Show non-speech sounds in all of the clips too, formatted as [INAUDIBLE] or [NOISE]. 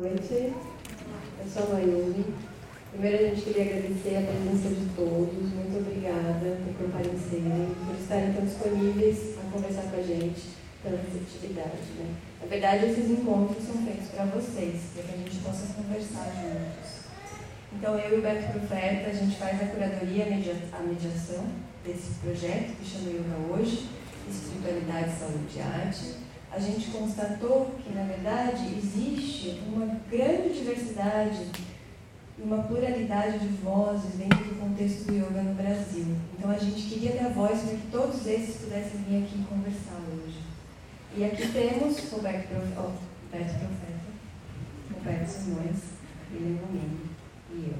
Boa noite, eu sou a Mayumi. Primeiro a gente queria agradecer a presença de todos, muito obrigada por comparecerem, por estarem tão disponíveis a conversar com a gente pela receptividade. Né? Na verdade, esses encontros são feitos para vocês, para que a gente possa conversar juntos. Então, eu e o Beto Profeta, a gente faz a curadoria, a mediação desse projeto que chama Yoga Hoje, Espiritualidade, Saúde e Arte. A gente constatou que, na verdade, existe uma grande diversidade uma pluralidade de vozes dentro do contexto do yoga no Brasil. Então a gente queria ter a voz para que todos esses pudessem vir aqui conversar hoje. E aqui temos Roberto, Roberto Profeta, Roberto Simões, William Gomini e eu.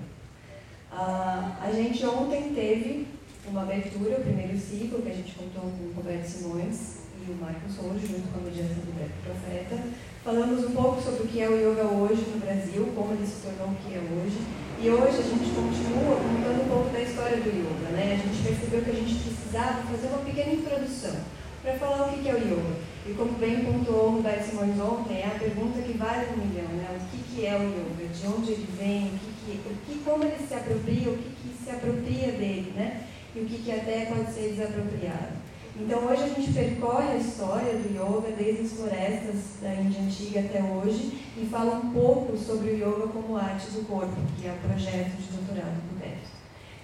Ah, a gente ontem teve uma abertura, o primeiro ciclo, que a gente contou com o Roberto Simões e Marcos Hoje, junto com a mediação do Roberto Profeta, Falamos um pouco sobre o que é o yoga hoje no Brasil, como ele se tornou o que é hoje. E hoje a gente continua contando um pouco da história do yoga. Né? A gente percebeu que a gente precisava fazer uma pequena introdução para falar o que é o yoga. E como bem pontuou o Humberto Simões ontem, é a pergunta que vale um milhão. Né? O que é o yoga? De onde ele vem? O que, que, o que como ele se apropria? O que, que se apropria dele? Né? E o que, que até pode ser desapropriado. Então, hoje a gente percorre a história do yoga desde as florestas da Índia Antiga até hoje e fala um pouco sobre o yoga como arte do corpo, que é o projeto de doutorado do Beto.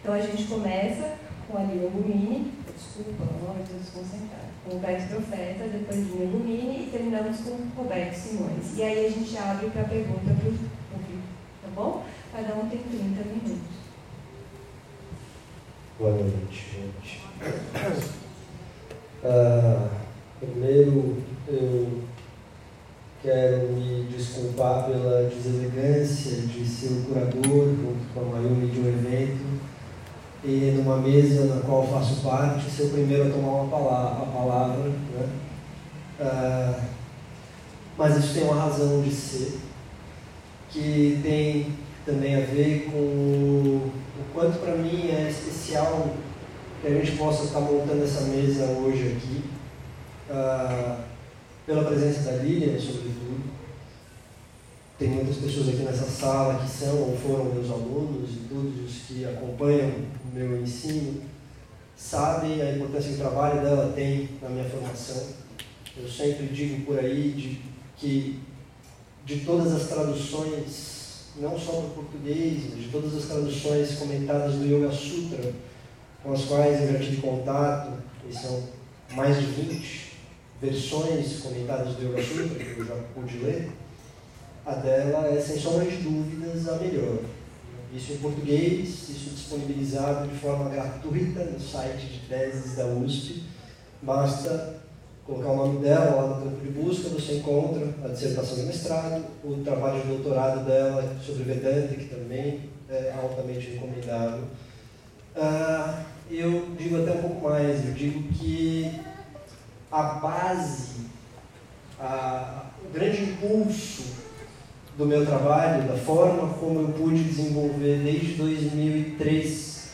Então, a gente começa com a Lila Gumini, desculpa, não estou desconcentrado, com o Beto Profeta, depois Lila Gumini e terminamos com o Roberto Simões. E aí a gente abre para pergunta para o público, tá bom? Cada um tem 30 minutos. Boa noite, gente. Uh, primeiro, eu quero me desculpar pela deselegância de ser o curador, junto com a Mayumi, de um evento, e numa mesa na qual faço parte, ser o primeiro a tomar uma palavra, a palavra. Né? Uh, mas isso tem uma razão de ser, que tem também a ver com o quanto para mim é especial que a gente possa estar montando essa mesa hoje aqui, uh, pela presença da Lilian, sobretudo. Tem muitas pessoas aqui nessa sala que são ou foram meus alunos e todos os que acompanham o meu ensino sabem a importância que o trabalho dela tem na minha formação. Eu sempre digo por aí de, que de todas as traduções, não só do português, de todas as traduções comentadas do Yoga Sutra, com as quais eu já tive contato, e são mais de 20 versões comentadas do Yoga Sutra, que eu já pude ler, a dela é, sem sombra de dúvidas, a melhor. Isso em português, isso disponibilizado de forma gratuita no site de teses da USP. Basta colocar o nome dela lá no campo de busca, você encontra a dissertação de mestrado, o trabalho de doutorado dela sobre Vedanta, que também é altamente recomendável. Uh, eu digo até um pouco mais, eu digo que a base, a, o grande impulso do meu trabalho, da forma como eu pude desenvolver desde 2003,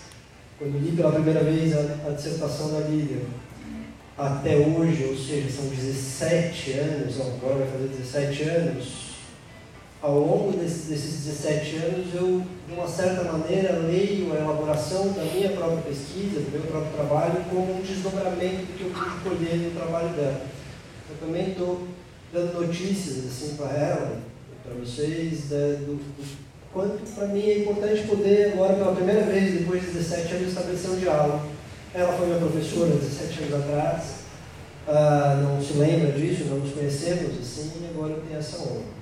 quando li pela primeira vez a, a dissertação da Lilian, até hoje, ou seja, são 17 anos, agora vai fazer 17 anos, ao longo desses, desses 17 anos, eu, de uma certa maneira, leio a elaboração da minha própria pesquisa, do meu próprio trabalho, como um desdobramento do que eu pude colher no trabalho dela. Eu também estou dando notícias assim para ela, para vocês, do, do quanto para mim é importante poder, agora pela primeira vez, depois de 17 anos, estabelecer um diálogo. Ela foi minha professora 17 anos atrás, uh, não se lembra disso, não nos conhecemos assim, e agora eu tenho essa honra.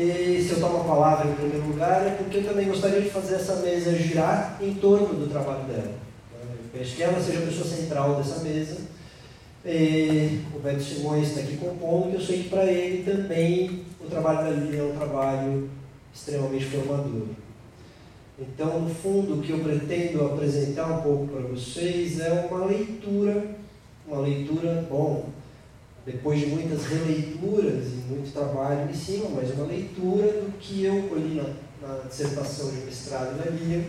E se eu tomo a palavra em primeiro lugar é porque eu também gostaria de fazer essa mesa girar em torno do trabalho dela. Eu penso que ela seja a pessoa central dessa mesa. E o Beto Simões está aqui compondo, e eu sei que para ele também o trabalho da Lívia é um trabalho extremamente formador. Então, no fundo, o que eu pretendo apresentar um pouco para vocês é uma leitura, uma leitura, bom, depois de muitas releituras e muito trabalho em cima, mas uma leitura do que eu colhi na, na dissertação de mestrado na Lia,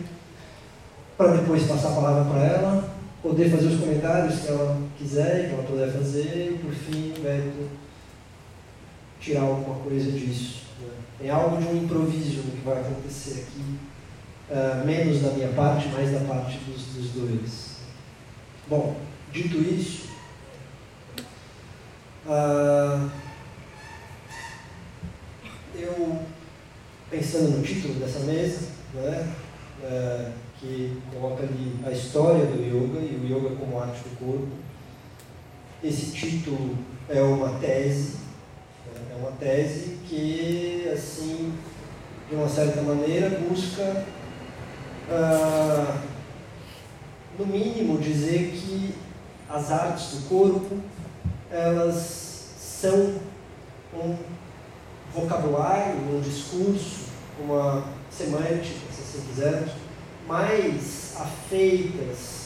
para depois passar a palavra para ela, poder fazer os comentários que ela quiser, que ela puder fazer, e por fim, Beto, tirar alguma coisa disso. Né? Tem algo de um improviso que vai acontecer aqui, uh, menos da minha parte, mais da parte dos, dos dois. Bom, dito isso, uh, eu, pensando no título dessa mesa, né, uh, que coloca ali a história do yoga e o yoga como arte do corpo, esse título é uma tese uma tese que, assim, de uma certa maneira, busca, ah, no mínimo, dizer que as artes do corpo, elas são um vocabulário, um discurso, uma semântica, se assim quisermos, mais afeitas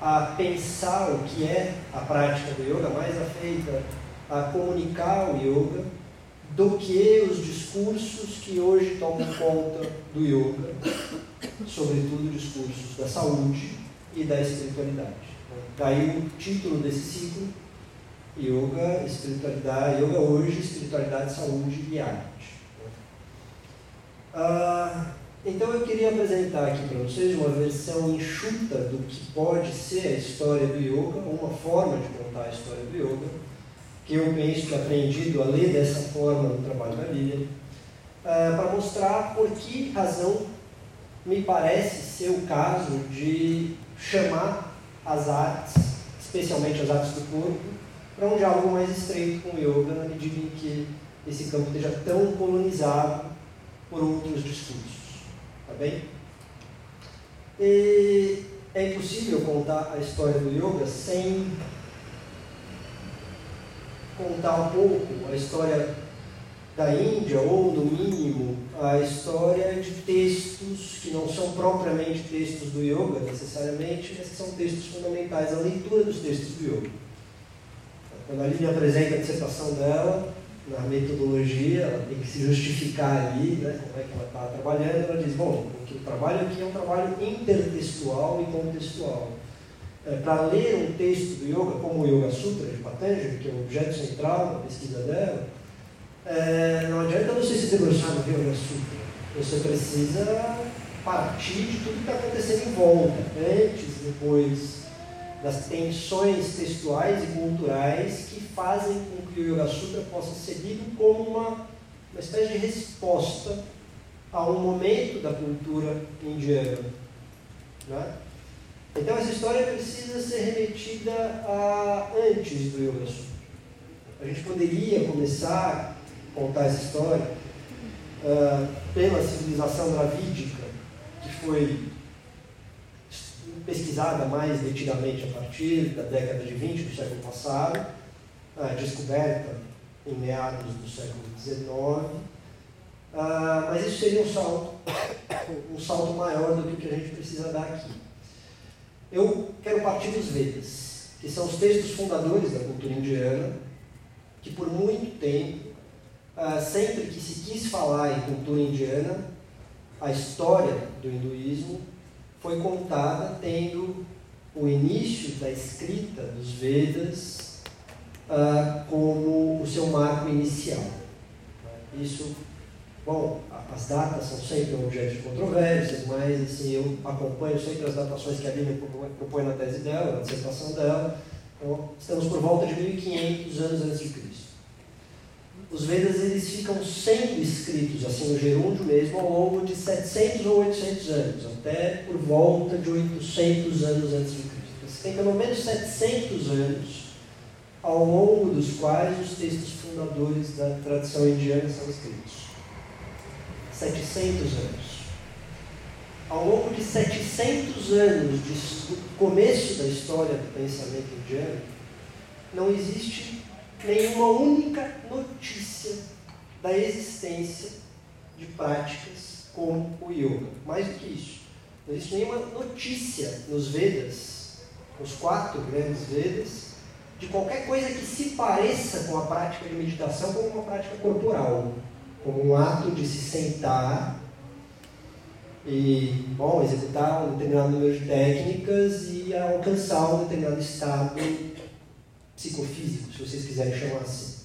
a pensar o que é a prática do yoga, mais afeita a comunicar o yoga do que os discursos que hoje tomam conta do yoga, sobretudo discursos da saúde e da espiritualidade. Daí o título desse ciclo, Yoga, Espiritualidade, Yoga hoje, Espiritualidade, Saúde e Arte. Ah, então eu queria apresentar aqui para vocês uma versão enxuta do que pode ser a história do yoga, uma forma de contar a história do yoga, que eu penso que aprendido a ler dessa forma no trabalho da Lilian, uh, para mostrar por que razão me parece ser o caso de chamar as artes, especialmente as artes do corpo, para um diálogo mais estreito com o yoga, na medida em que esse campo esteja tão colonizado por outros discursos. Tá bem? E é impossível contar a história do yoga sem contar um pouco a história da Índia, ou no mínimo a história de textos que não são propriamente textos do yoga necessariamente, mas que são textos fundamentais, a leitura dos textos do yoga. Quando a Lívia apresenta a dissertação dela, na metodologia, ela tem que se justificar ali, né, como é que ela está trabalhando, ela diz, bom, o trabalho aqui é um trabalho intertextual e contextual é, para ler um texto do Yoga, como o Yoga Sutra de Patanjali, que é o objeto central da pesquisa dela, é, não adianta você se debruçar no Yoga Sutra. Você precisa partir de tudo que está acontecendo em volta, antes depois das tensões textuais e culturais que fazem com que o Yoga Sutra possa ser lido como uma, uma espécie de resposta a um momento da cultura indiana. Né? Então essa história precisa ser remetida a antes do Yoga Sutra. A gente poderia começar a contar essa história uh, pela civilização dravídica, que foi pesquisada mais detidamente a partir da década de 20 do século passado, uh, descoberta em meados do século XIX. Ah, mas isso seria um salto, [COUGHS] um salto maior do que o que a gente precisa dar aqui. Eu quero partir dos Vedas, que são os textos fundadores da cultura indiana, que por muito tempo, ah, sempre que se quis falar em cultura indiana, a história do hinduísmo foi contada tendo o início da escrita dos Vedas uh, como o seu marco inicial. Isso Bom, as datas são sempre um objeto de controvérsias, mas assim, eu acompanho sempre as datações que a Bíblia propõe na tese dela, na dissertação dela. Então, estamos por volta de 1500 anos antes de Cristo. Os Vedas eles ficam sendo escritos, assim, no gerúndio mesmo, ao longo de 700 ou 800 anos, até por volta de 800 anos antes de Cristo. Você tem pelo menos 700 anos ao longo dos quais os textos fundadores da tradição indiana são escritos. 700 anos. Ao longo de 700 anos do começo da história do pensamento indiano, não existe nenhuma única notícia da existência de práticas como o yoga. Mais do que isso, não existe nenhuma notícia nos Vedas, nos quatro grandes Vedas, de qualquer coisa que se pareça com a prática de meditação como uma prática corporal como um ato de se sentar e, bom, executar um determinado número de técnicas e alcançar um determinado estado psicofísico, se vocês quiserem chamar assim.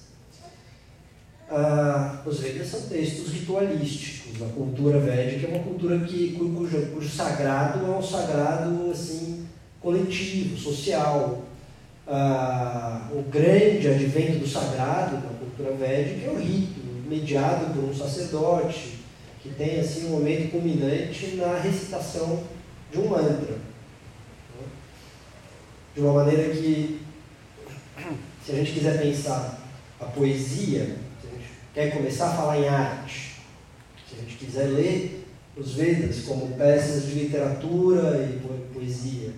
Ah, os Vedas são textos ritualísticos. A cultura védica é uma cultura que, cujo, cujo sagrado é um sagrado assim, coletivo, social. Ah, o grande advento do sagrado na cultura védica é o rito, mediado por um sacerdote, que tem assim, um momento culminante na recitação de um mantra. De uma maneira que, se a gente quiser pensar a poesia, se a gente quer começar a falar em arte, se a gente quiser ler os Vedas como peças de literatura e poesia,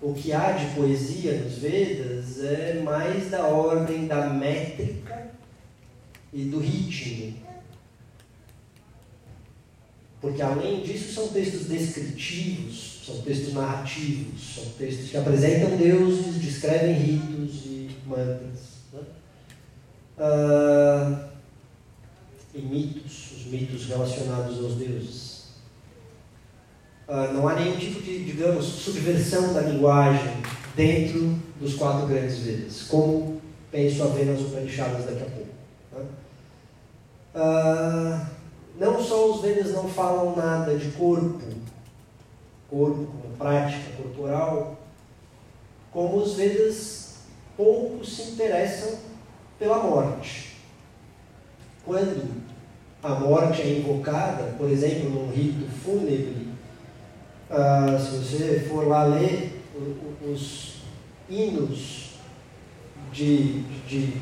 o que há de poesia nos Vedas é mais da ordem da métrica e do ritmo. Porque além disso são textos descritivos, são textos narrativos, são textos que apresentam deuses, descrevem ritos mantras. Né? Ah, e mitos, os mitos relacionados aos deuses. Ah, não há nenhum tipo de, digamos, subversão da linguagem dentro dos quatro grandes Vedas, como penso haver nas Upanishadas daqui a pouco. Né? Ah, não só os Vedas não falam nada de corpo, corpo como prática corporal, como os Vedas pouco se interessam pela morte. Quando a morte é invocada, por exemplo, num rito fúnebre, ah, se você for lá ler os hinos de, de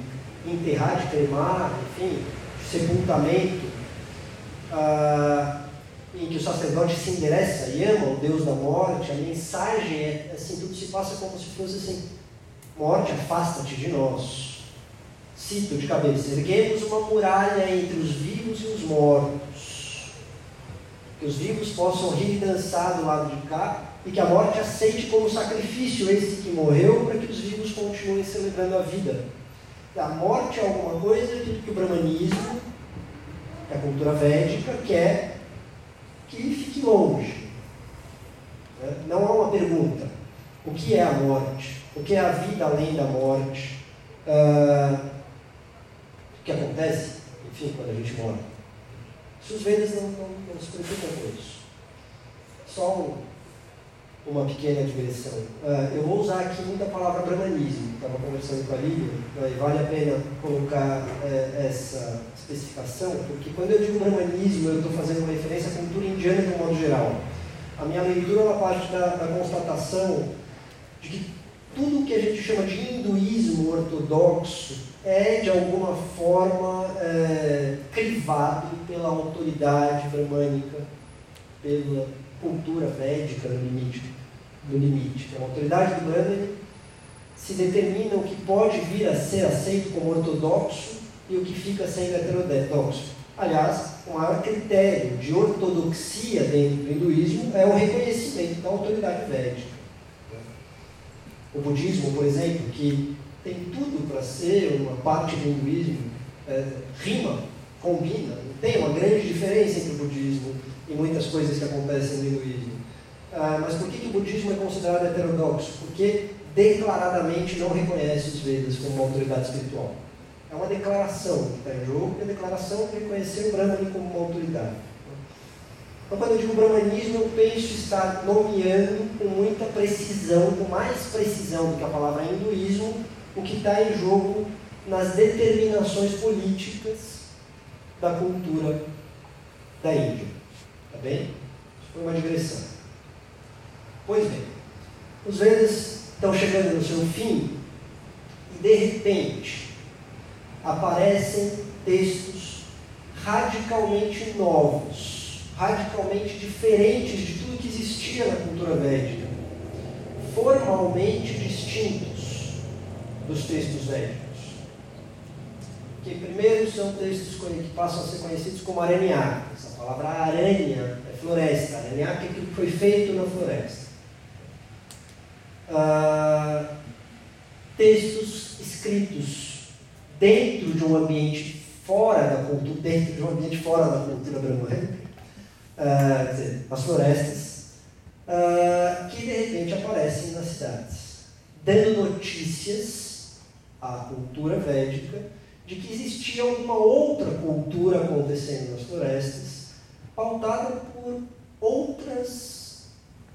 enterrar, de cremar, enfim, sepultamento, ah, em que o sacerdote se endereça e ama o Deus da morte, a mensagem é assim, tudo se passa como se fosse assim, morte, afasta-te de nós. Cito de cabeça, erguemos uma muralha entre os vivos e os mortos que os vivos possam rir e dançar do lado de cá e que a morte aceite como sacrifício esse que morreu para que os vivos continuem celebrando a vida. A morte é alguma coisa que o brahmanismo, que a cultura védica quer que fique longe. Né? Não há uma pergunta. O que é a morte? O que é a vida além da morte? Uh, o que acontece, enfim, quando a gente morre? Os Vedas não, não, não se preocupam com isso. Só um, uma pequena digressão. Uh, eu vou usar aqui muita palavra brahmanismo. Estava conversando com a Lívia, e vale a pena colocar uh, essa especificação, porque quando eu digo brahmanismo, eu estou fazendo uma referência à cultura indiana de um modo geral. A minha leitura é uma parte da, da constatação de que tudo que a gente chama de hinduísmo ortodoxo é de alguma forma é, crivado pela autoridade bramânica, pela cultura védica no limite. No limite. A autoridade do Brahman se determina o que pode vir a ser aceito como ortodoxo e o que fica sendo heterodoxo. Aliás, o maior critério de ortodoxia dentro do hinduísmo é o reconhecimento da autoridade védica. O budismo, por exemplo, que tem tudo para ser uma parte do hinduísmo, é, rima, combina, tem uma grande diferença entre o budismo e muitas coisas que acontecem no hinduísmo. Ah, mas por que, que o budismo é considerado heterodoxo? Porque declaradamente não reconhece os Vedas como uma autoridade espiritual. É uma declaração que está em jogo, é a declaração de reconhecer o Brahmani como uma autoridade. Então, quando eu digo brahmanismo, eu penso estar nomeando com muita precisão, com mais precisão do que a palavra hinduísmo, o que está em jogo nas determinações políticas da cultura da Índia. Tá bem? Isso foi uma digressão. Pois bem, os Vedas estão chegando no seu fim e de repente aparecem textos radicalmente novos, radicalmente diferentes de tudo que existia na cultura védica, formalmente distintos dos textos védicos. Que primeiro são textos que passam a ser conhecidos como aranhaca. Essa palavra aranha é floresta. Aranhaca é aquilo que foi feito na floresta. Ah, textos escritos dentro de um ambiente fora da cultura, dentro de um ambiente fora da cultura bramânica, ah, dizer, nas florestas, ah, que de repente aparecem nas cidades, dando notícias à cultura védica de que existia uma outra cultura acontecendo nas florestas, pautada por outras,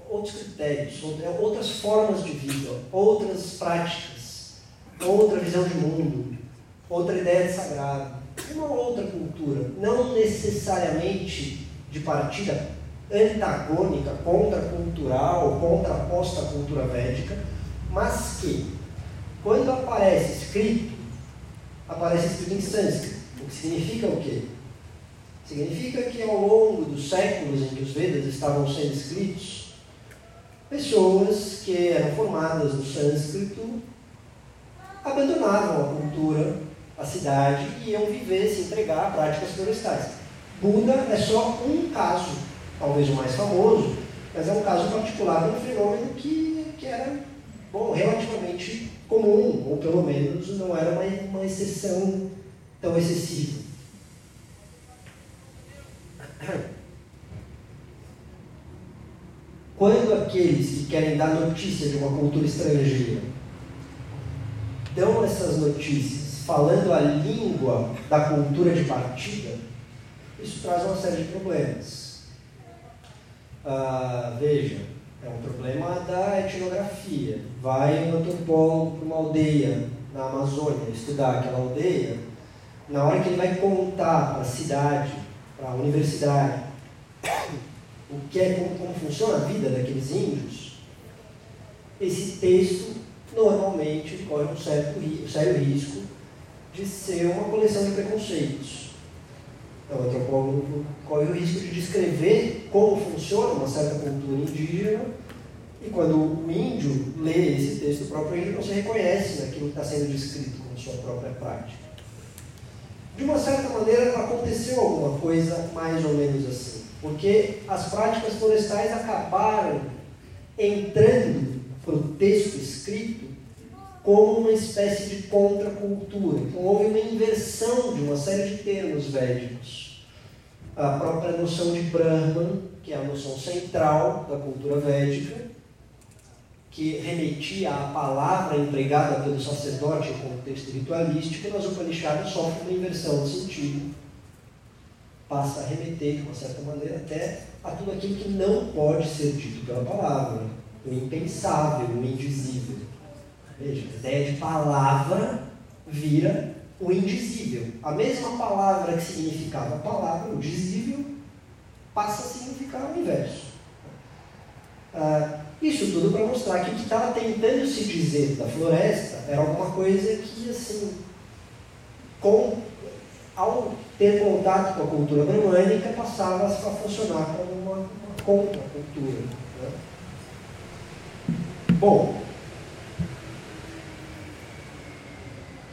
outros critérios, outras formas de vida, outras práticas, outra visão de mundo, outra ideia de sagrado, uma outra cultura, não necessariamente de partida antagônica, contracultural, contraposta à cultura védica, mas que, quando aparece escrito, aparece escrito em sânscrito, o que significa o quê? Significa que ao longo dos séculos em que os Vedas estavam sendo escritos, pessoas que eram formadas no sânscrito abandonavam a cultura, a cidade e iam viver, se entregar a práticas florestais. Buda é só um caso talvez o mais famoso, mas é um caso particular de um fenômeno que, que era bom, relativamente comum, ou pelo menos não era uma, uma exceção tão excessiva. [COUGHS] Quando aqueles que querem dar notícia de uma cultura estrangeira dão essas notícias falando a língua da cultura de partida, isso traz uma série de problemas. Ah, veja, é um problema da etnografia. Vai um antropólogo para uma aldeia na Amazônia estudar aquela aldeia, na hora que ele vai contar para a cidade, para a universidade, [COUGHS] o que é, como, como funciona a vida daqueles índios, esse texto normalmente corre um certo, um sério risco de ser uma coleção de preconceitos então, o antropólogo corre o risco de descrever como funciona uma certa cultura indígena, e quando o índio lê esse texto, próprio índio não se reconhece naquilo que está sendo descrito como sua própria prática. De uma certa maneira, aconteceu alguma coisa mais ou menos assim, porque as práticas florestais acabaram entrando para o texto escrito como uma espécie de contracultura. Então houve uma inversão de uma série de termos védicos. A própria noção de Brahman, que é a noção central da cultura védica, que remetia à palavra empregada pelo sacerdote em contexto ritualístico, nas Upanishads sofre uma inversão de sentido. Passa a remeter, de uma certa maneira, até a tudo aquilo que não pode ser dito pela palavra, o impensável, o indizível. Veja, a ideia de palavra vira o indizível. A mesma palavra que significava palavra, o dizível, passa a significar o inverso. Ah, isso tudo para mostrar que o que estava tentando se dizer da floresta era alguma coisa que, assim, com, ao ter contato com a cultura bramânica, passava a funcionar como uma, uma contra-cultura. Né? Bom,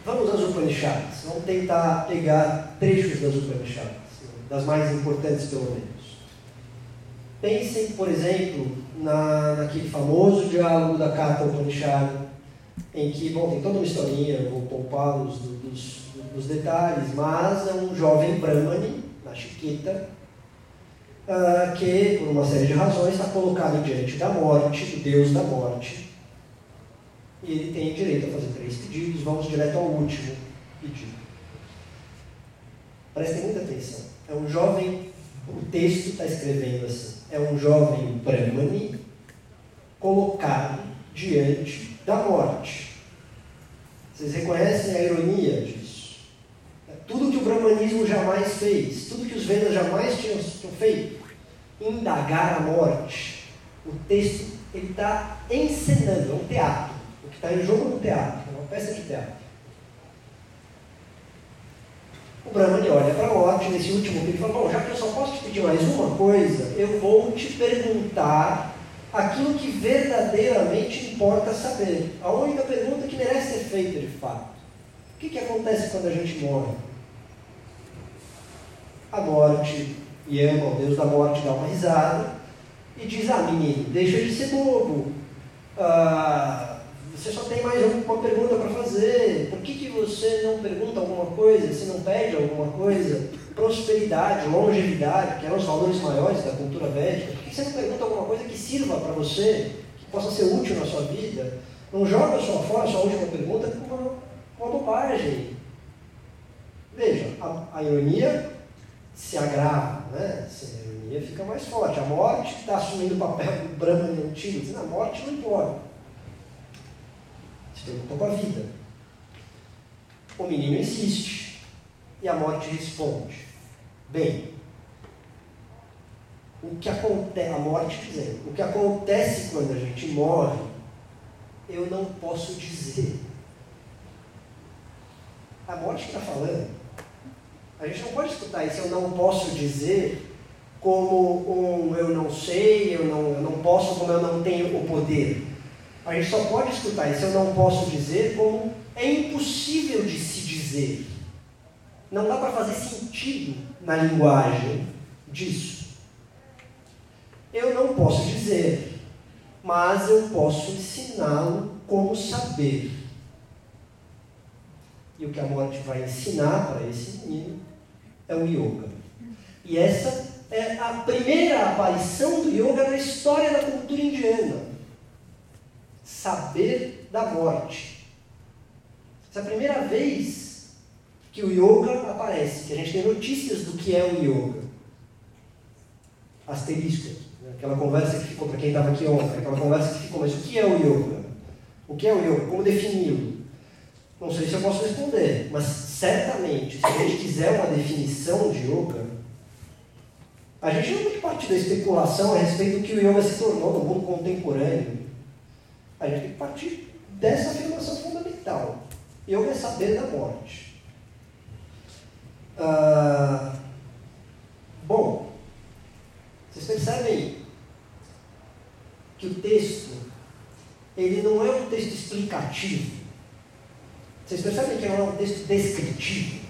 Vamos às Upanishads. Vamos tentar pegar trechos das Upanishads, das mais importantes pelo menos. Pensem, por exemplo, na, naquele famoso diálogo da Kata Upanishad, em que, bom, tem toda uma historinha, vou poupá-los dos, dos, detalhes, mas é um jovem Brahmani, na Chiquita, uh, que, por uma série de razões, está colocado diante da morte, do Deus da morte, ele tem direito a fazer três pedidos. Vamos direto ao último pedido. Prestem muita atenção. É um jovem, o texto está escrevendo assim: é um jovem Brahmani colocado diante da morte. Vocês reconhecem a ironia disso? É tudo que o brahmanismo jamais fez, tudo que os Vedas jamais tinham feito, indagar a morte. O texto ele está encenando, é um teatro está em jogo no teatro, é uma peça de teatro. O Brahmani olha para morte nesse último pedido e fala: Bom, já que eu só posso te pedir mais uma coisa, eu vou te perguntar aquilo que verdadeiramente importa saber. A única pergunta que merece ser feita de fato: O que, que acontece quando a gente morre? A morte, e ama o Deus da morte, dá uma risada e diz: Ah, menino, deixa de ser bobo. Ah, você só tem mais uma pergunta para fazer. Por que, que você não pergunta alguma coisa, você não pede alguma coisa? Prosperidade, longevidade, que eram os valores maiores da cultura védica. Por que você não pergunta alguma coisa que sirva para você, que possa ser útil na sua vida? Não joga só fora a sua última pergunta com uma, uma bobagem. a, a ironia se agrava, né? A ironia fica mais forte. A morte está assumindo o papel do Brahman antigo, dizendo a morte não importa. Preocupa com a vida. O menino insiste e a morte responde. Bem, o que acontece, a morte dizendo, o que acontece quando a gente morre, eu não posso dizer. A morte está falando. A gente não pode escutar isso, eu não posso dizer como um eu não sei, eu não, eu não posso, como eu não tenho o poder. A gente só pode escutar isso, eu não posso dizer como é impossível de se dizer. Não dá para fazer sentido na linguagem disso. Eu não posso dizer, mas eu posso ensiná-lo como saber. E o que a morte vai ensinar para esse menino é o yoga. E essa é a primeira aparição do yoga na história da cultura indiana. Saber da morte. Essa é a primeira vez que o yoga aparece, que a gente tem notícias do que é o yoga. Asterisco. Né? Aquela conversa que ficou, para quem estava aqui ontem, aquela conversa que ficou, mas o que é o yoga? O que é o yoga? Como defini-lo? Não sei se eu posso responder, mas certamente, se a gente quiser uma definição de yoga, a gente não tem que partir da especulação a respeito do que o yoga se tornou no mundo contemporâneo. A gente tem que partir dessa afirmação fundamental. Yoga é saber da morte. Ah, bom, vocês percebem que o texto ele não é um texto explicativo vocês percebem que não é um texto descritivo?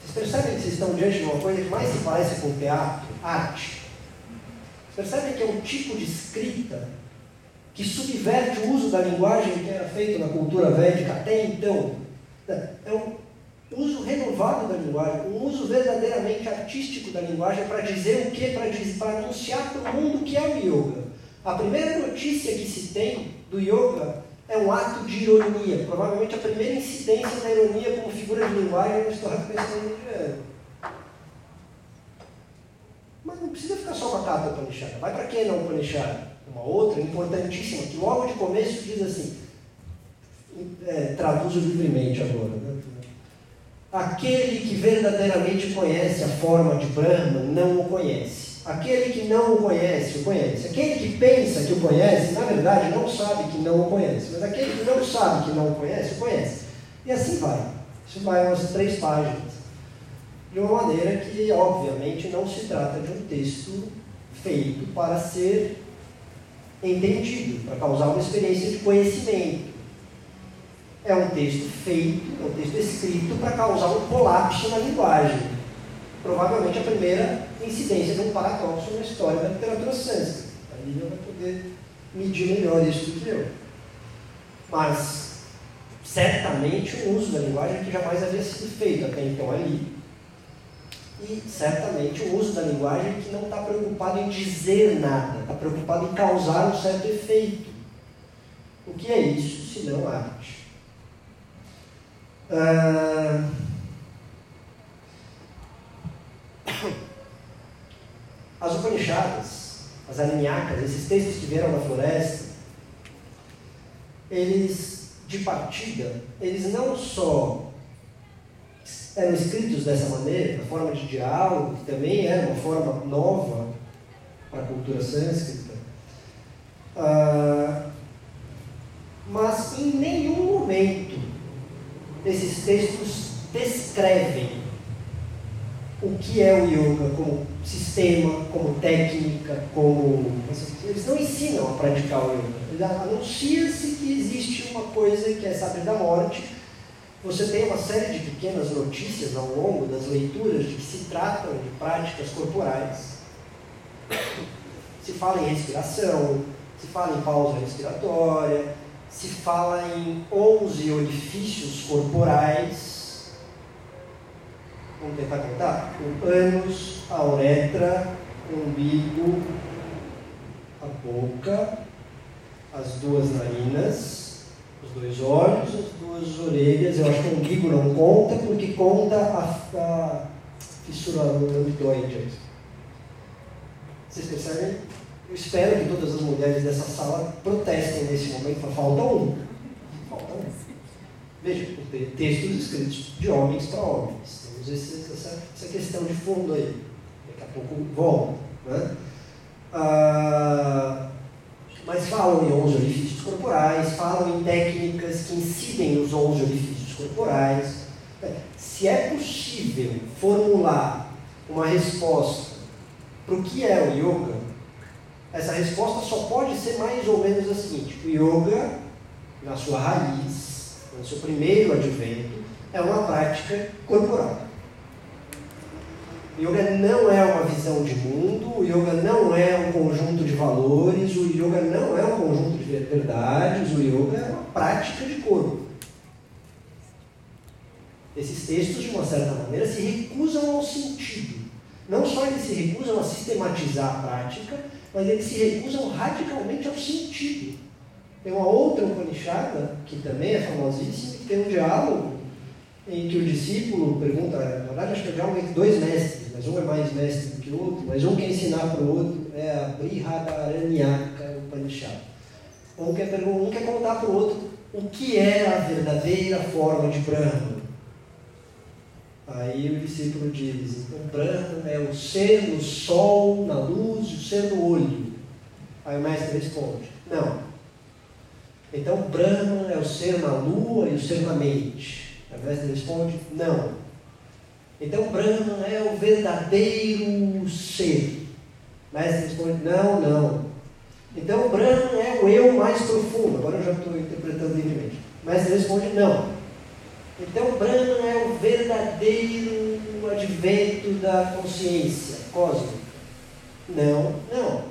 Vocês percebem que vocês estão diante de uma coisa que mais se parece com teatro, arte? Vocês percebem que é um tipo de escrita que subverte o uso da linguagem que era feito na cultura védica até então? É um uso renovado da linguagem, um uso verdadeiramente artístico da linguagem para dizer o que? Para anunciar para o mundo o que é o yoga. A primeira notícia que se tem do yoga é um ato de ironia, provavelmente a primeira incidência da ironia como figura de linguagem na história do pensamento indiano. Mas não precisa ficar só com a Kata Upanishad. Vai para quem não Upanishad? Uma outra importantíssima, que logo de começo diz assim, é, traduzo livremente agora. Né? Aquele que verdadeiramente conhece a forma de Brahma não o conhece. Aquele que não o conhece, o conhece. Aquele que pensa que o conhece, na verdade, não sabe que não o conhece. Mas aquele que não sabe que não o conhece, o conhece. E assim vai. Isso vai umas três páginas. De uma maneira que, obviamente, não se trata de um texto feito para ser entendido, para causar uma experiência de conhecimento. É um texto feito, é um texto escrito para causar um colapso na linguagem provavelmente a primeira incidência de um paradoxo na história da literatura sânscrita. A Lívia vai poder medir melhor isso do que eu. Mas, certamente, o uso da linguagem que jamais havia sido feito até então ali. E, certamente, o uso da linguagem que não está preocupado em dizer nada, está preocupado em causar um certo efeito. O que é isso, se não arte? Ah, As Upanishads, as Aranyakas, esses textos que vieram da floresta, eles, de partida, eles não só eram escritos dessa maneira, na forma de diálogo, que também era uma forma nova para a cultura sânscrita, uh, mas em nenhum momento esses textos descrevem o que é o yoga como sistema, como técnica, como. Eles não ensinam a praticar o yoga. Anuncia-se que existe uma coisa que é saber da morte. Você tem uma série de pequenas notícias ao longo das leituras de que se tratam de práticas corporais. Se fala em respiração, se fala em pausa respiratória, se fala em 11 orifícios corporais Vamos tentar contar? O ânus, a uretra, o umbigo, a boca, as duas narinas, Os dois olhos, as duas orelhas. Eu acho que o umbigo não conta, porque conta a, a fissura lambdoide. Vocês percebem? Eu espero que todas as mulheres dessa sala protestem nesse momento. Falta um. Falta um. Veja, textos escritos de homens para homens. Temos essa, essa questão de fundo aí. Daqui a pouco volta. Né? Ah, mas falam em 11 orifícios corporais, falam em técnicas que incidem nos 11 orifícios corporais. Se é possível formular uma resposta para o que é o yoga, essa resposta só pode ser mais ou menos a seguinte: o yoga, na sua raiz, no seu primeiro advento, é uma prática corporal. Yoga não é uma visão de mundo, o yoga não é um conjunto de valores, o yoga não é um conjunto de verdades, o yoga é uma prática de corpo. Esses textos, de uma certa maneira, se recusam ao sentido. Não só eles se recusam a sistematizar a prática, mas eles se recusam radicalmente ao sentido. Tem uma outra Upanishada, que também é famosíssima, que tem um diálogo em que o discípulo pergunta, na verdade acho que é um diálogo entre dois mestres, mas um é mais mestre do que o outro, mas um quer ensinar para o outro, é a Brihadaranyaka Upanishad. Um quer, um quer contar para o outro o que é a verdadeira forma de Brahma. Aí o discípulo diz, então Brahma é o ser no sol, na luz, o ser no olho. Aí o mestre responde, não. Então Brahma é o ser na lua e o ser na mente. Aí o mestre responde, não. Então Brahman é o verdadeiro ser. Mas responde, não, não. Então Brahman é o eu mais profundo. Agora eu já estou interpretando livremente. Mas ele responde, não. Então Brahman é o verdadeiro advento da consciência cósmica. Não, não.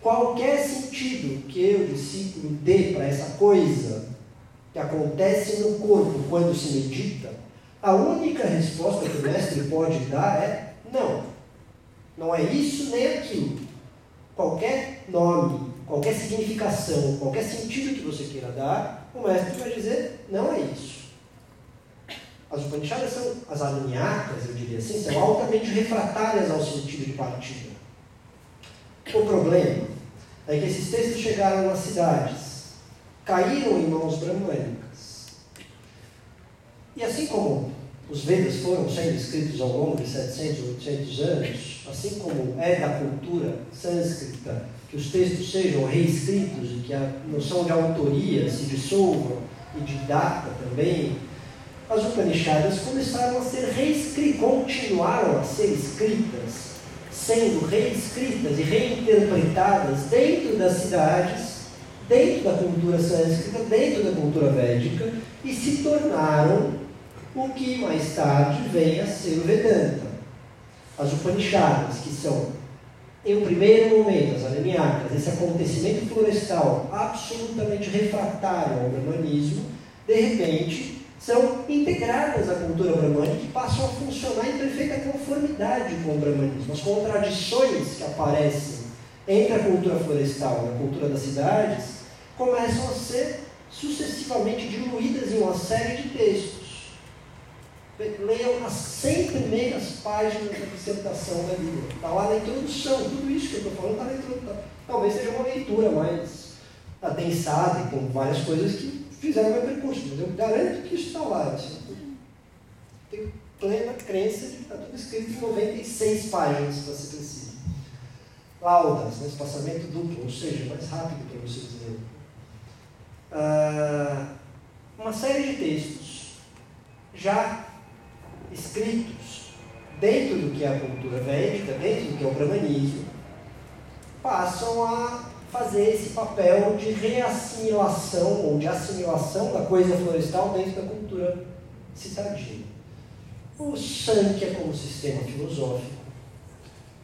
Qualquer sentido que eu, discípulo, dê para essa coisa que acontece no corpo quando se medita, a única resposta que o mestre pode dar é não. Não é isso nem aquilo. Qualquer nome, qualquer significação, qualquer sentido que você queira dar, o mestre vai dizer não é isso. As Upanishadas são, as Aranyacas, eu diria assim, são altamente refratárias ao sentido de partida. O problema é que esses textos chegaram nas cidades, caíram em mãos brahmânicas. E assim como os Vedas foram sendo escritos ao longo de 700, 800 anos, assim como é da cultura sânscrita que os textos sejam reescritos e que a noção de autoria se dissolva e de data também, as Upanishadas começaram a ser reescritas, continuaram a ser escritas, sendo reescritas e reinterpretadas dentro das cidades, dentro da cultura sânscrita, dentro da cultura védica, e se tornaram o que mais tarde vem a ser o Vedanta. As Upanishadas, que são, em um primeiro momento, as Aranyacas, esse acontecimento florestal absolutamente refratário ao brahmanismo, de repente são integradas à cultura brahmânica e passam a funcionar em perfeita conformidade com o brahmanismo. As contradições que aparecem entre a cultura florestal e a cultura das cidades começam a ser sucessivamente diluídas em uma série de textos leiam as 100 primeiras páginas da dissertação da Bíblia. Está lá na introdução, tudo isso que eu estou falando está na introdução. Talvez seja uma leitura mais adensada e com várias coisas que fizeram meu percurso, mas eu garanto que isso está lá. Assim, tenho plena crença de que está tudo escrito em 96 páginas, para ser preciso. Laudas, né, espaçamento duplo, ou seja, mais rápido para vocês lerem. Ah, uma série de textos já escritos dentro do que é a cultura védica, dentro do que é o brahmanismo, passam a fazer esse papel de reassimilação ou de assimilação da coisa florestal dentro da cultura citadina. O Sankhya como sistema filosófico,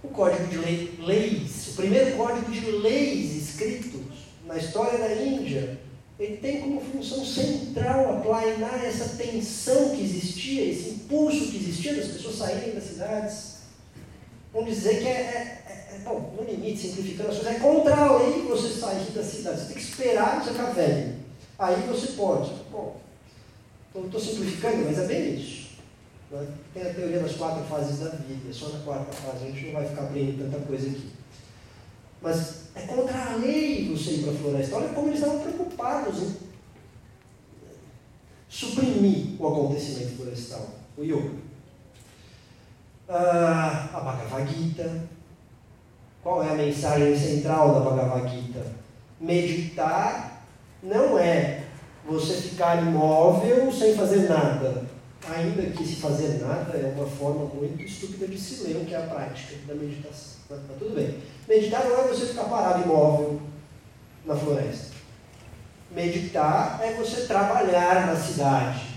o código de leis, o primeiro código de leis escritos na história da Índia, ele tem como função central aplainar essa tensão que existia, esse impulso que existia das pessoas saírem das cidades. Vamos dizer que é, é, é bom, no limite, simplificando as coisas, é contra a lei você sair da cidade. Você tem que esperar você ficar velho. Aí você pode, bom, estou simplificando, mas é bem isso. Né? Tem a teoria das quatro fases da vida, só na quarta fase, a gente não vai ficar abrindo tanta coisa aqui. Mas é contra a lei você ir para a floresta. Olha como eles estavam preocupados em suprimir o acontecimento florestal, o yoga. Ah, a Bhagavad Gita. Qual é a mensagem central da Bhagavad Gita? Meditar não é você ficar imóvel sem fazer nada. Ainda que se fazer nada é uma forma muito estúpida de se ler o que é a prática da meditação. Mas, tudo bem. Meditar não é você ficar parado imóvel na floresta. Meditar é você trabalhar na cidade.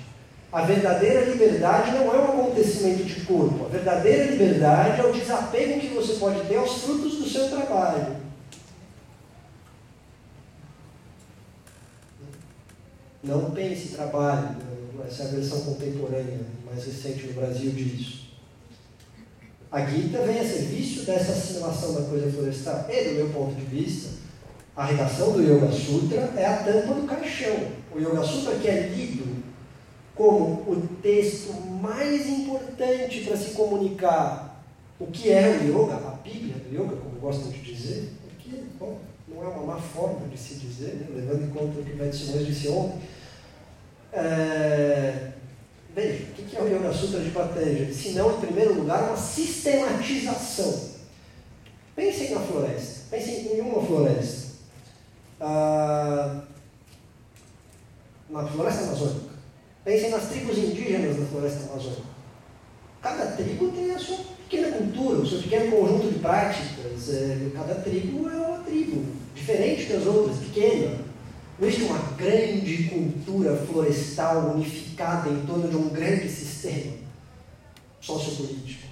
A verdadeira liberdade não é um acontecimento de corpo. A verdadeira liberdade é o desapego que você pode ter aos frutos do seu trabalho. Não pense trabalho, essa é a versão contemporânea, mais recente no Brasil disso. A Gita vem a serviço dessa assimilação da coisa florestal. E, do meu ponto de vista, a redação do Yoga Sutra é a tampa do caixão. O Yoga Sutra que é lido como o texto mais importante para se comunicar o que é o yoga, a Bíblia do yoga, como gostam de dizer, porque, bom, não é uma má forma de se dizer, né? levando em conta o que Beth Simões disse ontem. É... Veja, o que é o Yoga Sutra de Patanjali? Se não, em primeiro lugar, uma sistematização. Pensem na floresta. Pensem em uma floresta. Ah, na floresta amazônica. Pensem nas tribos indígenas da floresta amazônica. Cada tribo tem a sua pequena cultura, o seu pequeno conjunto de práticas. É, cada tribo é uma tribo, diferente das outras, pequena. Existe uma grande cultura florestal unificada em torno de um grande sistema sociopolítico.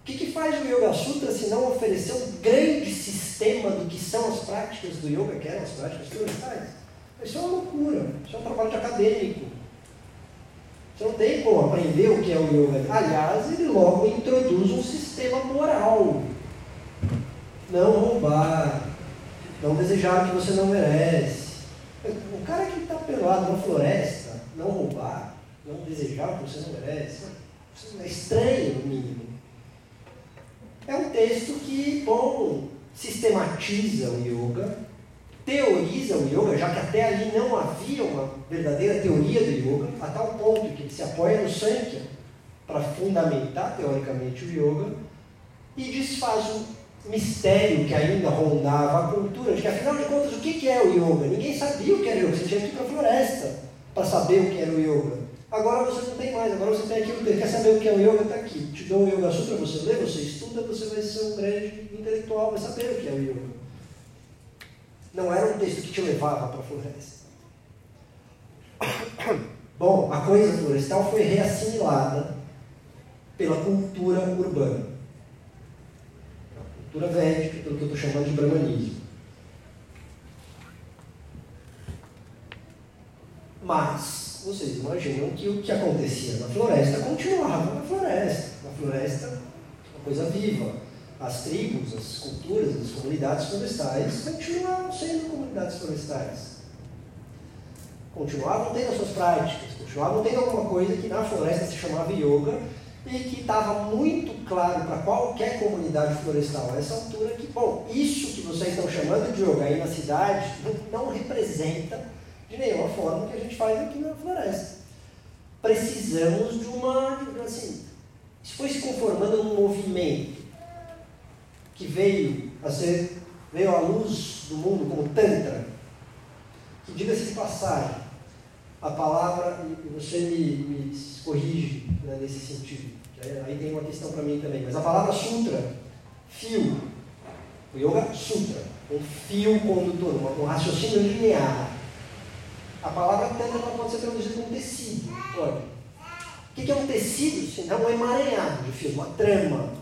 O que, que faz o Yoga Sutra se não oferecer um grande sistema do que são as práticas do yoga, que eram as práticas florestais? Isso é uma loucura, isso é um trabalho de acadêmico. Você não tem como aprender o que é o yoga. Aliás, ele logo introduz um sistema moral. Não roubar, não desejar o que você não merece. O cara que está pelado na floresta, não roubar, não desejar o que você não merece, é estranho, no mínimo. É um texto que, bom, sistematiza o yoga, teoriza o yoga, já que até ali não havia uma verdadeira teoria do yoga, a tal ponto que ele se apoia no Sankhya para fundamentar teoricamente o yoga e desfaz o mistério que ainda rondava a cultura, de que afinal de contas o que é o yoga? Ninguém sabia o que era yoga, você tinha que ir para a floresta para saber o que era o yoga. Agora você não tem mais, agora você tem aquilo que quer saber o que é o yoga, está aqui. Te dou o Yoga Sutra, você lê, você estuda, você vai ser um grande intelectual, vai saber o que é o yoga. Não era um texto que te levava para a floresta. [COUGHS] Bom, a coisa florestal foi reassimilada pela cultura urbana. Cultura védica, pelo que eu estou chamando de brahmanismo. Mas, vocês imaginam que o que acontecia na floresta continuava na floresta. Na floresta, uma coisa viva as tribos, as culturas, as comunidades florestais continuavam sendo comunidades florestais. Continuavam tendo as suas práticas, continuavam tendo alguma coisa que na floresta se chamava yoga e que estava muito claro para qualquer comunidade florestal a essa altura que, bom, isso que vocês estão chamando de yoga aí na cidade não, representa de nenhuma forma o que a gente faz aqui na floresta. Precisamos de uma, assim, isso foi se conformando num movimento que veio a ser, veio à luz do mundo como Tantra, que diga-se de passagem, a palavra, e você me, me corrige né, nesse sentido, aí tem uma questão para mim também, mas a palavra sutra, fio, o yoga sutra, um fio condutor, um raciocínio linear. A palavra tantra pode ser traduzida como tecido, pode. O que é um tecido? Senão um emaranhado de fio, uma trama,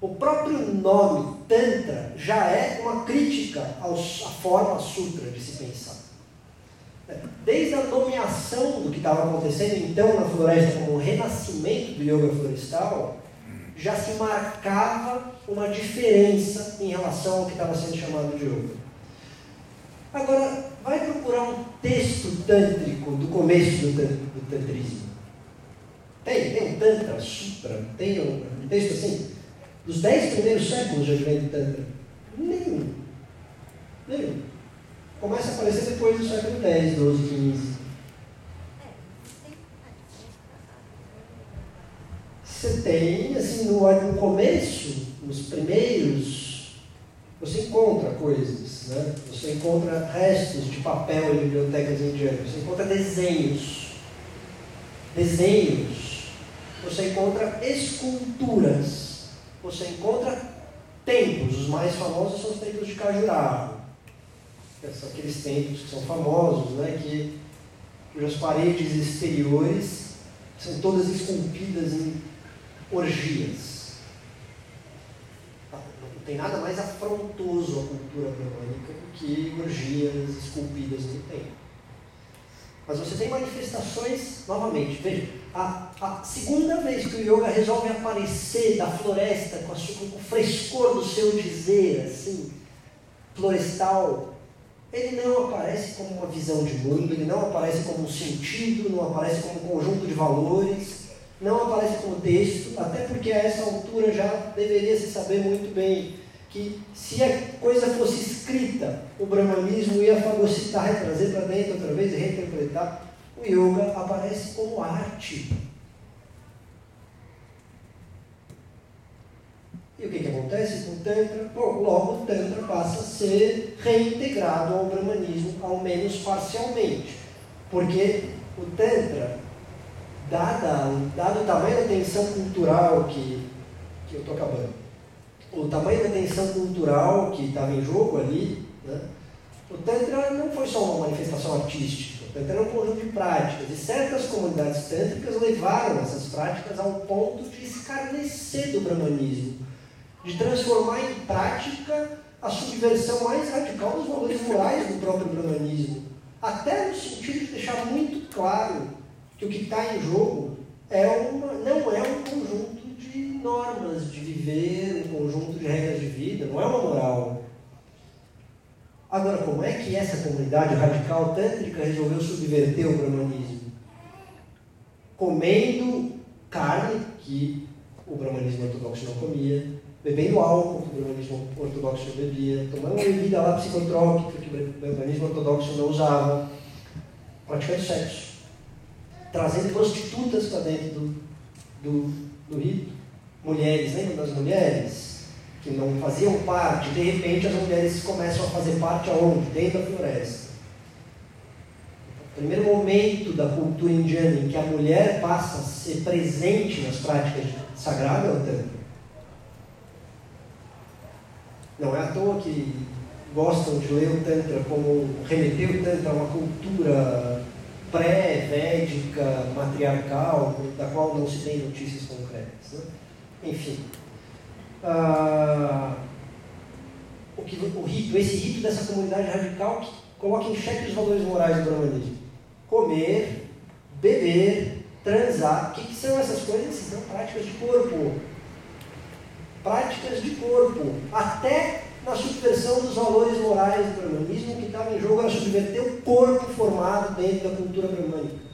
o próprio nome Tantra já é uma crítica à forma sutra de se pensar. Desde a nomeação do que estava acontecendo então na floresta como o renascimento do yoga florestal, já se marcava uma diferença em relação ao que estava sendo chamado de yoga. Agora, vai procurar um texto tântrico do começo do, do tantrismo. Tem, tem um Tantra, Sutra, tem um, um texto assim, dos dez primeiros séculos vem do Tantra. Nenhum. Nenhum. Começa a aparecer depois do século X, XII, XV. Você tem, assim, no, no começo, nos primeiros, você encontra coisas, né? Você encontra restos de papel em bibliotecas indianas, você encontra desenhos. Desenhos. Você encontra esculturas. Você encontra templos. Os mais famosos são os templos de Khajuraho. São aqueles templos que são famosos, né? Que, cujas paredes exteriores são todas esculpidas em orgias. Não tem nada mais afrontoso à cultura bramânica do que orgias esculpidas no templo. Mas você tem manifestações, novamente, veja, a, a, segunda vez que o yoga resolve aparecer da floresta com, a, com o frescor do seu dizer, assim, florestal, ele não aparece como uma visão de mundo, ele não aparece como um sentido, não aparece como um conjunto de valores, não aparece como texto, até porque a essa altura já deveria se saber muito bem que se a coisa fosse escrita, o brahmanismo ia fagocitar, trazer para dentro outra vez e reinterpretar. O yoga aparece como arte. E o que, que acontece com o Tantra? Bom, logo o Tantra passa a ser reintegrado ao brahmanismo, ao menos parcialmente. Porque o Tantra dada, dado o tamanho da tensão cultural que, que eu estou acabando, o tamanho da tensão cultural que estava em jogo ali, né, o Tantra não foi só uma manifestação artística, o Tantra era um conjunto de práticas, e certas comunidades tântricas levaram essas práticas ao ponto de escarnecer do brahmanismo, de transformar em prática a subversão mais radical dos valores morais do próprio brahmanismo, até no sentido de deixar muito claro que o que está em jogo é uma, não é um conjunto de normas de viver, um conjunto de regras de vida, não é uma moral. Agora, como é que essa comunidade radical tântrica resolveu subverter o brahmanismo? Comendo carne, que o brahmanismo ortodoxo não comia, bebendo álcool, que o brahmanismo ortodoxo bebia, tomando bebida lá psicotrópica, que o brahmanismo ortodoxo não usava, praticando sexo trazendo prostitutas para dentro do, do, do rito. Mulheres, lembram das mulheres? Que não faziam parte, de repente as mulheres começam a fazer parte aonde? Dentro da floresta. O primeiro momento da cultura indiana em que a mulher passa a ser presente nas práticas sagradas é o Tantra. Não é à toa que gostam de ler o Tantra como remeter o Tantra a uma cultura pré-védica, matriarcal, da qual não se tem notícias concretas. Né? Enfim. Ah, o, que, o rito, esse rito dessa comunidade radical que coloca em xeque os valores morais do brahmanismo. Comer, beber, transar. O que, que são essas coisas? São práticas de corpo. Práticas de corpo. Até na subversão dos valores morais do brahmanismo, que estava em jogo era subverter o corpo formado dentro da cultura brahmânica.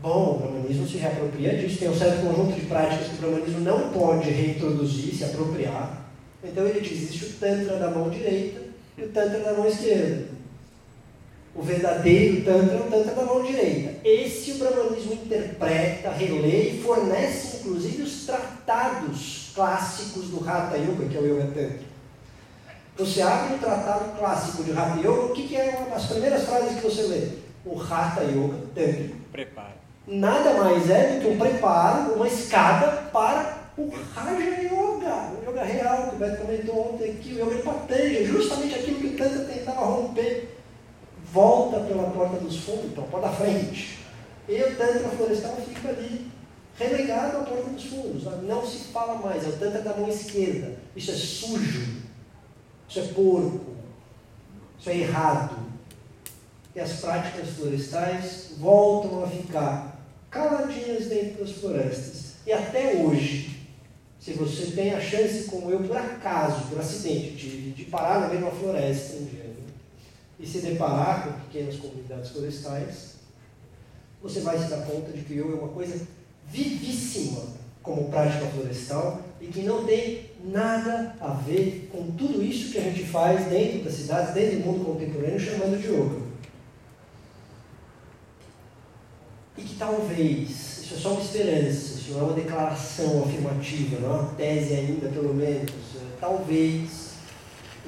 Bom, o brahmanismo se reapropria disso, tem um certo conjunto de práticas que o brahmanismo não pode reintroduzir, se apropriar. Então ele diz: existe o Tantra da mão direita e o Tantra da mão esquerda. O verdadeiro Tantra é o Tantra da mão direita. Esse o brahmanismo interpreta, relê e fornece inclusive os tratados clássicos do Hatha Yoga, que é o Yoga Tantra. Você abre um tratado clássico de Hatha Yoga, o que, que é uma, as primeiras frases que você lê? O Hatha Yoga Tantra. Preparo. Nada mais é do que um preparo, uma escada para o Raja Yoga, o yoga real que o Beto comentou ontem aqui, o yoga Patanjali, justamente aquilo que o Tantra tentava romper volta pela porta dos fundos, pela porta da frente. E o Tantra florestal fica ali, relegado à porta dos fundos. Não se fala mais, é o Tantra da mão esquerda. Isso é sujo, isso é porco, isso é errado. E as práticas florestais voltam a ficar caladinhas dentro das florestas. E até hoje, Se você tem a chance, como eu, por acaso, por acidente, de, de parar no meio de uma floresta? E se deparar com pequenas comunidades florestais, você vai se dar conta de que yoga é uma coisa vivíssima como prática florestal e que não tem nada a ver com tudo isso que a gente faz dentro das cidades, dentro do mundo contemporâneo, chamando de yoga. E que talvez, isso é só uma esperança, isso não é uma declaração afirmativa, não é uma tese ainda, pelo menos, é, talvez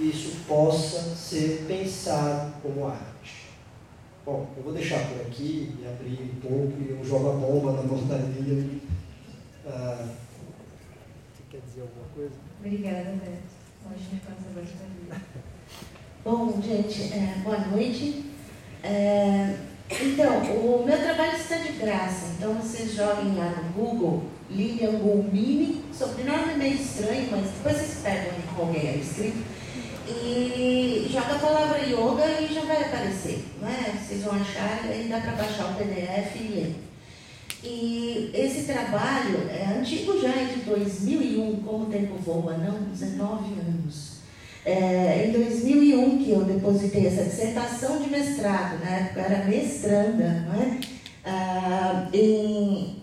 isso possa ser pensado como arte. Bom, eu vou deixar por aqui e abrir um pouco e eu jogo a bomba na portaria. Ah, quer dizer alguma coisa? Obrigada, Beto. Passa a portaria. Bom, gente, é, boa noite. É, então, o meu trabalho está de graça, então vocês joguem lá no Google Lilian Gulmini, sobrenome é meio estranho, mas depois vocês pegam como é escrito e joga a palavra yoga e já vai aparecer, né? Vocês vão achar, aí dá para baixar o PDF e ler. E esse trabalho é antigo já, é de 2001, como o tempo voa, não? 19 anos. É, em 2001 que eu depositei essa dissertação de mestrado, na época eu era mestranda, não é? Ah, em,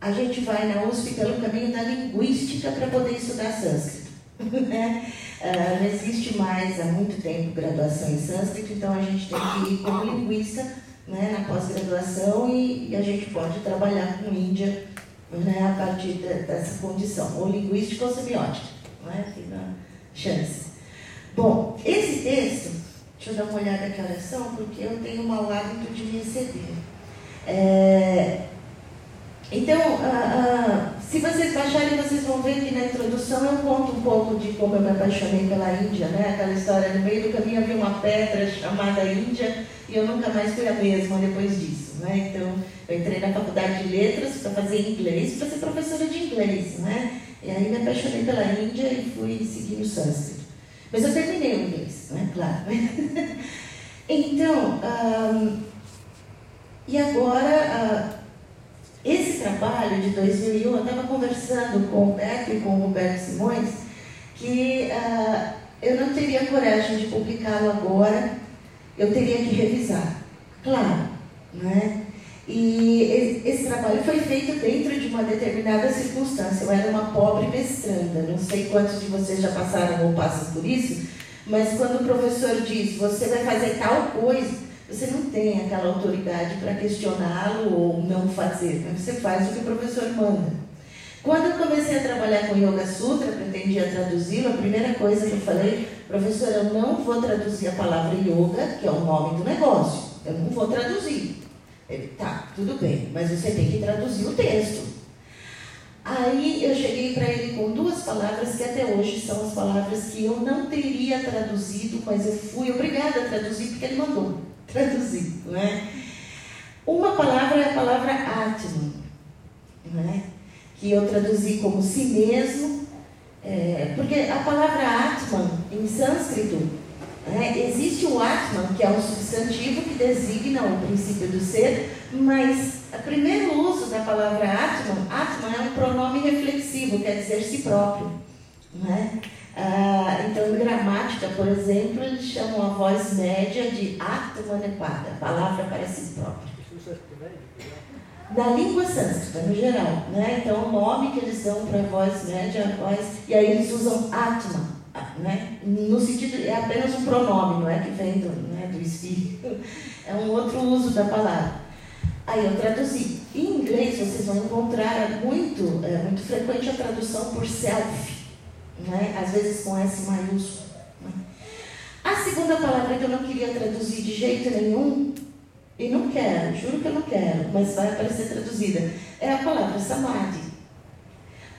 a gente vai na USP pelo caminho da linguística para poder estudar sânscrito. [LAUGHS] Né? Não existe mais há muito tempo graduação em sânscrito, então a gente tem que ir como linguista né, na pós-graduação e, e, a gente pode trabalhar com Índia né, a partir de, dessa condição, ou linguística ou semiótica, né, tem uma chance. Bom, esse texto, deixa eu dar uma olhada aqui a oração, porque eu tenho um mau hábito de me exceder. É, então, uh, uh, se vocês baixarem, vocês vão ver que na introdução eu conto um pouco de como eu me apaixonei pela Índia, né? Aquela história, no meio do caminho havia uma pedra chamada Índia e eu nunca mais fui a mesma depois disso, né? Então, eu entrei na faculdade de letras para fazer inglês, para ser professora de inglês, né? E aí me apaixonei pela Índia e fui seguir o sânscrito. Mas eu terminei o inglês, né? Claro. [LAUGHS] então, e agora... Esse trabalho de 2001, eu estava conversando com o Beto e com o Roberto Simões, que uh, eu não teria coragem de publicá-lo agora, eu teria que revisar. Claro, né? E esse trabalho foi feito dentro de uma determinada circunstância. Eu era uma pobre mestranda, não sei quantos de vocês já passaram ou passam por isso, mas quando o professor diz, você vai fazer tal coisa, você não tem aquela autoridade para questioná-lo ou não fazer, mas você faz o que o professor manda. Quando eu comecei a trabalhar com Yoga Sutra, pretendia traduzi-lo, a primeira coisa que eu falei, professor, eu não vou traduzir a palavra yoga, que é o nome do negócio, eu não vou traduzir. Ele, tá, tudo bem, mas você tem que traduzir o texto. Aí eu cheguei para ele com duas palavras que até hoje são as palavras que eu não teria traduzido, mas eu fui obrigada a traduzir porque ele mandou traduzir, não é? Uma palavra é a palavra Atman, não é? que eu traduzi como si mesmo, é, porque a palavra Atman, em sânscrito, é, existe o Atman, que é um substantivo que designa o princípio do ser, mas o primeiro uso da palavra Atman, Atman é um pronome reflexivo, quer dizer si próprio. Não é? Ah, então, em gramática, por exemplo, eles chamam a voz média de atmanepada, a palavra para si própria. Na língua sânscrita, no geral. Né? Então, o nome que eles dão para a voz média, a voz, e aí eles usam atma, né? no sentido, é apenas um pronome, não é que vem do, né, do espírito, é um outro uso da palavra. Aí eu traduzi. Em inglês, vocês vão encontrar muito, é muito frequente a tradução por self né? às vezes com S maiúsculo. Né? A segunda palavra que eu não queria traduzir de jeito nenhum, e não quero, juro que eu não quero, mas vai aparecer traduzida, é a palavra samadhi.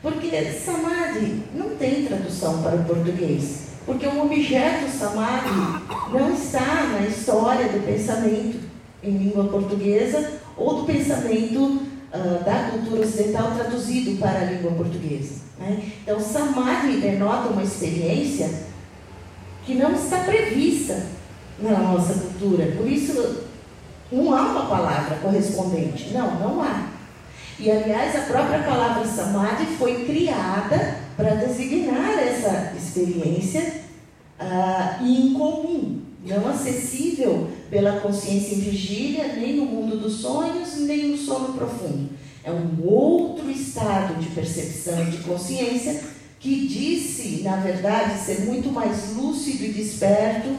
Porque samadhi não tem tradução para o português. Porque o objeto samadhi não está na história do pensamento em língua portuguesa ou do pensamento uh, da cultura ocidental traduzido para a língua portuguesa. Né? Então, Samadhi denota uma experiência que não está prevista na nossa cultura. Por isso, não há uma palavra correspondente. Não, não há. E, aliás, a própria palavra samadhi foi criada para designar essa experiência incomum, não acessível pela consciência em vigília, nem no mundo dos sonhos, nem no sono profundo. É um outro estado de percepção e de consciência que disse, na verdade, ser muito mais lúcido e desperto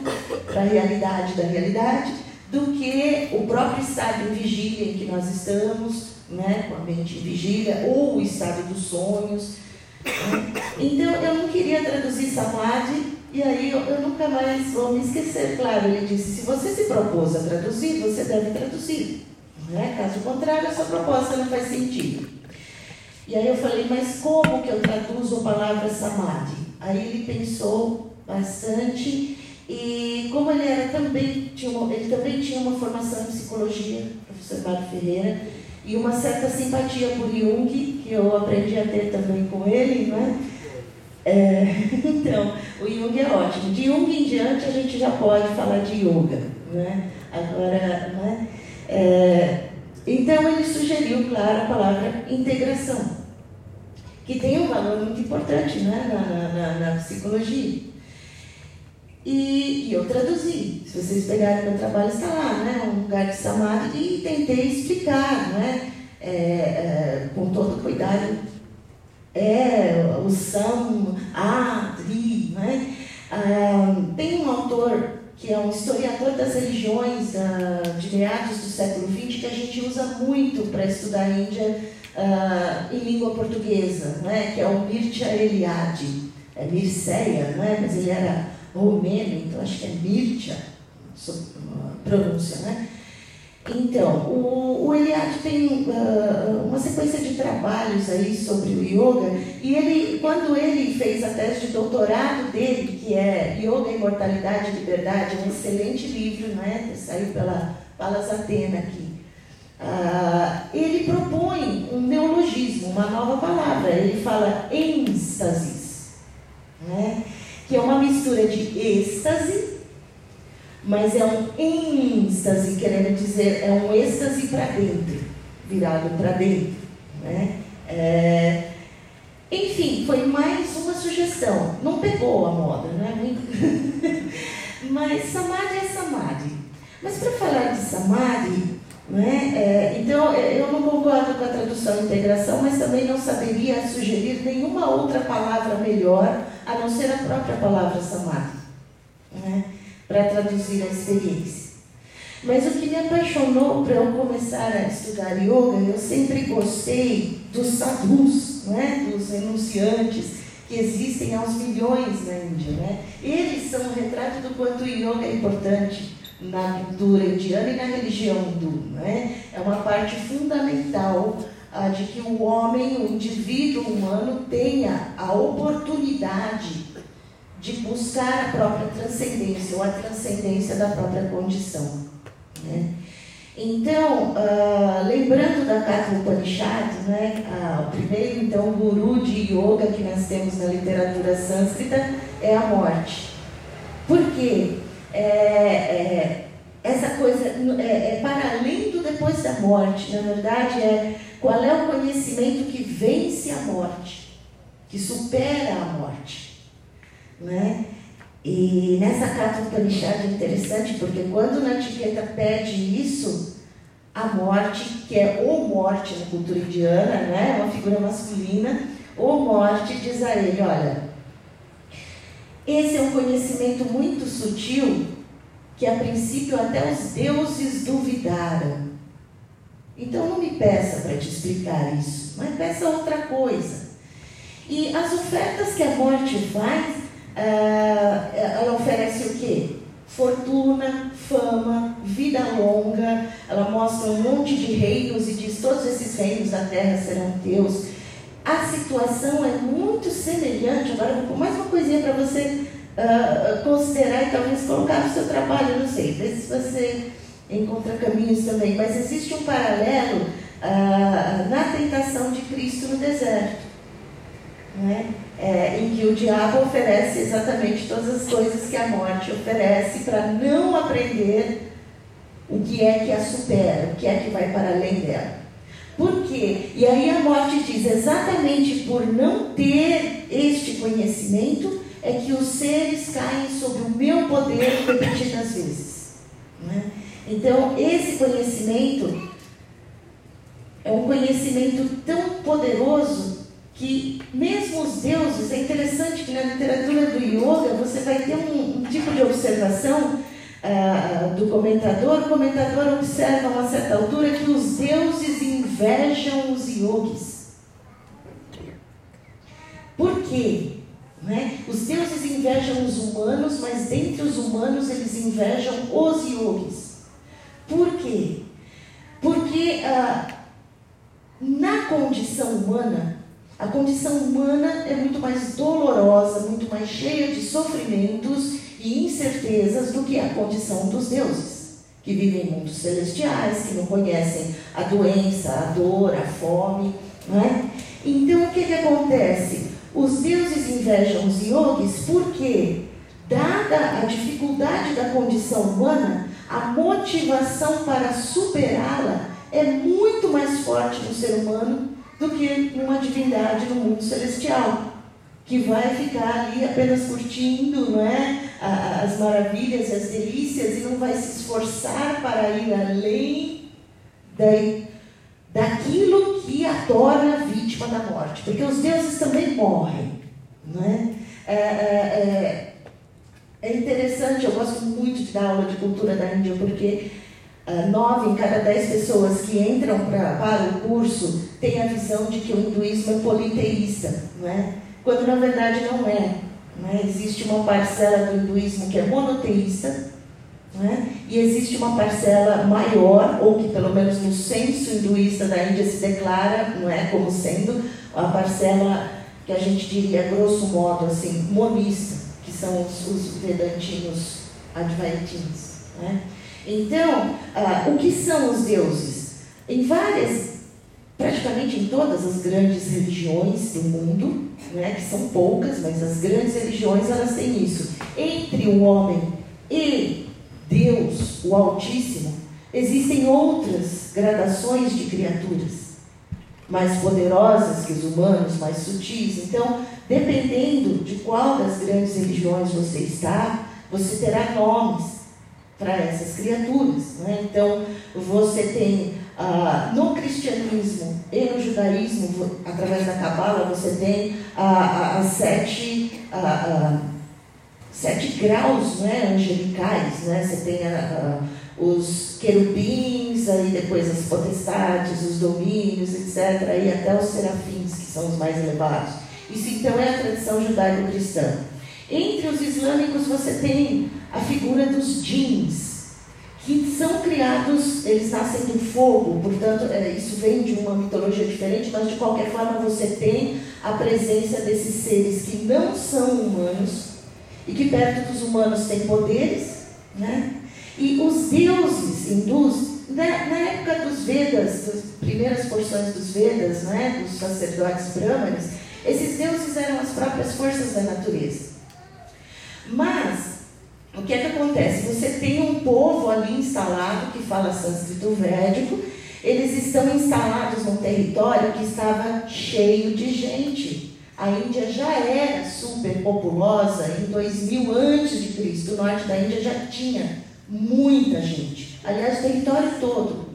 para a realidade da realidade do que o próprio estado em vigília em que nós estamos, né, com a mente em vigília, ou o estado dos sonhos. Então, eu não queria traduzir Samadhi, e aí eu, eu, nunca mais vou me esquecer. Claro, ele disse: se você se propôs a traduzir, você deve traduzir. Né? Caso contrário, a sua proposta não faz sentido. E aí eu falei, mas como que eu traduzo a palavra samadhi? Aí ele pensou bastante e como ele era também tinha uma, ele também tinha uma formação em psicologia, professor Mário Ferreira, e uma certa simpatia por Jung, que eu aprendi a ter também com ele, né? É, [LAUGHS] então, o Jung é ótimo. De Jung em diante a gente já pode falar de yoga, né? Agora, né? É, então ele sugeriu, claro, a palavra integração que tem um valor muito importante né, na, na, na psicologia. E, e, eu traduzi. Se vocês pegarem meu trabalho, está lá, né? Um lugar de samadhi e tentei explicar, né? É, é, com todo cuidado. É, o Sam, a, Tri, né? Ah, tem um autor que é um historiador das religiões uh, de meados do século XX que a gente usa muito para estudar a Índia uh, em língua portuguesa, né, que é o Mircea Eliade. É Mirceia, né, mas ele era romeno, então acho que é Mircea, pronúncia, né? Então, o, o Eliade tem uh, uma sequência de trabalhos aí sobre o yoga, e ele, quando ele fez a tese de doutorado dele, que é Yoga, Imortalidade e Liberdade, um excelente livro, né? Saiu pela Palas Atena aqui. Uh, ele propõe um neologismo, uma nova palavra. Ele fala êxtasis, né? que é uma mistura de êxtase, mas é um êxtase, querendo dizer, é um êxtase para dentro, virado para dentro. Né? É, enfim, foi mais uma sugestão. Não pegou a moda, né? [LAUGHS] mas Samadhi é Samadhi. Mas para falar de Samadhi, né? É, então, é, eu não concordo com a tradução integração, mas também não saberia sugerir nenhuma outra palavra melhor a não ser a própria palavra samadhi, né? Para traduzir a experiência. Mas o que me apaixonou para eu começar a estudar yoga, eu sempre gostei dos sadhus, né? dos renunciantes, que existem aos milhões na Índia. Né? Eles são um retrato do quanto o yoga é importante na cultura indiana e na religião hindu. Né? É uma parte fundamental de que o homem, o indivíduo humano, tenha a oportunidade de buscar a própria transcendência ou a transcendência da própria condição. Né? Então, ah, lembrando da Katha Upanishad, né, ah, o primeiro então guru de yoga que nós temos na literatura sânscrita é a morte. Por quê? é, é, essa coisa é, é, para além do depois da morte, na verdade, é qual é o conhecimento que vence a morte, que supera a morte. Né? E nessa carta do Upanishad é interessante, porque quando na etiqueta pede isso, a morte, que é ou morte na cultura indiana, né? uma figura masculina, ou morte, diz a ele, olha, esse é um conhecimento muito sutil que a princípio até os deuses duvidaram. Então não me peça para te explicar isso, mas peça outra coisa. E as ofertas que a morte faz, ela oferece o quê? Fortuna, fama, vida longa, ela mostra um monte de reinos e diz: todos esses reinos da terra serão teus a situação é muito semelhante. Agora, mais uma coisinha para você uh, considerar e talvez colocar no seu trabalho, não sei, ver se você encontra caminhos também. Mas existe um paralelo uh, na tentação de Cristo no deserto. Né? É, em que o diabo oferece exatamente todas as coisas que a morte oferece para não aprender o que é que a supera, o que é que vai para além dela. Por quê? E aí a morte diz: exatamente por não ter este conhecimento, é que os seres caem sob o meu poder repetidas vezes. Né? Então, esse conhecimento é um conhecimento tão poderoso que mesmo os deuses, é interessante que na literatura do yoga você vai ter um, um tipo de observação uh, do comentador, o comentador observa a uma certa altura que os deuses invejam os yogis. Por quê? Né? Os deuses invejam os humanos, mas dentre os humanos eles invejam os yogis. Por quê? Porque uh, na condição humana, a condição humana é muito mais dolorosa, muito mais cheia de sofrimentos e incertezas do que a condição dos deuses, que vivem em mundos celestiais, que não conhecem a doença, a dor, a fome. Não é? Então, o que, que acontece? Os deuses invejam os yogis porque, dada a dificuldade da condição humana, a motivação para superá-la é muito mais forte no ser humano do que numa divindade no mundo celestial que vai ficar ali apenas curtindo não é? as maravilhas e as delícias e não vai se esforçar para ir além da, daquilo que a torna vítima da morte. Porque os deuses também morrem. Não é? É, é, é, é interessante, eu gosto muito de dar aula de cultura da Índia, porque uh, nove em cada dez pessoas que entram pra, para o curso têm a visão de que o hinduísmo é politeísta. Não é? quando na verdade não é. Né? Existe uma parcela do hinduísmo que é monoteísta, né? e existe uma parcela maior, ou que pelo menos no senso hinduísta da Índia se declara não é, como sendo a parcela que a gente diria, grosso modo, assim, monista, que são os, os vedantinos advaitinos. Né? Então, ah, o que são os deuses? Em várias praticamente em todas as grandes religiões do mundo, né, que são poucas, mas as grandes religiões elas têm isso. Entre o homem e Deus, o Altíssimo, existem outras gradações de criaturas, mais poderosas que os humanos, mais sutis. Então, dependendo de qual das grandes religiões você está, você terá nomes para essas criaturas. Né? Então, você tem ah, no cristianismo e no judaísmo, através da Cabala, você tem ah, as sete, ah, sete graus né, angelicais. Né? Você tem os querubins, aí depois as potestades, os domínios, etc., e até os serafins, que são os mais elevados. Isso então é a tradição judaico-cristã. Entre os islâmicos você tem a figura dos jeans, que são criados, eles nascem do fogo, portanto, é, isso vem de uma mitologia diferente, mas de qualquer forma você tem a presença desses seres que não são humanos e que perto dos humanos têm poderes, né? E os deuses hindus, na, na época dos Vedas, das primeiras porções dos Vedas, né, dos sacerdotes brahmanes, esses deuses eram as próprias forças da natureza. Mas o que é que acontece? Você tem um povo ali instalado que fala sânscrito védico, eles estão instalados num território que estava cheio de gente. A Índia já era super populosa em 2000 antes de Cristo. O norte da Índia já tinha muita gente. Aliás, o território todo.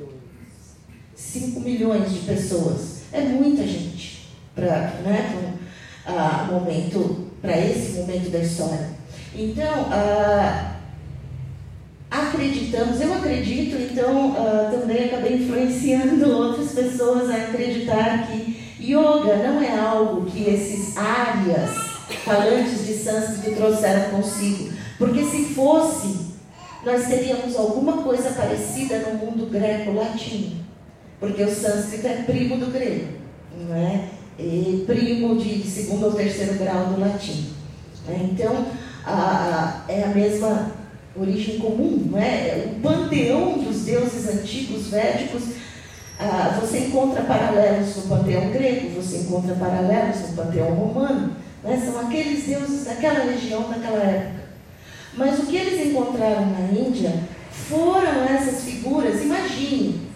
5 milhões de pessoas. É muita gente para né, um, uh, momento, para esse momento da história. Então, ah, acreditamos, eu acredito, então ah, também acabei influenciando [LAUGHS] outras pessoas a acreditar que yoga não é algo que esses áreas falantes de sânscrito trouxeram consigo. Porque se fosse, nós teríamos alguma coisa parecida no mundo greco-latino. Porque o sânscrito é primo do grego, não é? E primo de segundo ou terceiro grau do latim. Então, a, é a mesma origem comum, não é? O panteão dos deuses antigos védicos, ah, você encontra paralelos no panteão grego, você encontra paralelos no panteão romano, né? são aqueles deuses daquela região, daquela época. Mas o que eles encontraram na Índia foram essas figuras, imagine,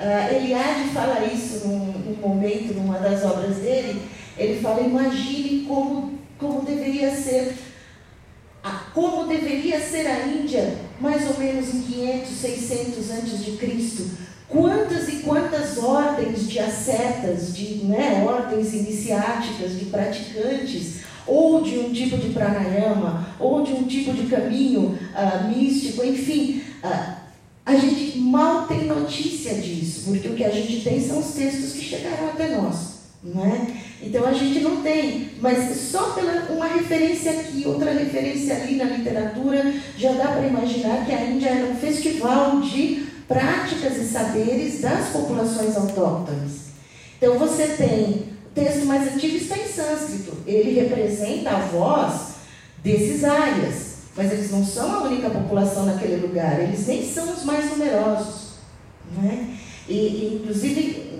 Uh, Eliade fala isso num, num, momento, numa das obras dele. Ele fala: imagine como, como deveria ser a, como deveria ser a Índia, mais ou menos em 500, 600 antes de Cristo. Quantas e quantas ordens de ascetas, de né, ordens iniciáticas, de praticantes, ou de um tipo de pranayama, ou de um tipo de caminho uh, místico, enfim, uh, a gente mal tem notícia disso, porque o que a gente tem são os textos que chegaram até nós, não é? Então a gente não tem, mas só pela uma referência aqui, outra referência ali na literatura, já dá para imaginar que a Índia era um festival de práticas e saberes das populações autóctones. Então você tem o texto mais antigo está em sânscrito, ele representa a voz desses áreas. Mas eles não são a única população naquele lugar, eles nem são os mais numerosos. Né? E, e, inclusive,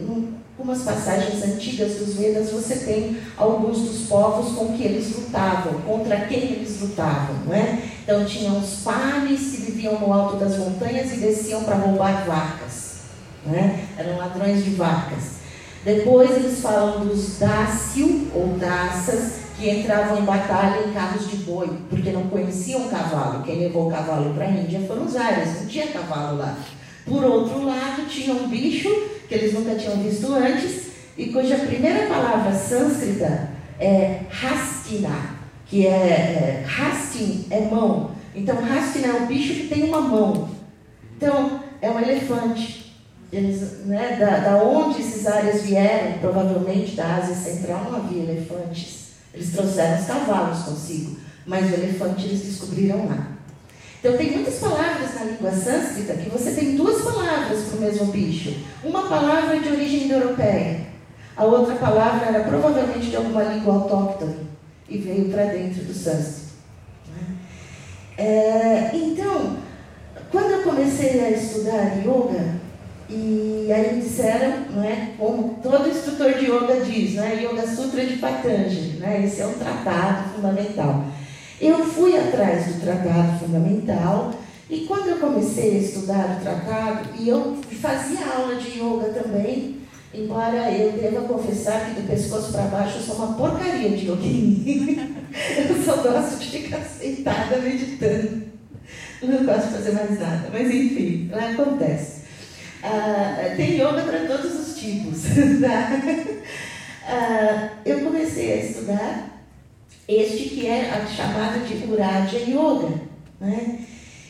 algumas passagens antigas dos Vedas, você tem alguns dos povos com que eles lutavam, contra quem eles lutavam. Não é? Então, tinham os panes que viviam no alto das montanhas e desciam para roubar vacas. Né? Eram ladrões de vacas. Depois eles falam dos dácio ou daças, que entravam em batalha em carros de boi, porque não conheciam cavalo. Quem levou o cavalo para a Índia foram os áreas, não tinha cavalo lá. Por outro lado, tinha um bicho que eles nunca tinham visto antes e cuja primeira palavra sânscrita é hastina, que é, é hastin é mão. Então, hastina é um bicho que tem uma mão. Então, é um elefante. Eles, né, da, da onde esses áreas vieram, provavelmente da Ásia Central, não havia elefantes. Eles trouxeram os cavalos consigo, mas o elefante eles descobriram lá. Então, tem muitas palavras na língua sânscrita que você tem duas palavras para o mesmo bicho. Uma palavra é de origem europeia, a outra palavra era provavelmente de alguma língua autóctone e veio para dentro do sânscrito. Né? É, então, quando eu comecei a estudar yoga, e aí me disseram, não é, como todo instrutor de yoga diz, né, Yoga Sutra de Patanjali, né, esse é um tratado fundamental. Eu fui atrás do tratado fundamental e quando eu comecei a estudar o tratado, e eu fazia aula de yoga também, embora eu deva confessar que do pescoço para baixo eu sou uma porcaria de yoguinha. [LAUGHS] eu só gosto de ficar sentada meditando. Não gosto de fazer mais nada, mas enfim, lá acontece. Ah, tem yoga para todos os tipos. [LAUGHS] Tá? Ah, eu comecei a estudar este que é a chamada de Uraja Yoga. Né?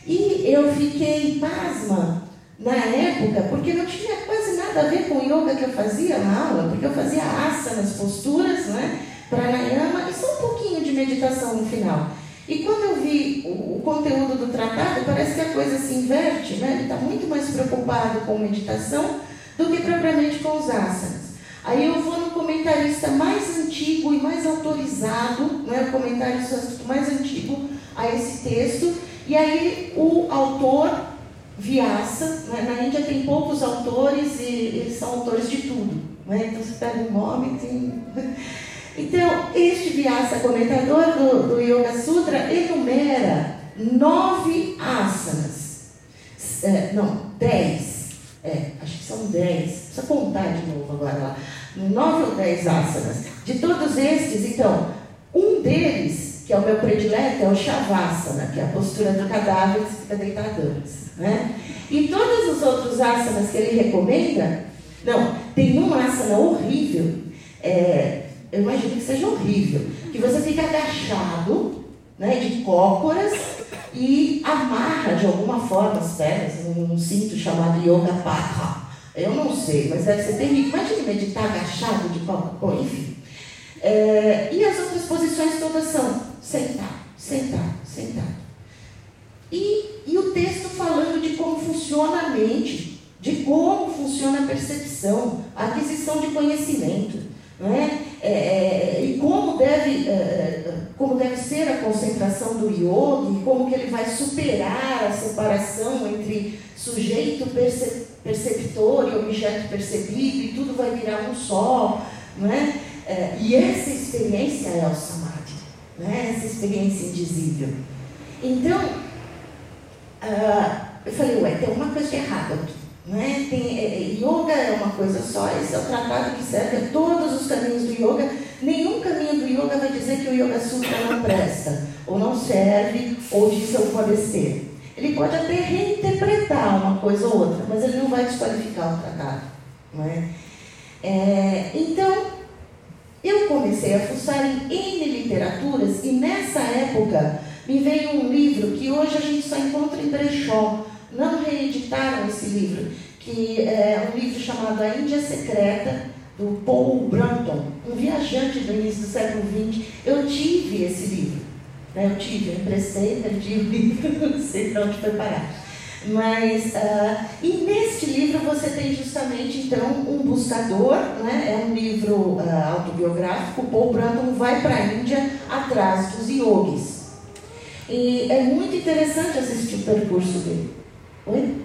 E eu fiquei pasma na época, porque não tinha quase nada a ver com o yoga que eu fazia na aula, porque eu fazia asanas, posturas, né? pranayama e só um pouquinho de meditação no final. E quando eu vi o, o conteúdo do tratado, parece que a coisa se inverte, né? Ele está muito mais preocupado com meditação do que propriamente com os asanas. Aí eu vou no comentarista mais antigo e mais autorizado, né, o comentário mais antigo a esse texto, e aí o autor Vyasa, né, na Índia tem poucos autores e eles são autores de tudo. Né? Então você pega um nome, tem. [LAUGHS] Então, este Vyasa, comentador do, do Yoga Sutra, enumera nove asanas. É, não, dez. É, acho que são dez. Precisa contar de novo agora lá. Nove ou dez asanas. De todos estes, então, um deles, que é o meu predileto, é o Shavasana, que é a postura do cadáver que fica deitado Né? E todos os outros asanas que ele recomenda, não, tem um asana horrível, é, eu imagino que seja horrível, que você fica agachado, né, de cócoras e amarra de alguma forma as pernas num cinto chamado Yoga Patha. Eu não sei, mas deve ser terrível. Imagine meditar agachado de cócoras, enfim. É, e as outras posições todas são sentar, sentar, sentar. E, e o texto falando de como funciona a mente, de como funciona a percepção, a aquisição de conhecimento. Não é? É, é, e como deve, é, é, como deve ser a concentração do yoga, como que ele vai superar a separação entre sujeito perce, perceptor e objeto percebido, e tudo vai virar um só. Não é? É e essa experiência é o samadhi, é? essa experiência indizível. Então, uh, eu falei, ué, tem uma coisa de errado aqui. Né? Tem, é, é, yoga é uma coisa só, esse é o tratado que serve a todos os caminhos do yoga. Nenhum caminho do yoga vai dizer que o Yoga Sutra não presta, ou não serve, ou diz alguma besteira. Ele pode até reinterpretar uma coisa ou outra, mas ele não vai desqualificar o tratado. Não é? É, então, eu comecei a fuçar em N literaturas e nessa época me veio um livro que hoje a gente só encontra em brechó. Não reeditaram esse livro, que é um livro chamado A Índia Secreta, do Paul Brunton, um viajante do início do século XX. Eu tive esse livro. Né? Eu tive, eu emprestei, perdi o livro, [LAUGHS] não sei para onde foi parar. Mas, uh, e neste livro você tem justamente, então, um buscador, né? é um livro uh, autobiográfico, Paul Brandon vai para a Índia atrás dos yogis. E é muito interessante assistir o percurso dele. Oi?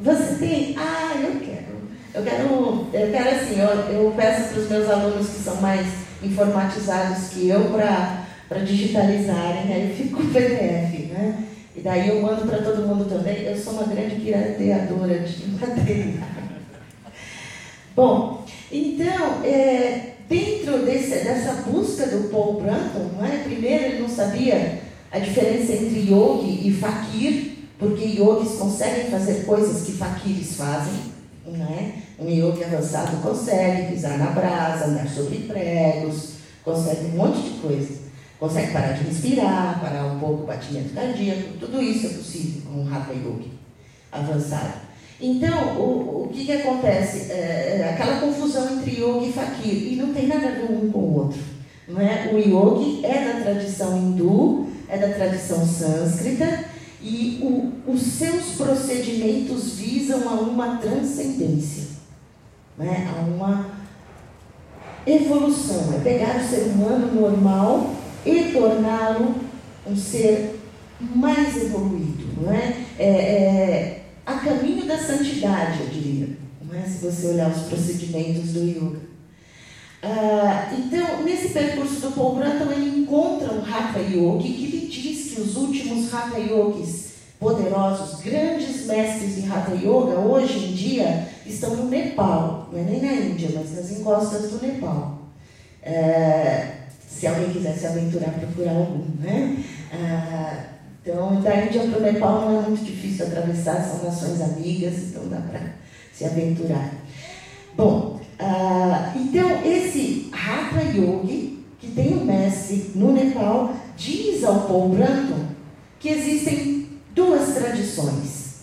Você tem? Ah, eu quero. Eu quero, eu quero assim, eu, eu peço para os meus alunos que são mais informatizados que eu para digitalizarem, aí fica o PDF, né? E daí eu mando para todo mundo também. Eu sou uma grande pirateadora de matéria. Bom, então, é, dentro desse, dessa busca do Paul Brunton, não é? primeiro ele não sabia a diferença entre yogi e fakir, porque yogis conseguem fazer coisas que faquires fazem. Não é? Um yogi avançado consegue pisar na brasa, andar sobre pregos, consegue um monte de coisa. Consegue parar de respirar, parar um pouco o batimento cardíaco, tudo isso é possível com um Hatha Yogi avançado. Então, o, o que, que acontece? É, é, aquela confusão entre yogi e fakir, e não tem nada a ver um com o outro. Não é? O yogi é da tradição hindu, é da tradição sânscrita, e o, os seus procedimentos visam a uma transcendência, né? a uma evolução. É pegar o ser humano normal e torná-lo um ser mais evoluído, não é? É, é? a caminho da santidade, eu diria, não é? se você olhar os procedimentos do yoga. Ah, então, nesse percurso do Paul Brunton, ele encontra um Hatha Yogi que lhe diz que os últimos Hatha Yogis poderosos, grandes mestres de Hatha Yoga, hoje em dia, estão no Nepal, não é nem na Índia, mas nas encostas do Nepal. É, se alguém quiser se aventurar, procurar algum, né? Ah, então, da Índia para o Nepal não é muito difícil atravessar, são nações amigas, então dá para se aventurar. Bom, ah, então esse Hatha Yogi, que tem um mestre no Nepal, diz ao Paul Branton que existem duas tradições.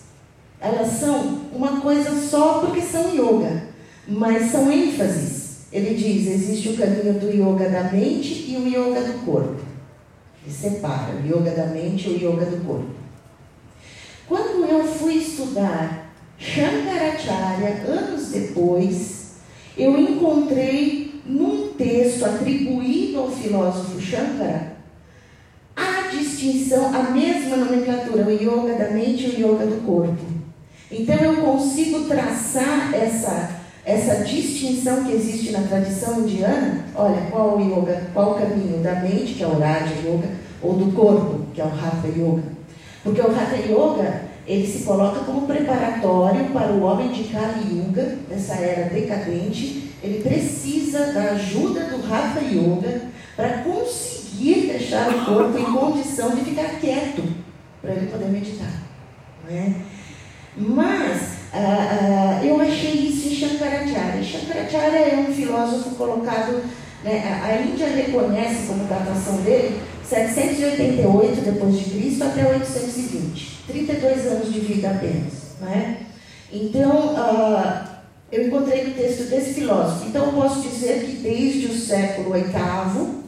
Elas são uma coisa só porque são yoga, mas são ênfases ele diz: existe o caminho do yoga da mente e o yoga do corpo. Ele separa o yoga da mente e o yoga do corpo. Quando eu fui estudar Shankaracharya, anos depois, eu encontrei num texto atribuído ao filósofo Shankara a distinção, a mesma nomenclatura, o yoga da mente e o yoga do corpo. Então eu consigo traçar essa essa distinção que existe na tradição indiana, olha, qual o yoga, qual o caminho da mente, que é o Raja Yoga, ou do corpo, que é o Hatha Yoga. Porque o Hatha Yoga, ele se coloca como preparatório para o homem de Kali Yuga, nessa era decadente, ele precisa da ajuda do Hatha Yoga para conseguir deixar o corpo em condição de ficar quieto, para ele poder meditar. Não é? Mas ah, ah, eu achei isso em Shankaracharya. Shankaracharya é um filósofo colocado, né, a Índia reconhece como datação dele 788 depois de Cristo até 820, 32 anos de vida apenas. Né? Então, uh, eu encontrei no texto desse filósofo. Então, eu posso dizer que desde o século VIII,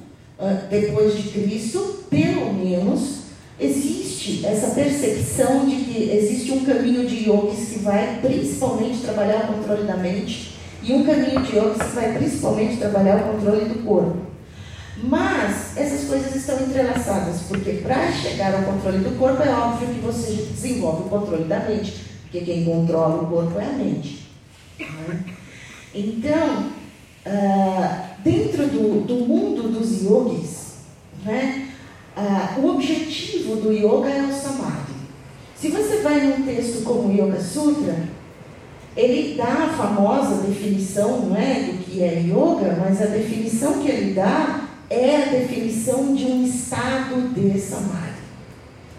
depois de Cristo, pelo menos, existe essa percepção de que existe um caminho de yogis que vai principalmente trabalhar o controle da mente e um caminho de yogis que vai principalmente trabalhar o controle do corpo. Mas essas coisas estão entrelaçadas, porque para chegar ao controle do corpo é óbvio que você desenvolve o controle da mente, porque quem controla o corpo é a mente. Então, uh, dentro do, do mundo dos yogis, né, ah, o objetivo do yoga é o samadhi. Se você vai num texto como o Yoga Sutra, ele dá a famosa definição não é, do que é yoga, mas a definição que ele dá é a definição de um estado de samadhi.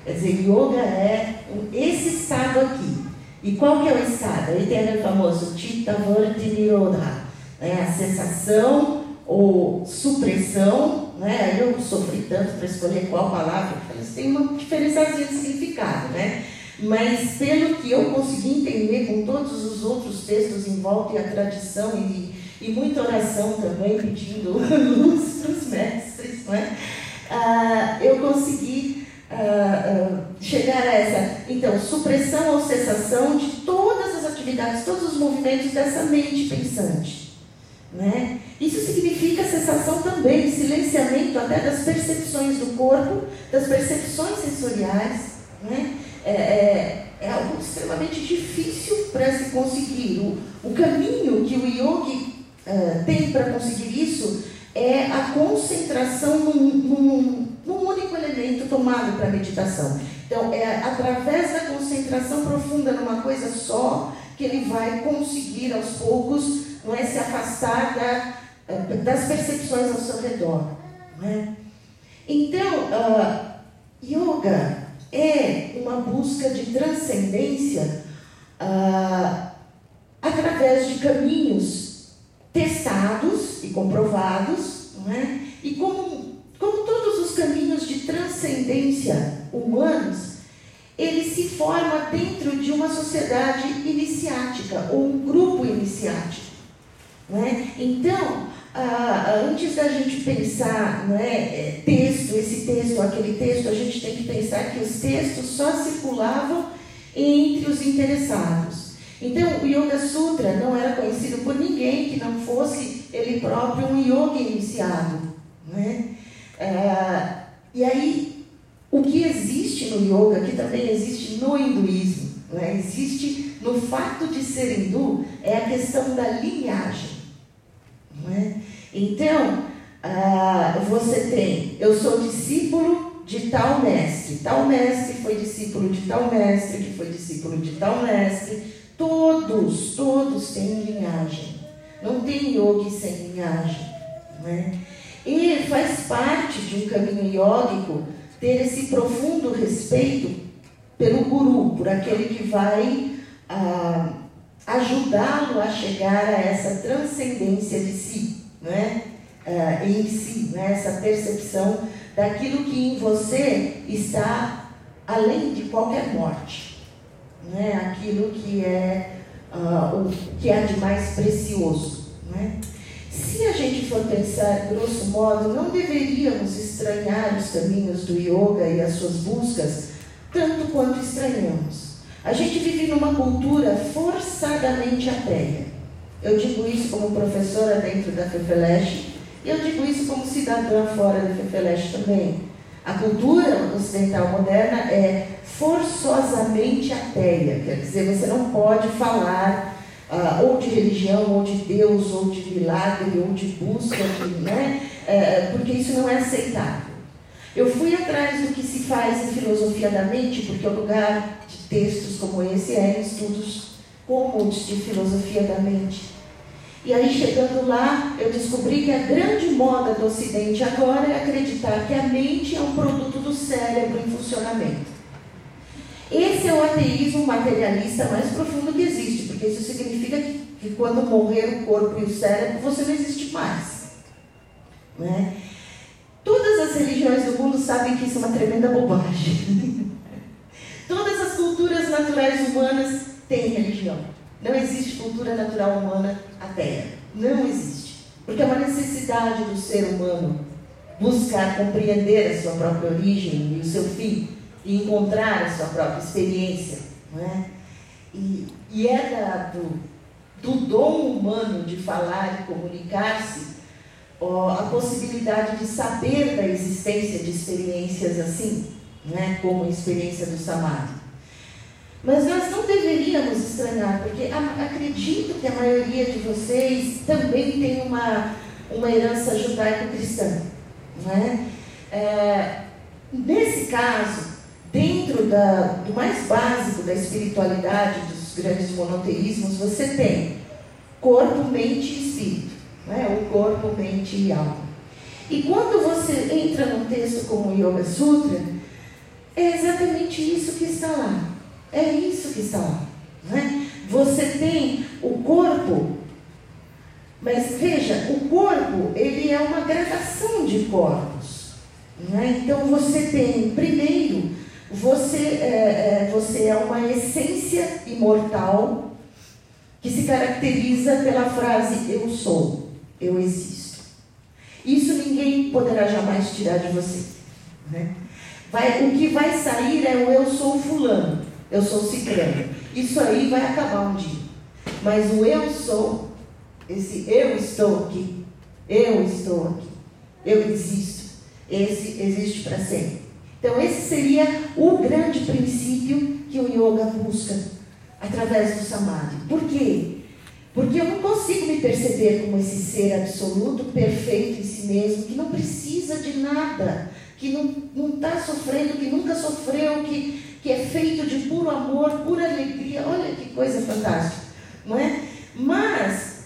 Quer dizer, yoga é esse estado aqui. E qual que é o estado? Aí tem aquele famoso Chitta Nirodha, né? a sensação ou supressão, né? Eu sofri tanto para escolher qual palavra, eles têm uma diferençazinha de significado, né? Mas pelo que eu consegui entender com todos os outros textos em volta e a tradição e, e muita oração também pedindo [LAUGHS] luz para os mestres, não é? Ah, eu consegui ah, ah, chegar a essa, então, supressão ou cessação de todas as atividades, todos os movimentos dessa mente pensante. Né? Isso significa cessação também, silenciamento até das percepções do corpo, das percepções sensoriais. Né? É, é, é, algo extremamente difícil para se conseguir. O, o, caminho que o yogi uh, tem para conseguir isso é a concentração num, num, num único elemento tomado para a meditação. Então, é através da concentração profunda numa coisa só que ele vai conseguir aos poucos não é, se afastar da, das percepções ao seu redor. Né? Então, uh, yoga é uma busca de transcendência uh, através de caminhos testados e comprovados, não é? e como, como todos os caminhos de transcendência humanos, ele se forma dentro de uma sociedade iniciática ou um grupo iniciático. Não é? Então, ah, antes da gente pensar não é, é, texto, esse texto, aquele texto, a gente tem que pensar que os textos só circulavam entre os interessados. Então, o Yoga Sutra não era conhecido por ninguém que não fosse ele próprio um yoga iniciado. Né? Ah, e aí, o que existe no yoga, que também existe no hinduísmo, né? existe no fato de ser hindu, é a questão da linhagem. É? Então, ah, você tem, eu sou discípulo de tal mestre, tal mestre foi discípulo de tal mestre, que foi discípulo de tal mestre, todos, todos têm linhagem. Não tem yogi sem linhagem. Né? E faz parte de um caminho yógico ter esse profundo respeito pelo guru, por aquele que vai ah, ajudá-lo a chegar a essa transcendência de si, né? Em si, né? essa percepção daquilo que em você está além de qualquer morte, né? aquilo que é uh, o que há de mais precioso. Né? Se a gente for pensar, grosso modo, não deveríamos estranhar os caminhos do yoga e as suas buscas tanto quanto estranhamos. A gente vive numa cultura forçadamente ateia. Eu digo isso como professora dentro da FEFELESH e eu digo isso como cidadã fora da FEFELESH também. A cultura ocidental moderna é forçosamente ateia, quer dizer, você não pode falar ah, ou de religião, ou de Deus, ou de milagre, ou de busca, né? É, porque isso não é aceitável. Eu fui atrás do que se faz em filosofia da mente, porque o lugar de textos como esse é estudos comuns de filosofia da mente. E aí, chegando lá, eu descobri que a grande moda do Ocidente agora é acreditar que a mente é um produto do cérebro em funcionamento. Esse é o ateísmo materialista mais profundo que existe, porque isso significa que, que quando morrer o corpo e o cérebro, você não existe mais. Né? Todas as religiões do mundo sabem que isso é uma tremenda bobagem. [LAUGHS] Todas as culturas naturais humanas têm religião. Não existe cultura natural humana ateia. Não existe. Porque é uma necessidade do ser humano buscar compreender a sua própria origem e o seu fim e encontrar a sua própria experiência. Não é? e, e é da, do, do dom humano de falar e comunicar-se a possibilidade de saber da existência de experiências assim, né, como a experiência do Samadhi. Mas nós não deveríamos estranhar, porque acredito que a maioria de vocês também tem uma, uma herança judaico-cristã. Né? É, nesse caso, dentro da, do mais básico da espiritualidade dos, grandes monoteísmos, você tem corpo, mente e espírito. Né? O corpo, mente e alma. E quando você entra num texto como o Yoga Sutra, é exatamente isso que está lá. É isso que está lá. Né? Você tem o corpo, mas veja, o corpo ele é uma gradação de corpos. Né? Então você tem, primeiro, você é, é, você é uma essência imortal que se caracteriza pela frase eu sou, eu existo. Isso ninguém poderá jamais tirar de você. Né? Vai, o que vai sair é o eu sou fulano, eu sou ciclano. Isso aí vai acabar um dia. Mas o eu sou, esse eu estou aqui, eu estou aqui, eu existo, esse existe para sempre. Então, esse seria o grande princípio que o yoga busca através do samadhi. Por quê? Porque eu não consigo me perceber como esse ser absoluto, perfeito em si mesmo, que não precisa de nada, que não está sofrendo, que nunca sofreu, que, que é feito de puro amor, pura alegria. Olha que coisa fantástica, não é? Mas,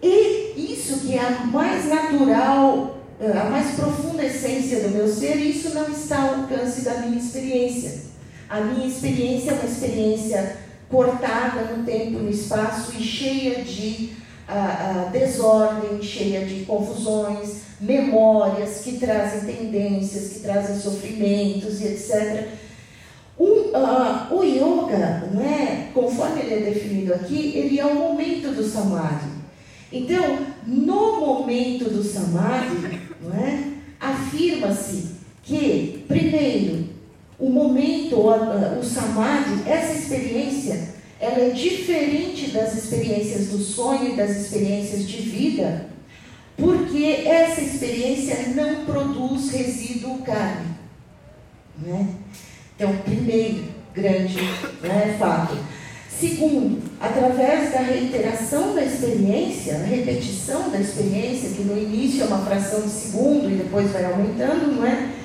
e isso que é a mais natural, a mais profunda essência do meu ser, isso não está ao alcance da minha experiência. A minha experiência é uma experiência cortada no tempo e no espaço e cheia de ah, ah, desordem, cheia de confusões, memórias que trazem tendências, que trazem sofrimentos e etc. O, ah, o yoga, né, conforme ele é definido aqui, ele é o momento do samadhi. Então, no momento do samadhi, é, afirma-se que, primeiro, o momento, o samadhi, essa experiência, ela é diferente das experiências do sonho e das experiências de vida, porque essa experiência não produz resíduo carne. Né? Então, primeiro grande né, fato. Segundo, através da reiteração da experiência, a repetição da experiência, que no início é uma fração de segundo e depois vai aumentando, não é?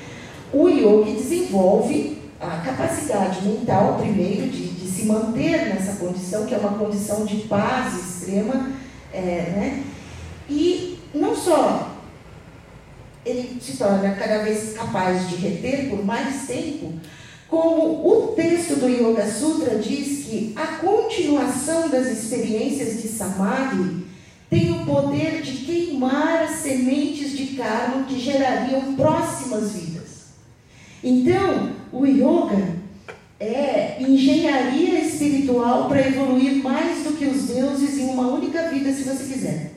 O yogi desenvolve a capacidade mental, primeiro, de, de, se manter nessa condição, que é uma condição de paz extrema, é, né? e não só ele se torna cada vez capaz de reter por mais tempo, como o texto do Yoga Sutra diz que a continuação das experiências de Samadhi tem o poder de queimar as sementes de karma que gerariam próximas vidas. Então, o yoga é engenharia espiritual para evoluir mais do que os deuses em uma única vida, se você quiser.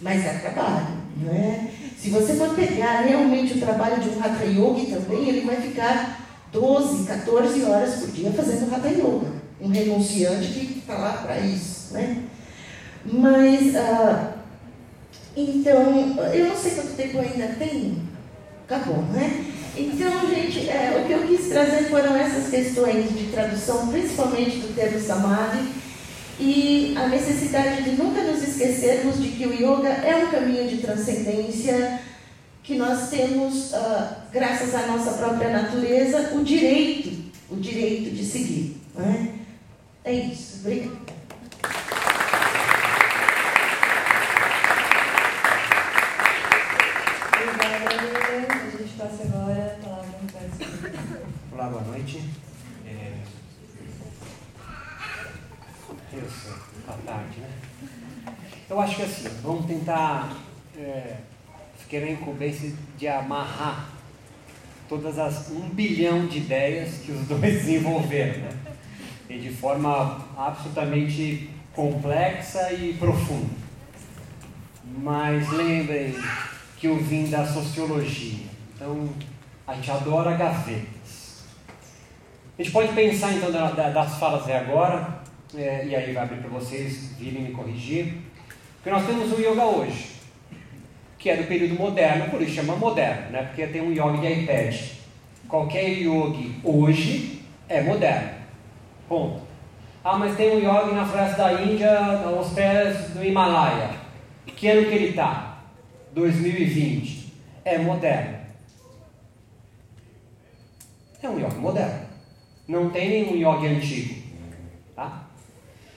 Mas é trabalho, não é? Se você for pegar realmente o trabalho de um Hatha Yogi também, ele vai ficar 12, 14 horas por dia fazendo Hatha Yoga. Um renunciante que está lá para isso, né? Mas, ah, então, eu não sei quanto tempo ainda tem. Acabou, né? Então, gente, é, o que eu quis trazer foram essas questões de tradução, principalmente do termo samadhi, e a necessidade de nunca nos esquecermos de que o yoga é um caminho de transcendência, que nós temos, uh, graças à nossa própria natureza, o direito, o direito de seguir. Né? É isso. Obrigada. Boa noite. É... Terça, à tarde, né? Eu acho que assim, vamos tentar é, querer incumbência de amarrar todas as um bilhão de ideias que os [LAUGHS] dois desenvolveram, né? E de forma absolutamente complexa e profunda. Mas lembrem que eu vim da sociologia, então a gente adora gavetas. A gente pode pensar então das falas de agora, é, e aí vai abrir para vocês virem me corrigir, porque nós temos o yoga hoje, que é do período moderno, por isso chama moderno, né? porque tem um yoga de iPad. Qualquer yogi hoje é moderno. Ponto. Ah, mas tem um yogi na floresta da Índia, aos pés do Himalaia. Que ano que ele está? 2020. É moderno. É um yoga moderno. Não tem nenhum yoga antigo. Tá?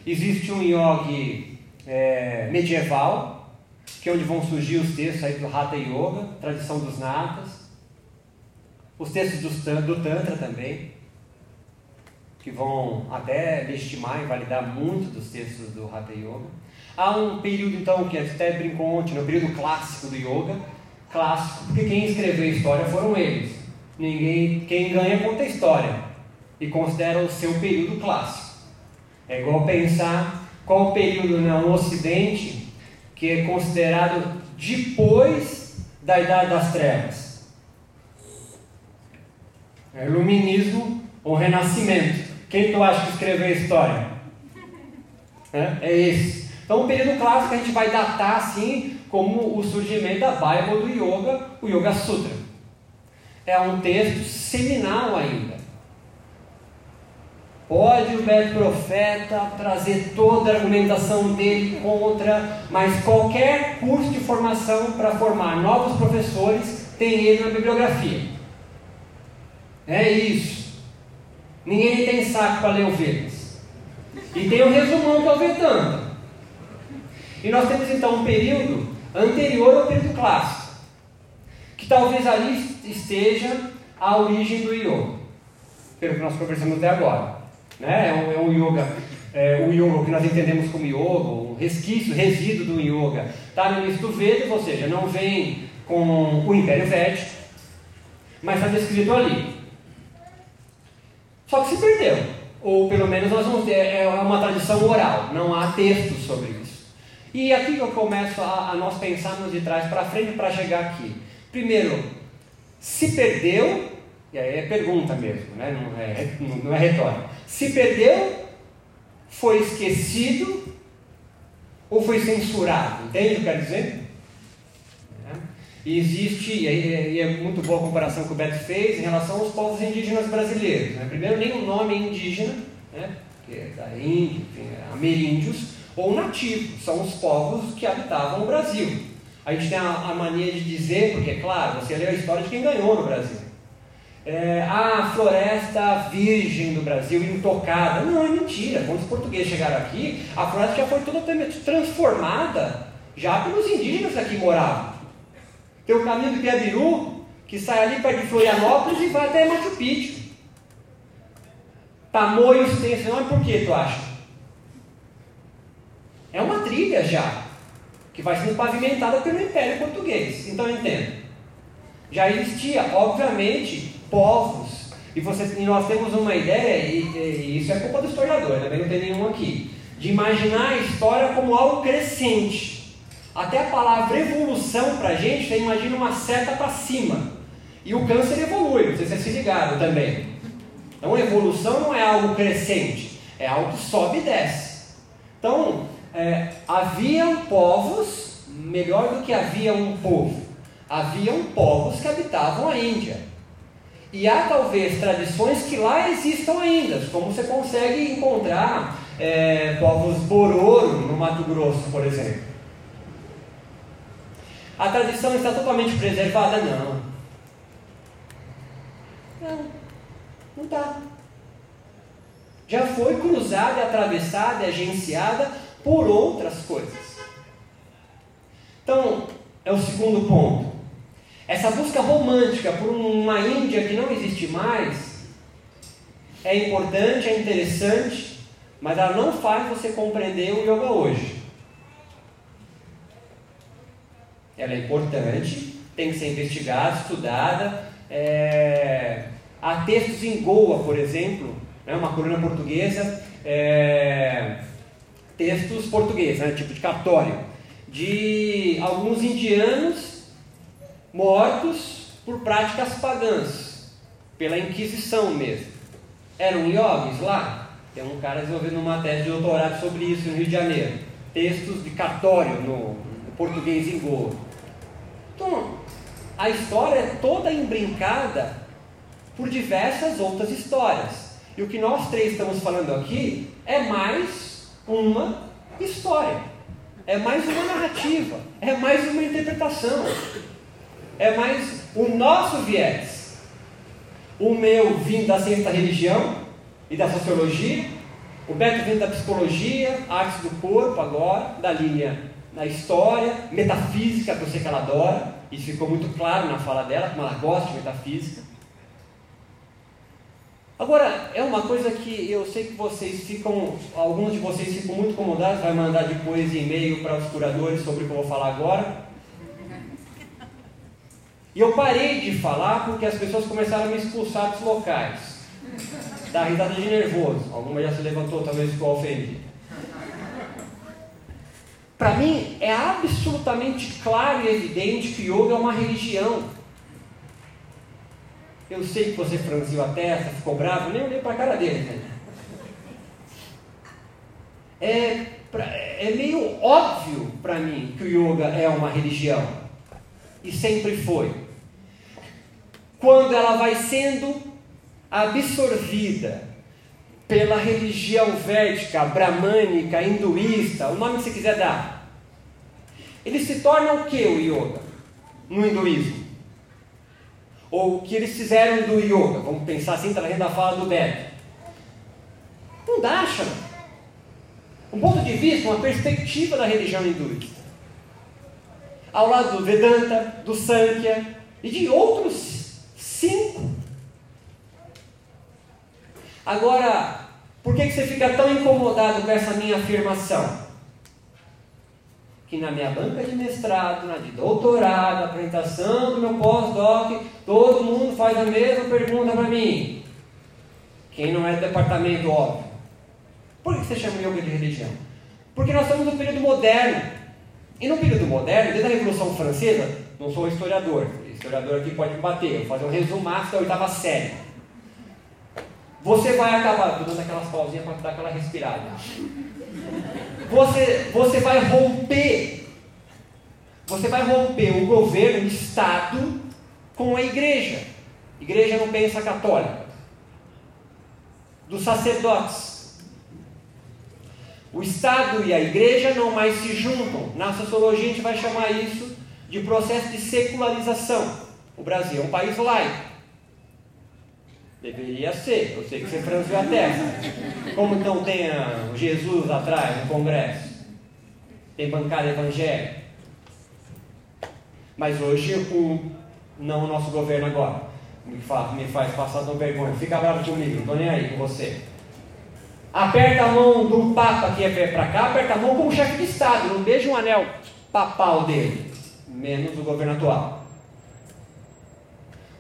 Existe um yoga é, medieval, que é onde vão surgir os textos aí do Hatha Yoga, tradição dos natas, os textos do, do Tantra também, que vão até legitimar e validar muito dos textos do Hatha Yoga. Há um período, então, que até brincou ontem, no período clássico do Yoga, clássico, porque quem escreveu a história foram eles. Ninguém, quem ganha conta a história e considera o seu período clássico. É igual pensar qual período no Ocidente que é considerado depois da Idade das Trevas. É Iluminismo ou Renascimento. Quem tu acha que escreveu a história? É, é esse. Então, o período clássico a gente vai datar assim como o surgimento da Bible do Yoga, o Yoga Sutra. É um texto seminal ainda. Pode o Beto Profeta trazer toda a argumentação dele contra, mas qualquer curso de formação para formar novos professores tem ele na bibliografia. É isso. Ninguém tem saco para ler ovelhas. E tem o um resumão que é o Vedanta. E nós temos então um período anterior ao período clássico, que talvez ali esteja a origem do yoga, pelo que nós conversamos até agora. Né? É, um, é um yoga, é, o yoga que nós entendemos como yoga, um resquício, resíduo do yoga, está no início do Vedas, ou seja, não vem com o Império Védico, mas está descrito ali. Só que se perdeu, ou pelo menos nós vamos ter, é uma tradição oral, não há textos sobre isso. E aqui que eu começo a, a nós pensarmos de trás para frente para chegar aqui. Primeiro, se perdeu, e aí é pergunta mesmo, né? não, é, não é retórica. Se perdeu, foi esquecido ou foi censurado? Entende o que eu quero dizer? É. E existe, e é muito boa a comparação que o Beto fez em relação aos povos indígenas brasileiros. Né? Primeiro, nem o nome é indígena, né? que é da Índia, enfim, é ameríndios, ou nativos, são os povos que habitavam o Brasil. A gente tem a, a mania de dizer, porque, é claro, você lê a história de quem ganhou no Brasil. É, a floresta virgem do Brasil, intocada. Não, é mentira. Quando os portugueses chegaram aqui, a floresta já foi totalmente transformada já pelos indígenas que aqui moravam. Tem o caminho do Piabiru, que sai ali perto de Florianópolis e vai até Machu Picchu. Tamoios tem esse nome por quê, tu acha? É uma trilha já, que vai sendo pavimentada pelo Império Português. Então entenda. Já existia, obviamente, povos, e, você, e nós temos uma ideia, e, e, isso é culpa do historiador, também não tem nenhum aqui, de imaginar a história como algo crescente. Até a palavra evolução para a gente, você imagina uma seta para cima. E o câncer evolui, sei se ligado também. Então, evolução não é algo crescente, é algo que sobe e desce. Então, é, haviam povos, melhor do que havia um povo, haviam povos que habitavam a Índia. E há talvez tradições que lá existam ainda, como você consegue encontrar é, povos Bororo no Mato Grosso, por exemplo. A tradição está totalmente preservada? Não. Não, não está. Já foi cruzada, atravessada, agenciada por outras coisas. Então, é o segundo ponto. Essa busca romântica por uma Índia que não existe mais é importante, é interessante, mas ela não faz você compreender o yoga hoje. Ela é importante, tem que ser investigada, estudada. É... Há textos em Goa, por exemplo, né, uma coluna portuguesa. É textos portugueses, né, tipo de cartório, de alguns indianos mortos por práticas pagãs, pela Inquisição mesmo. Eram yogis lá? Tem um cara desenvolvendo uma tese de doutorado sobre isso no Rio de Janeiro. Textos de cartório no, no português em Goa. Então, a história é toda embrincada por diversas outras histórias. E o que nós três estamos falando aqui é mais uma história, é mais uma narrativa, é mais uma interpretação, é mais o nosso viés. O meu vindo da ciência da religião e da sociologia, O Beto vem da psicologia, artes do corpo agora, da linha na história, metafísica, que eu sei que ela adora, isso ficou muito claro na fala dela, como ela gosta de metafísica. Agora, é uma coisa que eu sei que vocês ficam, alguns de vocês ficam muito incomodados, vai mandar depois e-mail para os curadores sobre o que eu vou falar agora. E eu parei de falar porque as pessoas começaram a me expulsar dos locais. Dá risada de nervoso. Alguma já se levantou, talvez ficou ofendido. Para mim, é absolutamente claro e evidente que yoga é uma religião. Eu sei que você franziu a testa, ficou bravo, nem olhei para a cara dele. Né? É, é meio óbvio para mim que o yoga é uma religião. E sempre foi. Quando ela vai sendo absorvida pela religião védica, bramânica, hinduísta, o nome que você quiser dar. Ele se torna o que o yoga no hinduísmo? ou o que eles fizeram do yoga, vamos pensar assim, trazendo a fala do Beto. Um darshana, um ponto de vista, uma perspectiva da religião hinduísta. Ao lado do Vedanta, do Sankhya e de outros cinco. Agora, por que, você fica tão incomodado com essa minha afirmação? que na minha banca de mestrado, na de doutorado, apresentação do meu pós-doc, todo mundo faz a mesma pergunta para mim. Quem não é do departamento, óbvio. Por que você chama yoga de religião? Porque nós estamos no período moderno. E no período moderno, desde a Revolução Francesa, não sou historiador, historiador aqui pode bater, vou fazer um resumaço da oitava série. Você vai acabar, dando aquelas pausinhas para dar aquela respirada você, você vai romper, você vai romper o governo, o Estado, com a igreja. Igreja não pensa católica. Dos sacerdotes. O Estado e a igreja não mais se juntam. Na sociologia a gente vai chamar isso de processo de secularização. O Brasil é um país laico. Deveria ser, eu sei que você franziu a testa. Como não tem Jesus atrás no Congresso? Tem bancada evangélica. Mas hoje, o, não o nosso governo agora, me faz, me faz passar tão vergonha. Fica bravo comigo, não estou nem aí com você. Aperta a mão do Papa que é para cá, aperta a mão com o chefe de Estado, não beija um anel papal dele, menos o governo atual.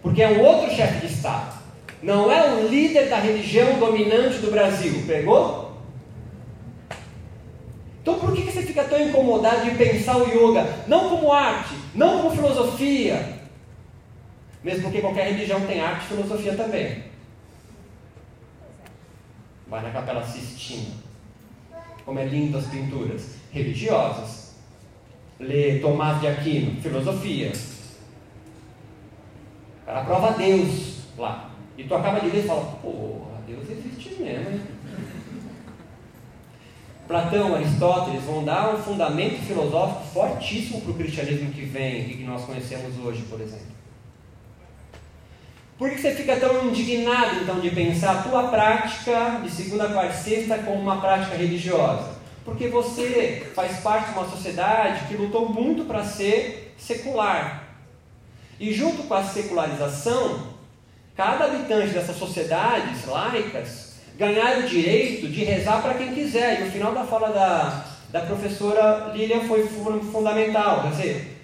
Porque é um outro chefe de Estado. Não é o líder da religião dominante do Brasil. Pegou? Então por que você fica tão incomodado de pensar o yoga não como arte, não como filosofia? Mesmo porque qualquer religião tem arte e filosofia também. Vai na Capela Sistina. Como é lindo as pinturas religiosas. Lê Tomás de Aquino, filosofia. O cara prova Deus lá. E tu acaba de ler e fala, porra, Deus existe mesmo, hein? Platão, Aristóteles vão dar um fundamento filosófico fortíssimo para o cristianismo que vem e que nós conhecemos hoje, por exemplo. Por que você fica tão indignado então de pensar a tua prática de segunda, quarta e sexta como uma prática religiosa? Porque você faz parte de uma sociedade que lutou muito para ser secular. E junto com a secularização, Cada habitante dessas sociedades laicas ganhar o direito de rezar para quem quiser. E o final da fala da, da professora Lilian foi fundamental. Quer dizer,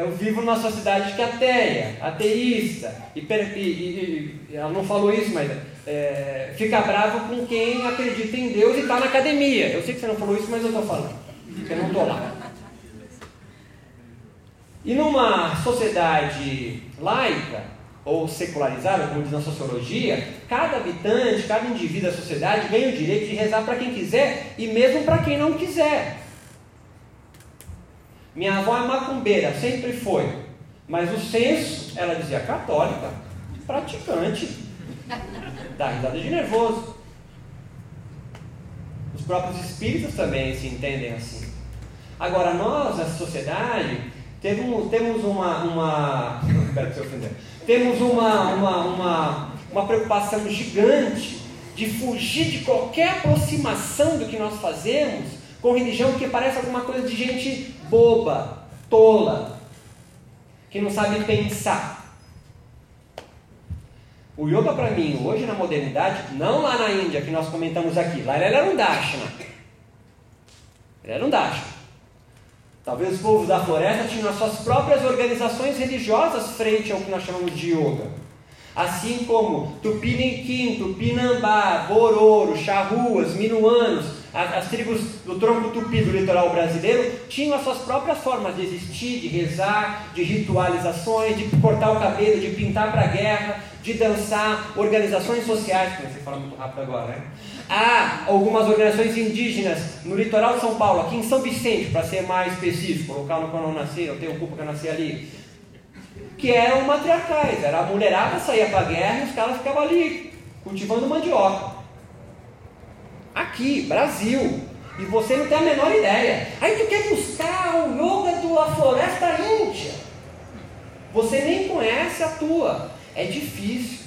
eu vivo numa sociedade que é ateia, ateísta, e, e, e, ela não falou isso, mas é, fica bravo com quem acredita em Deus e está na academia. Eu sei que você não falou isso, mas eu estou falando, eu não estou lá. E numa sociedade laica, ou secularizada, como diz na sociologia, cada habitante, cada indivíduo da sociedade ganha o direito de rezar para quem quiser e mesmo para quem não quiser. Minha avó é macumbeira, sempre foi. Mas o censo, ela dizia católica, praticante. Dá risada de nervoso. Os próprios espíritos também se entendem assim. Agora, nós, nessa sociedade, temos, temos uma. uma... [LAUGHS] Temos uma, uma, uma, uma preocupação gigante de fugir de qualquer aproximação do que nós fazemos com religião que parece alguma coisa de gente boba, tola, que não sabe pensar. O yoga para mim, hoje na modernidade, não lá na Índia que nós comentamos aqui, lá ele era um dashna. Ele era um dashna. Talvez os povos da floresta tinham as suas próprias organizações religiosas frente ao que nós chamamos de yoga. Assim como Tupiniquim, Tupinambá, Bororo, Charruas, Minuanos, as, as, tribos do tronco tupi do litoral brasileiro tinham as suas próprias formas de existir, de rezar, de ritualizações, de cortar o cabelo, de pintar para a guerra, de dançar, organizações sociais, você fala muito rápido agora, né? Há algumas organizações indígenas no litoral de São Paulo, aqui em São Vicente, para ser mais específico, o local no qual eu nasci, eu tenho culpa que eu nasci ali, que eram matriarcais, era a mulherada saía para a guerra e os caras ficavam ali cultivando mandioca. Aqui, Brasil. E você não tem a menor ideia. Aí tu quer buscar o yoga da floresta índia. Você nem conhece a tua. É difícil.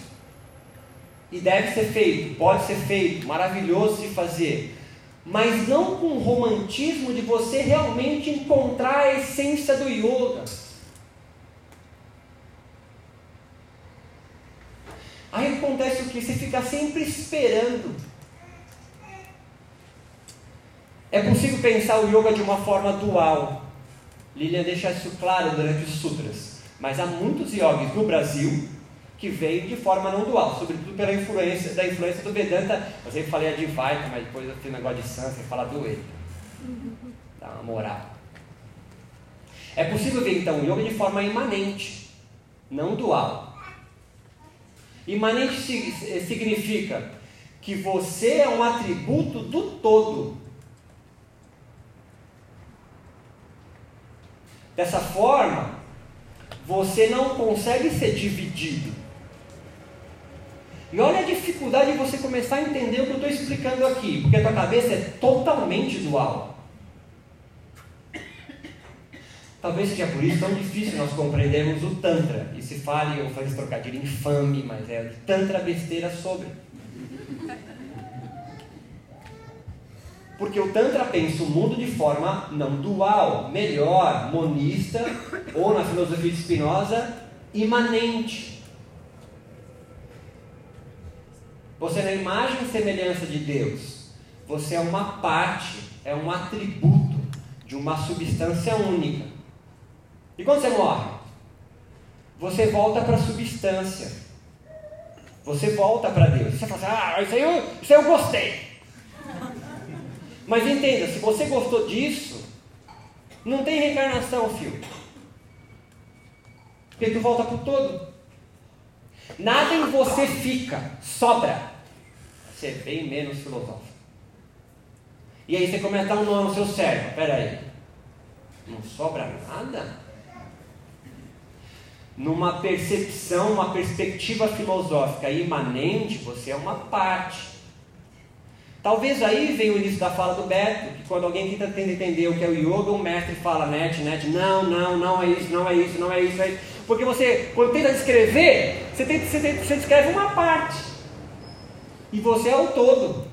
E deve ser feito, pode ser feito, maravilhoso de fazer. Mas não com o romantismo de você realmente encontrar a essência do yoga. Aí acontece o que? Você fica sempre esperando. É possível pensar o yoga de uma forma dual. Lilian deixa isso claro durante os sutras. Mas há muitos yogis no Brasil que veio de forma não dual, sobretudo pela influência da influência do Vedanta. Eu sempre falei a Advaita, mas depois eu fiz negócio de Sanskrit, falar do ele. Dá uma moral. É possível ver então o yoga de forma imanente, não dual. Imanente significa que você é um atributo do todo. Dessa forma, você não consegue ser dividido. E olha a dificuldade de você começar a entender o que eu estou explicando aqui, porque a tua cabeça é totalmente dual. Talvez seja por isso tão difícil nós compreendermos o Tantra. E se fale, eu faço esse trocadilho infame, mas é Tantra besteira sobre. Porque o Tantra pensa o mundo de forma não dual, melhor, monista, ou na filosofia de Spinoza, imanente. Você é a imagem e semelhança de Deus. Você é uma parte, é um atributo de uma substância única. E quando você morre? Você volta para a substância. Você volta para Deus. Você fala assim, ah, isso aí, eu, isso aí eu gostei. Mas entenda, se você gostou disso, não tem reencarnação, filho. Porque tu volta para o todo. Nada em você fica, sobra ser bem menos filosófico. E aí você começa a dar um nó no seu cérebro. Peraí, não sobra nada? Numa percepção, uma perspectiva filosófica imanente, você é uma parte. Talvez aí venha o início da fala do Beto, que quando alguém tenta entender o que é o yoga, o mestre fala, net, net, não, não, não é isso, não é isso, não é isso, é isso. Porque você, quando tenta descrever, você, tenta, você, tenta, você descreve uma parte e você é o todo.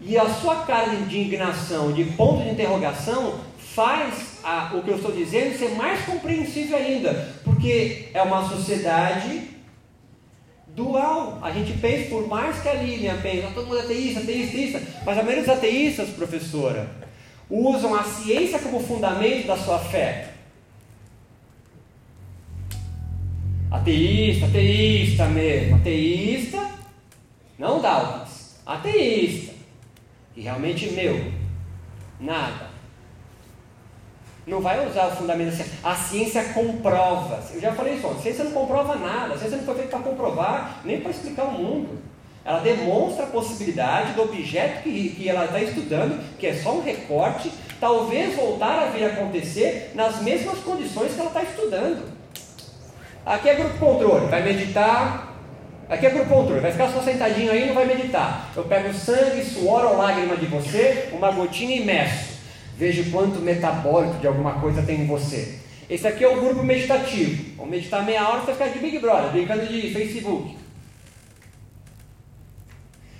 E a sua cara de indignação, de ponto de interrogação, faz a, o que eu estou dizendo ser mais compreensível ainda, porque é uma sociedade dual. A gente pensa, por mais que a Lilian pense, ah, todo mundo é ateísta, ateísta, ateísta, mas a maioria dos ateístas, professora, usam a ciência como fundamento da sua fé. Ateísta, ateísta mesmo, ateísta, não Dawkins, ateísta, e realmente meu, nada. Não vai usar o fundamento assim, a ciência comprova. Eu já falei isso, a ciência não comprova nada, a ciência não foi feita para comprovar, nem para explicar o mundo. Ela demonstra a possibilidade do objeto que, que ela está estudando, que é só um recorte, talvez voltar a vir acontecer nas mesmas condições que ela está estudando. Aqui é grupo controle, vai meditar. Aqui é grupo controle, vai ficar só sentadinho aí e não vai meditar. Eu pego sangue, suor ou lágrima de você, uma gotinha e meço. Vejo quanto metabólico de alguma coisa tem em você. Esse aqui é o grupo meditativo. Vamos meditar meia hora, você ficar de Big Brother, brincando de Facebook.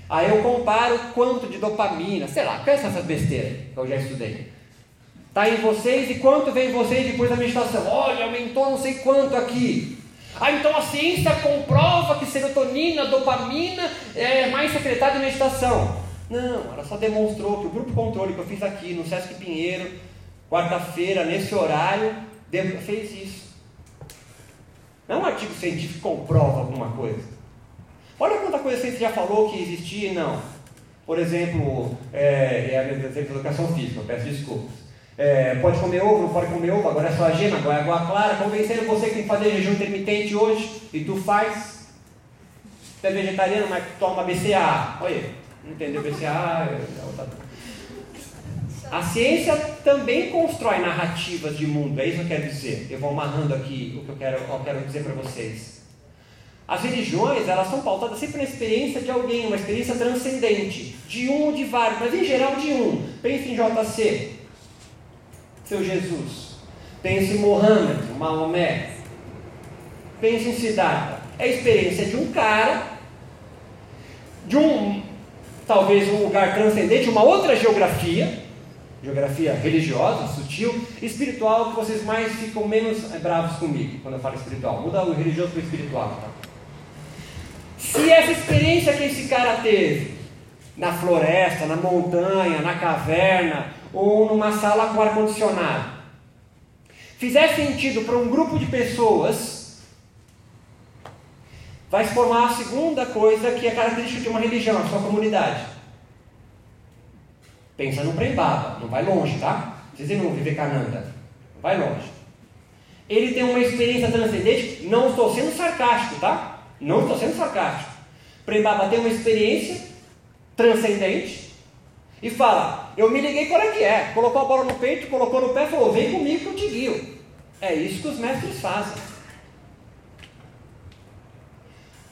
Aí eu comparo quanto de dopamina, sei lá, cansa essa besteira que eu já estudei. Está em vocês e quanto vem em vocês depois da meditação? Olha, aumentou não sei quanto aqui. Ah, então a ciência comprova que serotonina, dopamina é mais secretada em meditação. Não, ela só demonstrou que o grupo controle que eu fiz aqui no Sesc Pinheiro, quarta-feira, nesse horário, fez isso. Não é um artigo científico que comprova alguma coisa. Olha quanta coisa você já falou que existia e não. Por exemplo, é, é a minha educação física, peço desculpas. É, pode comer ovo, não pode comer ovo, agora é só a gema, agora é água clara, convencendo você que tem que fazer jejum intermitente hoje, e tu faz. Tu é vegetariano, mas toma BCA. Olha, não entendeu BCA? É a ciência também constrói narrativas de mundo, é isso que eu quero dizer. Eu vou amarrando aqui o que eu quero, eu quero dizer para vocês. As religiões, elas são pautadas sempre na experiência de alguém, uma experiência transcendente, de um ou de vários, mas em geral de um. Pense em JC, seu Jesus. Pense em Mohammed, Maomé. Pense em Siddhartha. É a experiência de um cara, de um, talvez um lugar transcendente, uma outra geografia, geografia religiosa, sutil, espiritual, que vocês mais ficam menos bravos comigo quando eu falo espiritual. Muda o religioso para o espiritual. Tá? Se essa experiência que esse cara teve na floresta, na montanha, na caverna, ou numa sala com ar-condicionado, fizer sentido para um grupo de pessoas, vai se formar a segunda coisa que é característica de uma religião, a sua comunidade. Pensa no Prembaba, não vai longe, tá? Vocês não Vivekananda, não vai longe. Ele tem uma experiência transcendente, não estou sendo sarcástico, tá? Não estou sendo sarcástico. Prembaba tem uma experiência transcendente e fala: Eu me liguei qual é que é. Colocou a bola no peito, colocou no pé e falou: Vem comigo que eu te guio. É isso que os mestres fazem.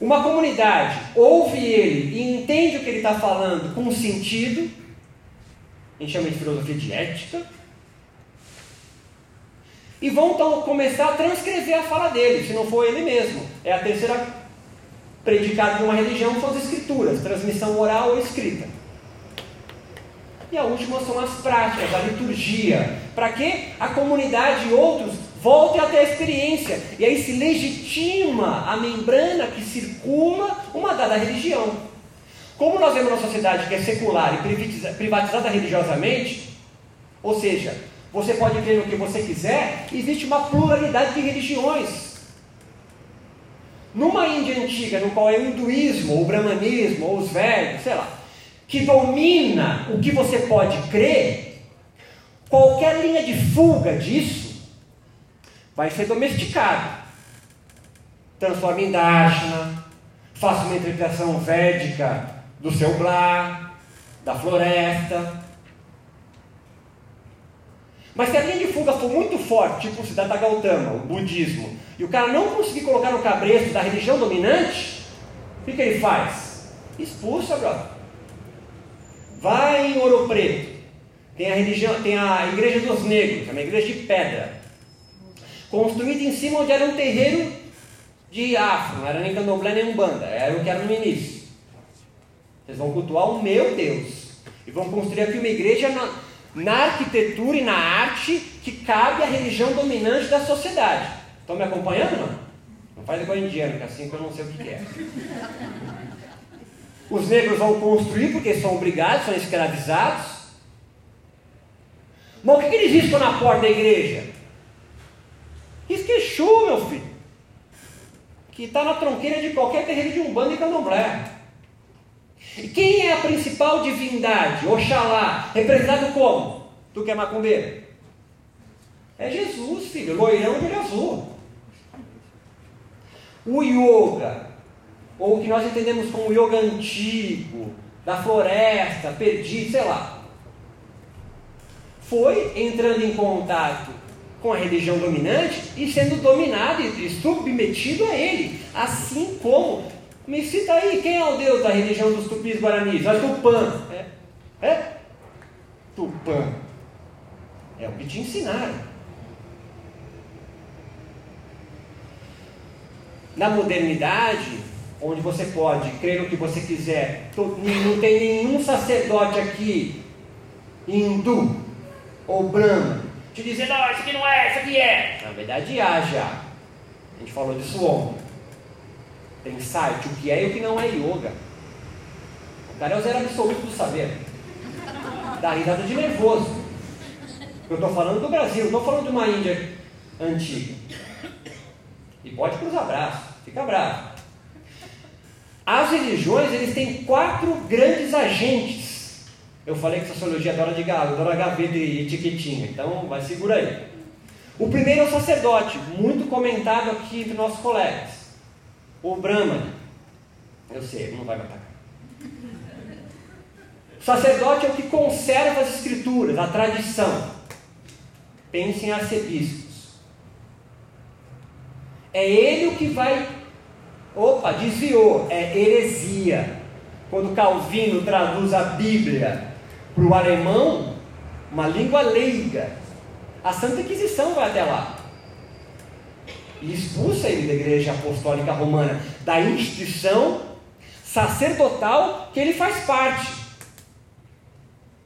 Uma comunidade ouve ele e entende o que ele está falando com sentido a gente chama de filosofia de ética, e vão então começar a transcrever a fala dele, se não for ele mesmo. É a terceira predicada de uma religião, são as escrituras, transmissão oral ou escrita. E a última são as práticas, a liturgia, para que a comunidade e outros voltem até a experiência. E aí se legitima a membrana que circula uma dada religião. Como nós vemos uma sociedade que é secular e privatizada religiosamente, ou seja, você pode crer no que você quiser, existe uma pluralidade de religiões. Numa Índia antiga, no qual é o hinduísmo, ou o brahmanismo, ou os velhos, sei lá, que domina o que você pode crer, qualquer linha de fuga disso vai ser domesticado. Transforma em Darshana, faça uma interpretação védica do seu blá, da floresta. Mas se a linha de fuga for muito forte, tipo o Siddhartha Gautama, o budismo, e o cara não conseguir colocar no cabresto da religião dominante, o que, que ele faz? Expulsa, brother. Vai em Ouro Preto. Tem a religião, tem a igreja dos negros, é uma igreja de pedra. Construída em cima onde era um terreiro de afro, não era nem candomblé nem umbanda, era o que era no início. Vocês vão cultuar o meu Deus. E vão construir aqui uma igreja na, na arquitetura e na arte que cabe à religião dominante da sociedade. Estão me acompanhando, não? Não faz igual indiano, que assim que eu não sei o que é. Os negros vão construir porque são obrigados, são escravizados. Mas o que, que eles riscam na porta da igreja? Risquechu, meu filho. Que está na tronqueira de qualquer terreno de umbanda e candomblé. E quem é a principal divindade? Oxalá, representado como? Tu que é macumbeiro? É Jesus, filho, loirão de olho azul. O yoga, ou o que nós entendemos como yoga antigo, da floresta, perdido, sei lá, foi entrando em contato com a religião dominante e sendo dominado e submetido a ele, assim como me cita aí, quem é o Deus da religião dos tupis guaranis? É Tupã. É? é? Tupã. É o que te ensinaram. Na modernidade, onde você pode crer no que você quiser. Não tem nenhum sacerdote aqui, hindu ou brahma, te dizendo, não, isso aqui não é, isso aqui é. Na verdade há já. A gente falou disso ontem. Tem site, o que é e o que não é yoga. O cara é o zero absoluto do saber. Dá risada de nervoso. Eu estou falando do Brasil, não estou falando de uma Índia antiga. E pode cruzar braço, fica bravo. As religiões, eles têm quatro grandes agentes. Eu falei que sociologia adora de adora HV de etiquetinha, então vai segura aí. O primeiro é o sacerdote, muito comentado aqui entre nossos colegas. O Brahman. Eu sei, não vai me atacar. O sacerdote é o que conserva as escrituras, a tradição. Pense em arcebispos. É ele o que vai. Opa, desviou. É heresia. Quando Calvino traduz a Bíblia para o alemão, uma língua leiga, a Santa Inquisição vai até lá e expulsa ele da Igreja Apostólica Romana, da instituição sacerdotal que ele faz parte.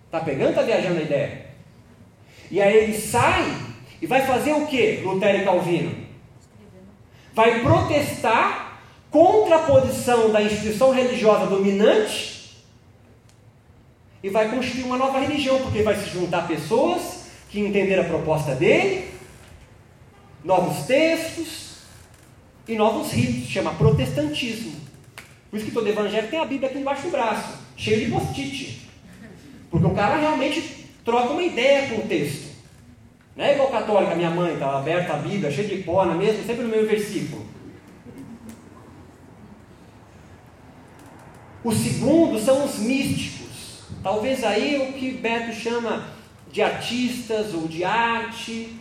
Está pegando? Está viajando a ideia? E aí ele sai e vai fazer o que, Lutero e Calvino? Vai protestar contra a posição da instituição religiosa dominante e vai construir uma nova religião, porque vai se juntar pessoas que entenderam a proposta dele, novos textos e novos ritos, chama protestantismo. Por isso que todo evangelho tem a Bíblia aqui embaixo do braço, cheio de post-it. Porque o cara realmente troca uma ideia com o texto. Não é igual católica, minha mãe estava aberta a Bíblia, cheia de pó na mesma, sempre no mesmo versículo. O segundo são os místicos. Talvez aí o que Beto chama de artistas ou de arte.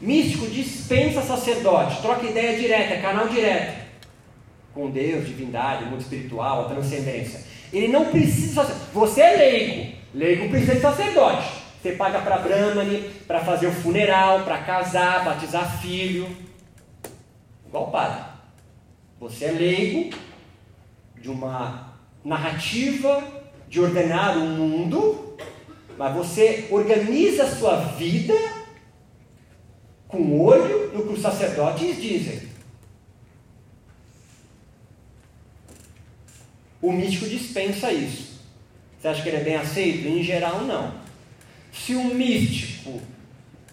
Místico dispensa sacerdote, troca ideia direta, canal direto com Deus, divindade, mundo espiritual, transcendência. Ele não precisa. Você é leigo, leigo precisa de sacerdote. Você paga para Brahmani para fazer o funeral, para casar, batizar filho. Igual o padre. Você é leigo de uma narrativa de ordenar o mundo mas você organiza a sua vida com olho no que os sacerdotes dizem. O místico dispensa isso. Você acha que ele é bem aceito? Em geral, não. Se um místico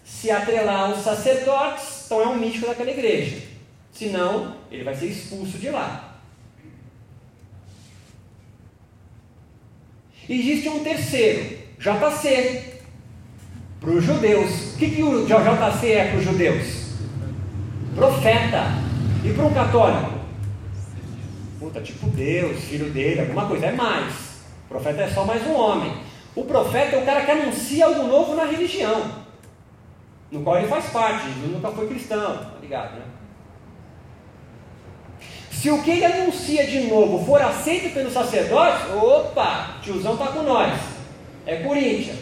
se atrelar aos sacerdotes, então é um místico daquela igreja. Senão, ele vai ser expulso de lá. Existe um terceiro, JC. Para os judeus. O que, que o JC é para os judeus? Profeta. E para um católico? Puta, tipo Deus, filho dele, alguma coisa. É mais. O profeta é só mais um homem. O profeta é o cara que anuncia algo novo na religião. No qual ele faz parte. Ele nunca foi cristão. Tá ligado, né? Se o que ele anuncia de novo for aceito pelos sacerdotes, opa, tiozão está com nós é Corinthians.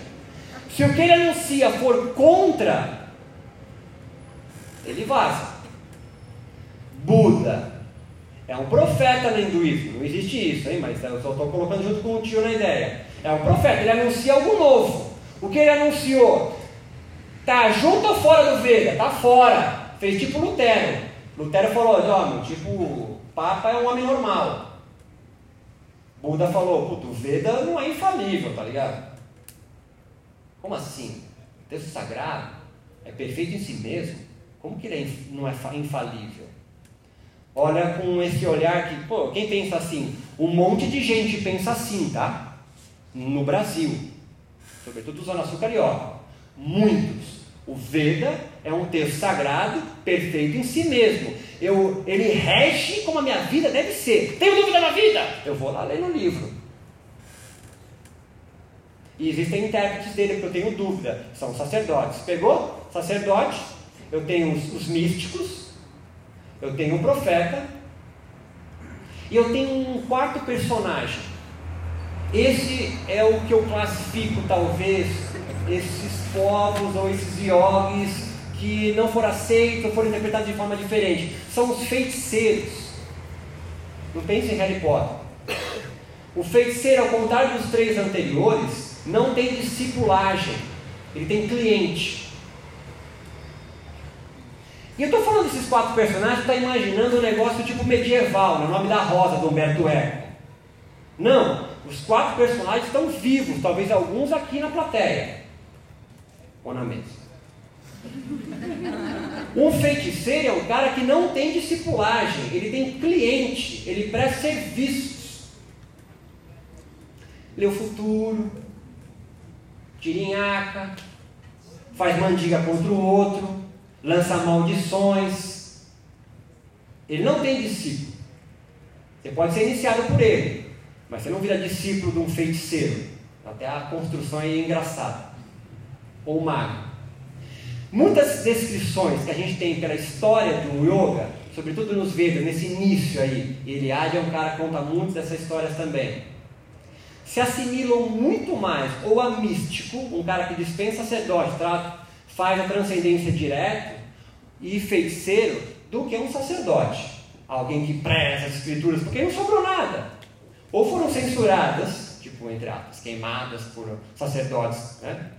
Se o que ele anuncia for contra, ele vaza. Buda é um profeta no hinduísmo, não existe isso, hein? mas eu só estou colocando junto com o tio na ideia. É um profeta, ele anuncia algo novo. O que ele anunciou? Tá junto ou fora do Veda? Tá fora. Fez tipo Lutero. Lutero falou: ó, tipo, Papa é um homem normal. Buda falou: puto, o Veda não é infalível, tá ligado? Como assim? O texto sagrado é perfeito em si mesmo? Como que ele não é infalível? Olha com esse olhar que, pô, quem pensa assim? Um monte de gente pensa assim, tá? No Brasil, sobretudo Zona Sul Carioca. Muitos. O Veda é um texto sagrado, perfeito em si mesmo. Eu, ele rege como a minha vida deve ser. Tenho dúvida na vida? Eu vou lá ler no livro. E existem intérpretes dele que eu tenho dúvida, são sacerdotes. Pegou? Sacerdote, eu tenho os, os místicos, eu tenho um profeta, e eu tenho um quarto personagem. Esse é o que eu classifico, talvez, esses povos ou esses yogis que não foram aceitos ou foram interpretados de forma diferente. São os feiticeiros. Não pense em Harry Potter. O feiticeiro, ao contrário dos três anteriores, não tem discipulagem, ele tem cliente. E eu estou falando desses quatro personagens, está imaginando um negócio tipo medieval, no nome da Rosa, do Humberto Eco. Não, os quatro personagens estão vivos, talvez alguns aqui na plateia. Ou na mesa. [LAUGHS] Um feiticeiro é um cara que não tem discipulagem, ele tem cliente, ele presta serviços. Lê o futuro, tirinhaca, faz mandiga contra o outro, lança maldições. Ele não tem discípulo. Você pode ser iniciado por ele, mas você não vira discípulo de um feiticeiro. Até a construção é engraçada. Ou mago. Muitas descrições que a gente tem pela história do yoga, sobretudo nos Vedas, nesse início aí, Eliade é um cara que conta muito dessas histórias também, se assimilam muito mais ou a místico, um cara que dispensa sacerdote, faz a transcendência direto, e feiticeiro, do que um sacerdote, alguém que preza as escrituras, porque não sobrou nada, ou foram censuradas, tipo, entre aspas, queimadas por sacerdotes, né?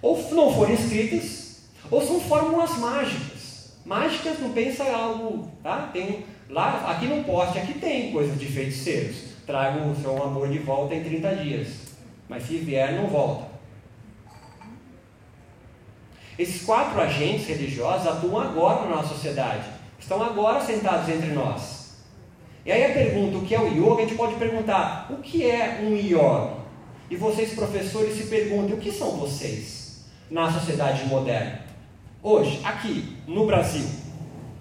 ou não foram escritas, ou são fórmulas mágicas. Mágicas não pensa algo, tá? Tem lá, aqui no poste, aqui tem coisas de feiticeiros. Traga o seu amor de volta em 30 dias. Mas se vier, não volta. Esses quatro agentes religiosos atuam agora na nossa sociedade. Estão agora sentados entre nós. E aí a pergunta, o que é o yoga? A gente pode perguntar, o que é um yoga? E vocês, professores, se perguntem, o que são vocês na sociedade moderna? Hoje, aqui, no Brasil,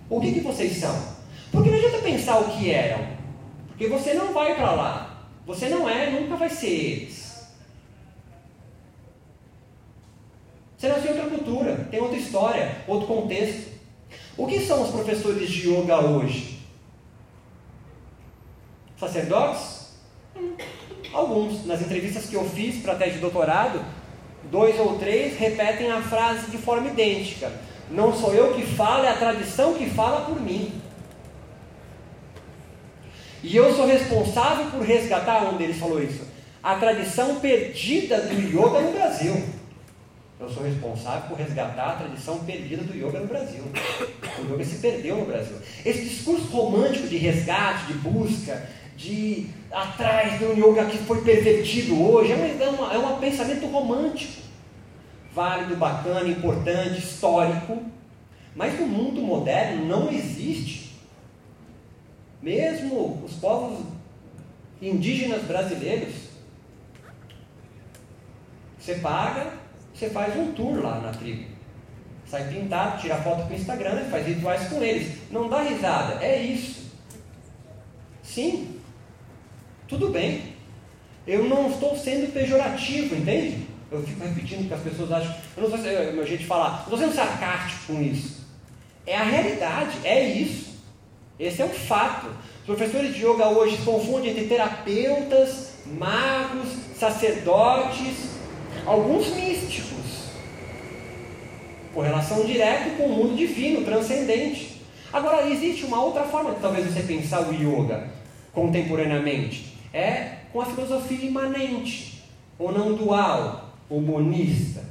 o que, que vocês são? Porque não adianta pensar o que eram, porque você não vai para lá, você não é, nunca vai ser eles. Você nasceu em outra cultura, tem outra história, outro contexto. O que são os professores de yoga hoje? Sacerdotes? Hum, alguns. Nas entrevistas que eu fiz para a tese de doutorado, dois ou três repetem a frase de forma idêntica. Não sou eu que falo, é a tradição que fala por mim. E eu sou responsável por resgatar, um deles falou isso, a tradição perdida do yoga no Brasil. Eu sou responsável por resgatar a tradição perdida do yoga no Brasil. O yoga se perdeu no Brasil. Esse discurso romântico de resgate, de busca, de atrás de um yoga que foi pervertido hoje, é, é, uma, é um pensamento romântico, válido, bacana, importante, histórico, mas no mundo moderno não existe. Mesmo os povos indígenas brasileiros, você paga, você faz um tour lá na tribo. Sai pintado, tira foto para o Instagram, faz rituais com eles. Não dá risada, é isso. Sim, tudo bem. Eu não estou sendo pejorativo, entende? Eu fico repetindo que as pessoas acham. Eu não sei se jeito de falar. Não estou sendo sarcástico com isso. É a realidade, é isso. Esse é um fato. Os professores de yoga hoje confundem entre terapeutas, magos, sacerdotes, alguns místicos, por relação direta com o mundo divino, transcendente. Agora, existe uma outra forma de talvez você pensar o yoga contemporaneamente é com a filosofia imanente, ou não dual, ou monista.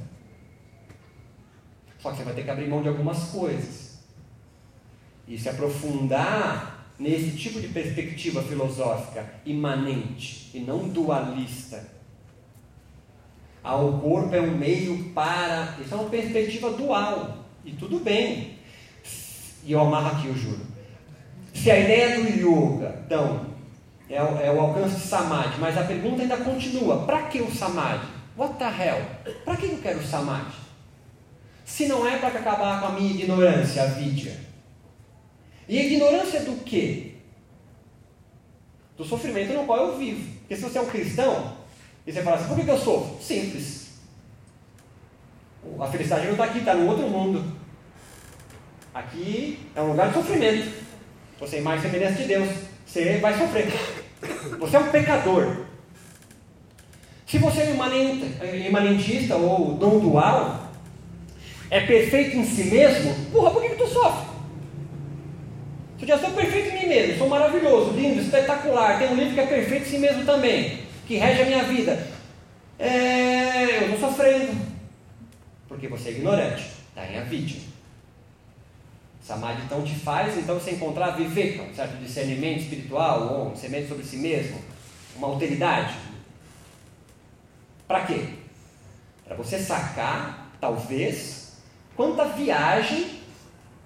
Só que você vai ter que abrir mão de algumas coisas. E se aprofundar nesse tipo de perspectiva filosófica imanente e não dualista. Ah, o corpo é um meio para. Isso é uma perspectiva dual. E tudo bem. E eu amarro aqui, eu juro. Se a ideia do yoga, então, é o, é o alcance de samadhi, mas a pergunta ainda continua: para que o samadhi? What the hell? Para que eu quero o samadhi? Se não é para acabar com a minha ignorância, a vidya. E ignorância do quê? Do sofrimento no qual eu vivo. Porque se você é um cristão, e você fala assim, por que, eu sofro? Simples. A felicidade não está aqui, está no outro mundo. Aqui é um lugar de sofrimento. Você é mais semelhança de Deus. Você vai sofrer. Você é um pecador. Se você é imanentista ou não dual, é perfeito em si mesmo, porra, por que, que tu sofre? Eu já sou perfeito em mim mesmo, sou maravilhoso, lindo, espetacular, tenho um livro que é perfeito em si mesmo também, que rege a minha vida. É, eu estou sofrendo, porque você é ignorante, está em a vítima. Samadhi então te faz então você encontrar viver certo discernimento espiritual ou um discernimento sobre si mesmo, uma alteridade. Para quê? Para você sacar, talvez, quanta viagem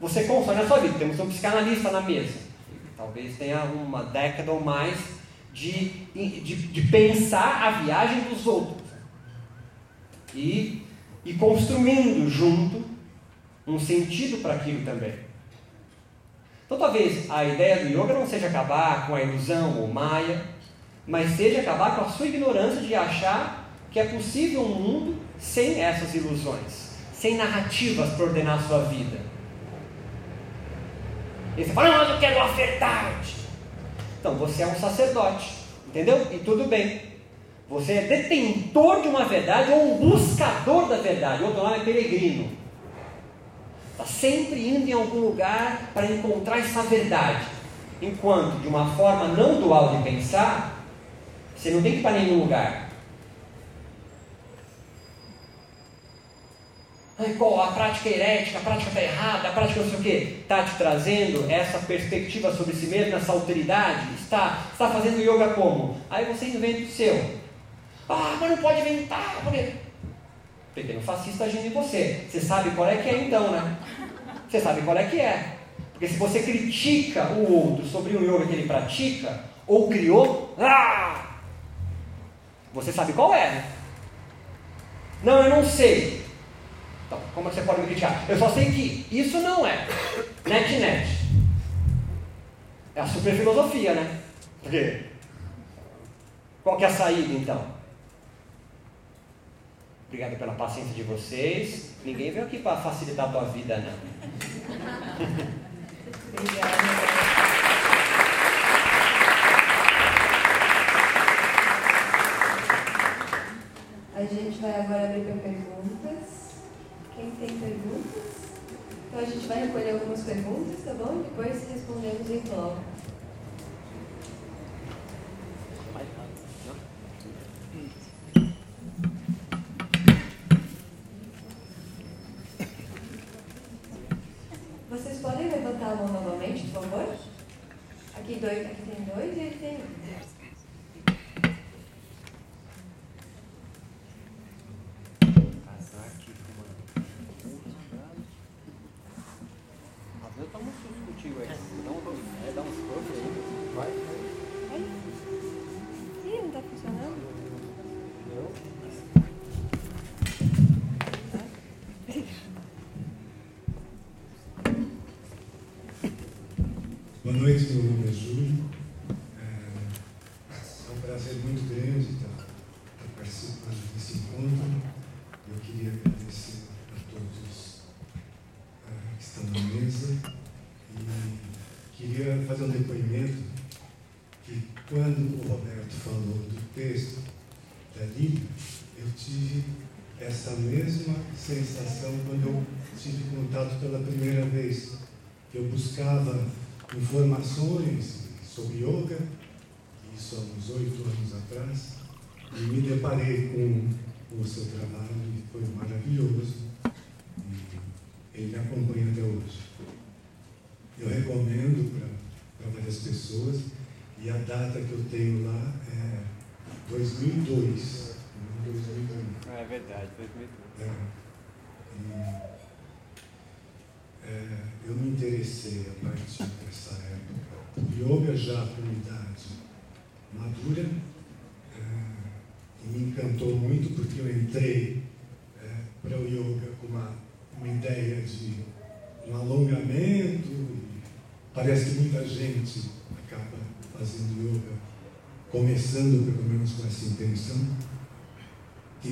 você consome na sua vida. Temos um psicanalista na mesa. Talvez tenha uma década ou mais de, de, de pensar a viagem dos outros. E, e construindo junto um sentido para aquilo também. Então talvez a ideia do yoga não seja acabar com a ilusão ou maia, mas seja acabar com a sua ignorância de achar que é possível um mundo sem essas ilusões, sem narrativas para ordenar a sua vida. E você fala, não, mas eu quero a verdade. Então você é um sacerdote, entendeu? E tudo bem. Você é detentor de uma verdade ou um buscador da verdade. Outro nome é peregrino. Está sempre indo em algum lugar para encontrar essa verdade. Enquanto, de uma forma não dual de pensar, você não tem que ir para nenhum lugar. qual a prática herética, a prática está errada, a prática não sei o quê, está te trazendo essa perspectiva sobre si mesmo, essa alteridade, está, está fazendo yoga como? Aí você inventa o seu. Ah, mas não pode inventar, porque pequeno fascista agindo em você. Você sabe qual é que é então, né? Você sabe qual é que é. Porque se você critica o outro sobre o yoga que ele pratica, ou criou, ah, você sabe qual é, né? Não, eu não sei. Então, como é você pode me criticar? Eu só sei que isso não é net-net. É a super filosofia, né? Porque qual que é a saída então? Obrigado pela paciência de vocês. Ninguém veio aqui para facilitar a tua vida, não. Obrigada. A gente vai agora abrir para perguntas. Quem tem perguntas? Então a gente vai recolher algumas perguntas, tá bom? Depois respondemos em bloco.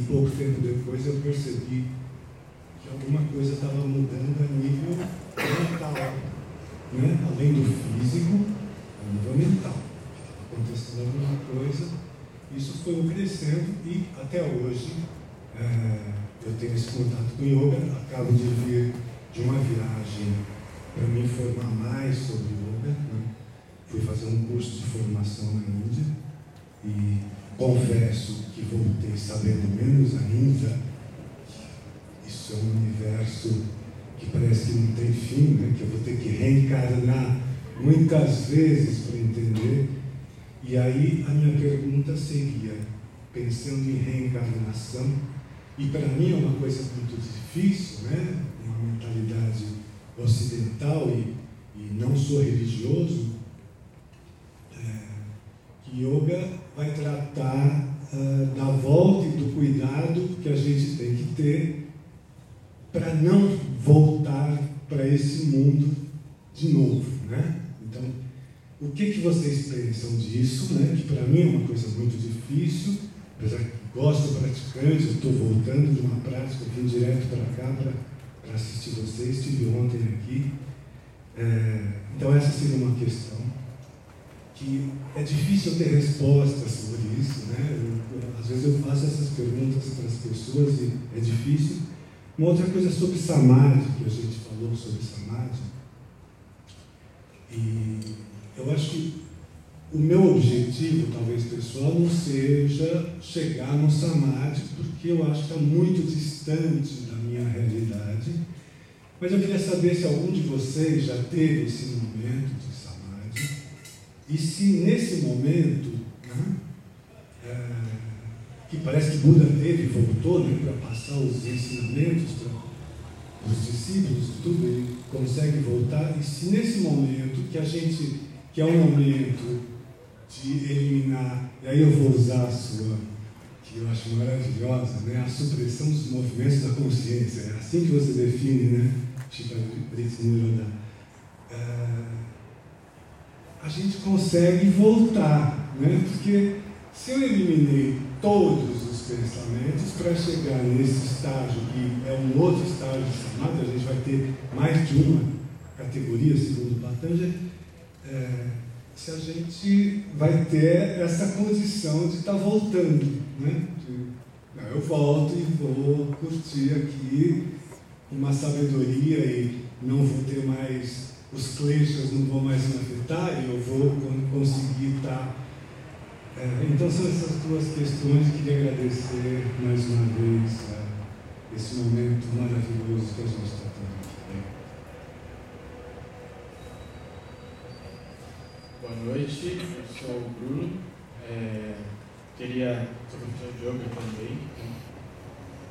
Pouco tempo depois eu percebi que alguma coisa estava mudando a nível mental, né? além do físico, a nível mental. Estava acontecendo alguma coisa, isso foi crescendo e até hoje é, eu tenho esse contato com yoga, acabo de vir de uma viagem para me informar mais sobre yoga. Né? Fui fazer um curso de formação na Índia e confesso que voltei sabendo menos ainda. Isso é um universo que parece que não tem fim, né? que eu vou ter que reencarnar muitas vezes para entender. E aí a minha pergunta seria, pensando em reencarnação, e para mim é uma coisa muito difícil, né? uma mentalidade ocidental e, e não sou religioso, é, que yoga vai tratar uh, da volta e do cuidado que a gente tem que ter para não voltar para esse mundo de novo, né? Então, o que, que vocês pensam disso, né? Que para mim é uma coisa muito difícil, apesar que gosto praticante, estou voltando de uma prática, vim direto para cá para assistir vocês, estive ontem aqui. É, então essa seria uma questão que é difícil ter respostas sobre isso, né? Eu, às vezes eu faço essas perguntas para as pessoas e é difícil. Uma outra coisa sobre Samadhi, que a gente falou sobre Samadhi, e eu acho que o meu objetivo, talvez pessoal, não seja chegar no Samadhi, porque eu acho que está muito distante da minha realidade. Mas eu queria saber se algum de vocês já teve esse momento de Samadhi, e se nesse momento, né, é, que parece que Buda teve e voltou né, para passar os ensinamentos para os discípulos, tudo, ele consegue voltar, e se nesse momento que a gente, que é um momento de eliminar, e aí eu vou usar a sua, que eu acho maravilhosa, né? a supressão dos movimentos da consciência. É assim que você define, né, Brito Nirodha. Uh, a gente consegue voltar, né? porque se eu eliminei todos os pensamentos para chegar nesse estágio, que é um outro estágio chamado, a gente vai ter mais de uma categoria, segundo Patanjali, é, se a gente vai ter essa condição de estar tá voltando. Né? De, eu volto e vou curtir aqui uma sabedoria e não vou ter mais, os kleshas não vão mais me afetar e eu vou conseguir estar. Tá, é, então são essas duas questões que queria agradecer mais uma vez é, esse momento maravilhoso que a gente está tendo. Boa noite, eu sou o Bruno. É, queria, sou professor de yoga também. Né?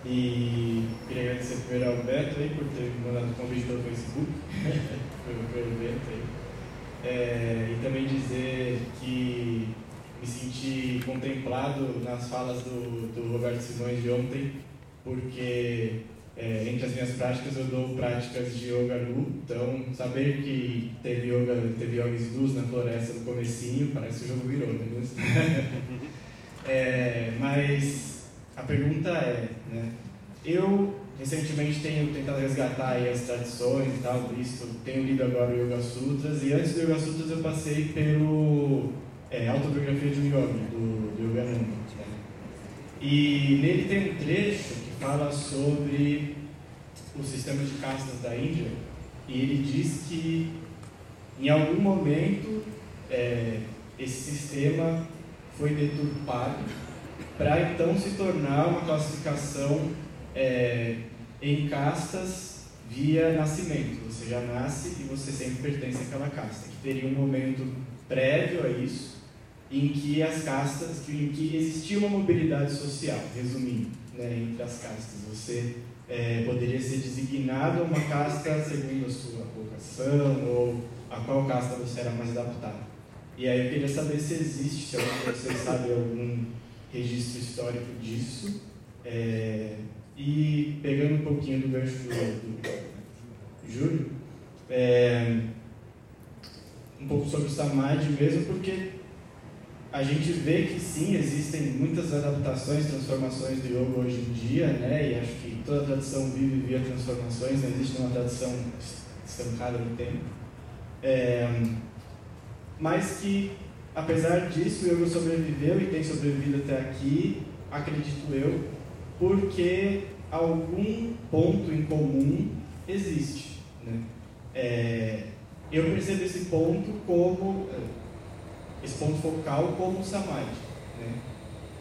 E queria agradecer primeiro ao Beto aí por ter mandado o convite pelo Facebook, [LAUGHS] pelo evento aí. É, e também dizer que me senti contemplado nas falas do, do Roberto Simões de ontem, porque é, entre as minhas práticas, eu dou práticas de yoga nu, então saber que teve yoga, teve yoga luz na floresta no comecinho, parece que o jogo virou, né? [LAUGHS] é, mas a pergunta é, né? Eu recentemente tenho tentado resgatar as tradições e tal, visto, tenho lido agora o Yoga Sutras, e antes do Yoga Sutras eu passei pelo é, Autobiografia de um Yogi, do, do Yogananda. Né? E nele tem um trecho fala sobre o sistema de castas da Índia e ele diz que em algum momento é, esse sistema foi deturpado para então se tornar uma classificação é, em castas via nascimento. Você já nasce e você sempre pertence àquela casta. Que teria um momento prévio a isso, em que as castas, em que existia uma mobilidade social, resumindo né, entre as castas. Você é, poderia ser designado a uma casta segundo a sua vocação ou a qual casta você era mais adaptado. E aí eu queria saber se existe, se algum de vocês sabe algum registro histórico disso. É, e pegando um pouquinho do gancho do, do Júlio, é, um pouco sobre o Samadhi mesmo, porque a gente vê que sim, existem muitas adaptações, transformações do yoga hoje em dia, né? E acho que toda tradição vive via transformações, não existe uma tradição estancada no tempo. É, mas que, apesar disso, o yoga sobreviveu e tem sobrevivido até aqui, acredito eu, porque algum ponto em comum existe, né? é, eu percebo esse ponto como esse ponto focal como o samadhi, né?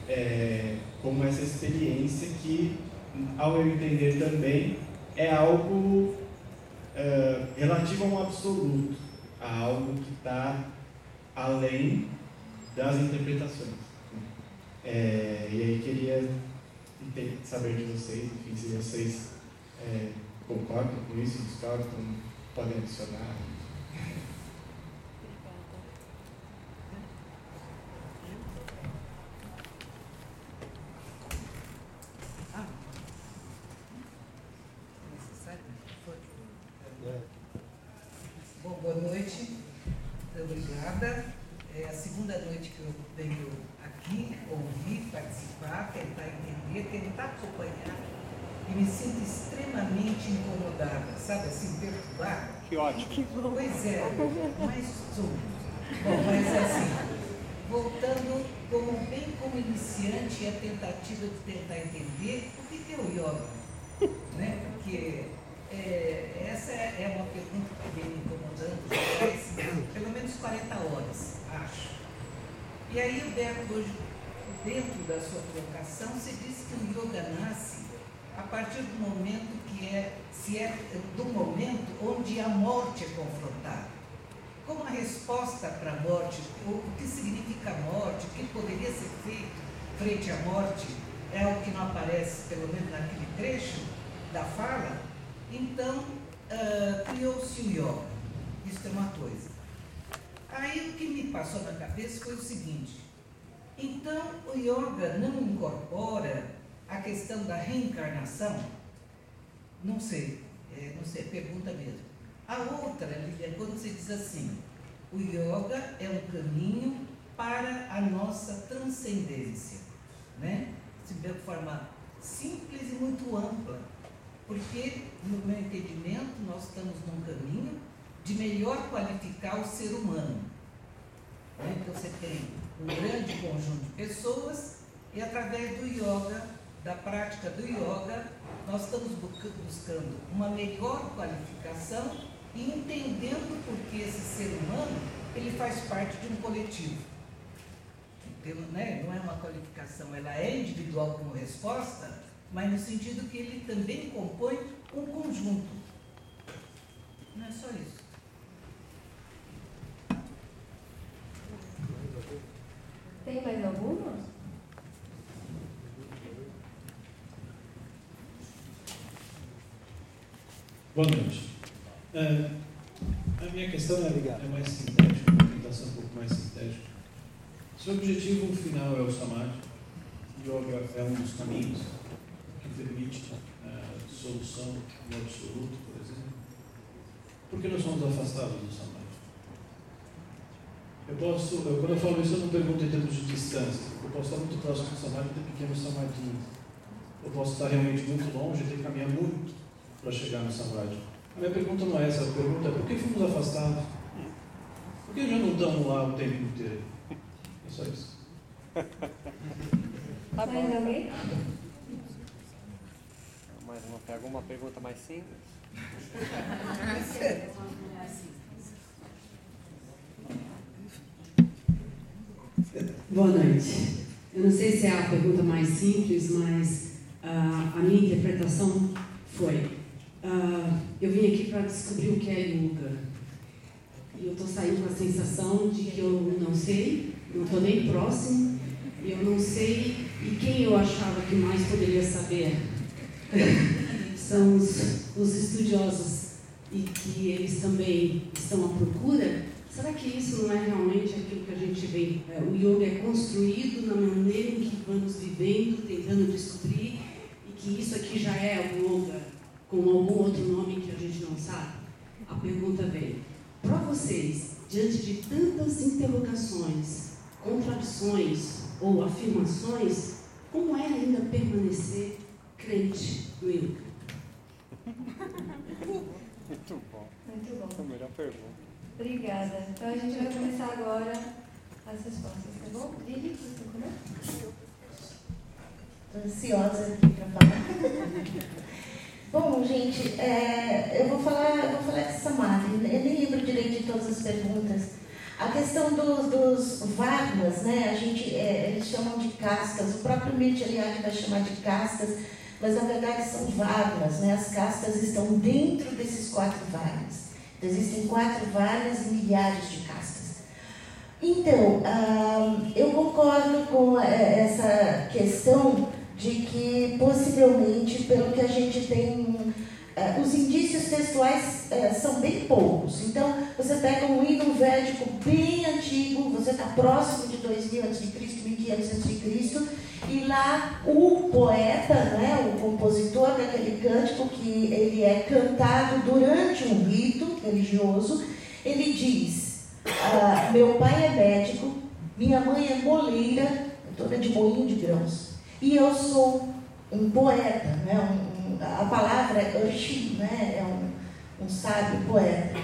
É, como essa experiência que, ao meu entender também, é algo é, relativo a um absoluto, a algo que está além das interpretações. É, e aí queria saber de vocês, enfim, se vocês é, concordam com isso, discordam, podem adicionar. Bom, boa noite, obrigada. É a segunda noite que eu venho aqui ouvir, participar, tentar entender, tentar acompanhar e me sinto extremamente incomodada, sabe assim, perturbada. Que ótimo. Que pois é, [LAUGHS] mas sou. Bom, mas assim, voltando como bem como iniciante a tentativa de tentar entender o que é o yoga. Né? Porque é, essa é uma pergunta que vem me incomodando faz pelo menos 40 horas, acho. E aí o Beto hoje, dentro da sua colocação, você disse que o yoga nasce a partir do momento que é, se é do momento onde a morte é confrontada. Como a resposta para a morte, o que significa a morte, o que poderia ser feito frente à morte, é o que não aparece, pelo menos naquele trecho da fala, então uh, criou-se o yoga. Isso é uma coisa. Aí o que me passou na cabeça foi o seguinte: então o yoga não incorpora a questão da reencarnação? Não sei, é, não sei, pergunta mesmo. A outra, Lilian, quando você diz assim, o yoga é um caminho para a nossa transcendência, né? De forma simples e muito ampla, porque, no meu entendimento, nós estamos num caminho de melhor qualificar o ser humano. Né? Então, você tem um grande conjunto de pessoas e, através do yoga, da prática do yoga, nós estamos buscando uma melhor qualificação e entendendo por que esse ser humano ele faz parte de um coletivo. Então, né, não é uma qualificação, ela é individual como resposta, mas no sentido que ele também compõe um conjunto. Não é só isso. Tem mais alguma? Boa noite. Uh, a minha questão é, é mais sintética, vou tentar ser um pouco mais sintética. Se o objetivo final é o samadhi, yoga é um dos caminhos permite uh, solução no absoluto, por exemplo, por que nós somos afastados do samadhi? Eu posso, eu, quando eu falo isso, eu não pergunto em termos de distância. Eu posso estar muito próximo do samadhi e ter pequenos samadhis. Eu posso estar realmente muito longe e ter que caminhar muito para chegar no samadhi. A minha pergunta não é essa, a pergunta é por que fomos afastados? Por que já não estamos lá o tempo inteiro? É só isso. Tá Mais alguém? Mais uma, pega uma pergunta mais simples. Boa noite. Eu não sei se é a pergunta mais simples, mas uh, a minha interpretação foi Uh, eu vim aqui para descobrir o que é yoga. E eu estou saindo com a sensação de que eu não sei, não estou nem próximo, eu não sei, e quem eu achava que mais poderia saber são os, os estudiosos, e que eles também estão à procura. Será que isso não é realmente aquilo que a gente vê? É, o yoga é construído na maneira em que vamos vivendo, tentando descobrir, e que isso aqui já é o yoga com algum outro nome que a gente não sabe? A pergunta vem: para vocês, diante de tantas interrogações, contradições ou afirmações, como é ainda permanecer crente no? Muito bom. Muito bom. Foi a melhor pergunta. Obrigada. Então a gente vai começar agora as respostas, tá bom? Lili, você começa? Estou ansiosa aqui para falar. [LAUGHS] Bom, gente, é, eu vou falar, eu vou falar de Samadhi. Eu nem lembro direito de todas as perguntas. A questão dos, dos varnas, né? A gente, é, eles chamam de cascas. O próprio Mircea Eliade vai chamar de cascas, mas na verdade são varnas, né? As cascas estão dentro desses quatro varnas. Então, existem quatro varnas e milhares de cascas. Então, eu concordo com é, essa questão de que possivelmente, pelo que a gente tem, uh, os indícios textuais uh, são bem poucos. Então, você pega um hino védico bem antigo, você está próximo de 2000 a.C., 1500 a.C., e lá o poeta, né, o compositor daquele cântico, que ele é cantado durante um rito religioso, ele diz: ah, Meu pai é médico, minha mãe é moleira, toda de moinho de grãos. E eu sou um poeta, né? Um, a palavra Urshi, né? é um, um sábio poeta.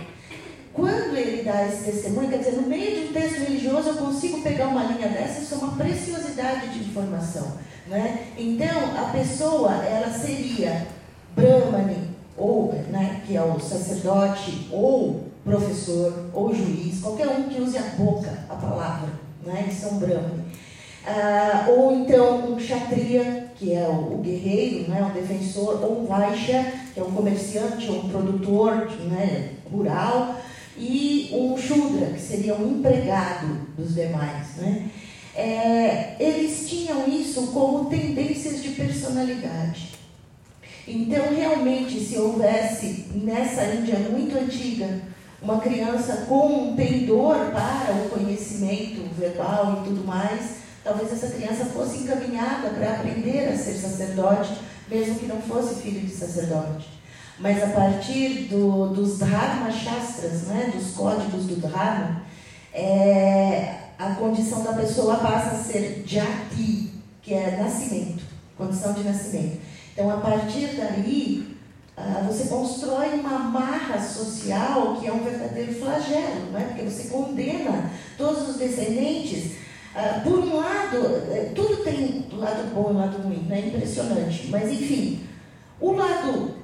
Quando ele dá esse testemunho, quer dizer, no meio de um texto religioso eu consigo pegar uma linha dessa, isso é uma preciosidade de informação. Né? Então, a pessoa, ela seria Brahmani, ou, né, que é o sacerdote, ou professor, ou juiz, qualquer um que use a boca, a palavra, né? eles são Brahmani. Ah, ou então um kshatriya, que é o, o, guerreiro, né, um defensor, ou um vaishya, que é um comerciante ou um produtor né, rural, e um shudra, que seria um empregado dos demais. Né? É, eles tinham isso como tendências de personalidade. Então, realmente, se houvesse nessa Índia muito antiga uma criança com um pendor para o conhecimento verbal e tudo mais, Talvez essa criança fosse encaminhada para aprender a ser sacerdote, mesmo que não fosse filho de sacerdote. Mas a partir do, dos Dharma Shastras, né, dos códigos do Dharma, é, a condição da pessoa passa a ser Jati, que é nascimento, condição de nascimento. Então, a partir daí, ah, você constrói uma marra social que é um verdadeiro flagelo, né? porque você condena todos os descendentes ah, por um lado, eh, tudo tem lado bom e lado ruim, né? impressionante. Mas, enfim, o lado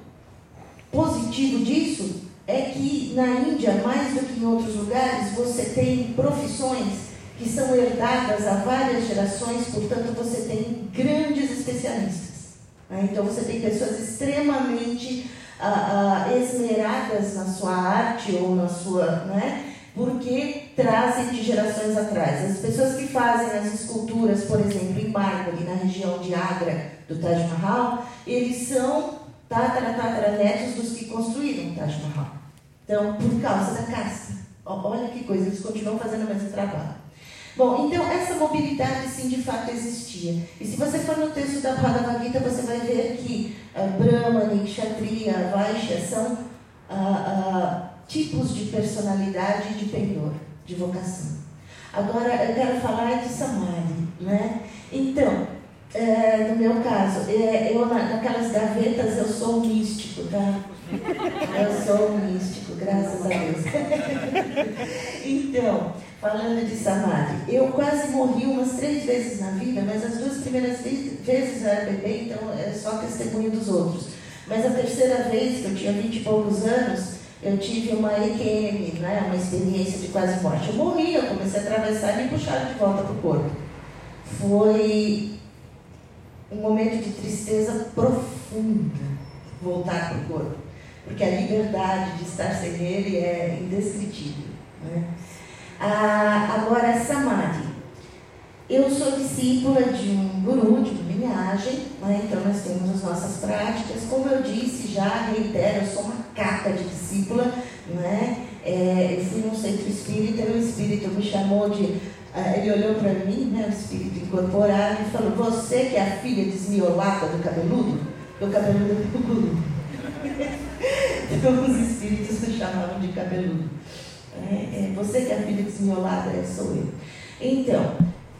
positivo disso é que na Índia, mais do que em outros lugares, você tem profissões que são herdadas há várias gerações, portanto, você tem grandes especialistas. Né? Então, você tem pessoas extremamente ah, ah, esmeradas na sua arte ou na sua. Né? porque trazem de gerações atrás. As pessoas que fazem as esculturas, por exemplo, em mármore, na região de Agra, do Taj Mahal, eles são netos dos que construíram o Taj Mahal. Então, por causa da caça. Olha que coisa, eles continuam fazendo o mesmo trabalho. Bom, então essa mobilidade sim de fato existia. E se você for no texto da Bhagavad Gita, você vai ver que uh, Brahmani, Kshatriya, Vaishya são uh, uh, tipos de personalidade de pendor, de vocação. Agora, eu quero falar de Samadhi, né? Então, é, no meu caso, é, eu naquelas gavetas eu sou um místico, tá? Eu sou um místico, graças a Deus. [LAUGHS] então, falando de Samadhi, eu quase morri umas três vezes na vida, mas as duas primeiras vezes eu era bebê, então é só testemunho dos outros. Mas a terceira vez, que eu tinha vinte e poucos anos, eu tive uma EQM, né, uma experiência de quase morte. Eu morri, eu comecei a atravessar e me puxaram de volta para o corpo. Foi um momento de tristeza profunda voltar para o corpo, porque a liberdade de estar sem ele é indescritível. Né? Ah, agora, Samadhi. Eu sou discípula de um guru, de uma linhagem, né? então nós temos as nossas práticas. Como eu disse já, reitero, eu sou uma capa de discípula. Né? É, eu fui num centro espírita e o espírito me chamou de. Uh, ele olhou para mim, né, o espírito incorporado, e falou: Você que é a filha desmiolada do cabeludo? O cabeludo é do guru. [LAUGHS] então os espíritos me chamavam de cabeludo. É, é, você que é a filha desmiolada, é, sou eu. Então,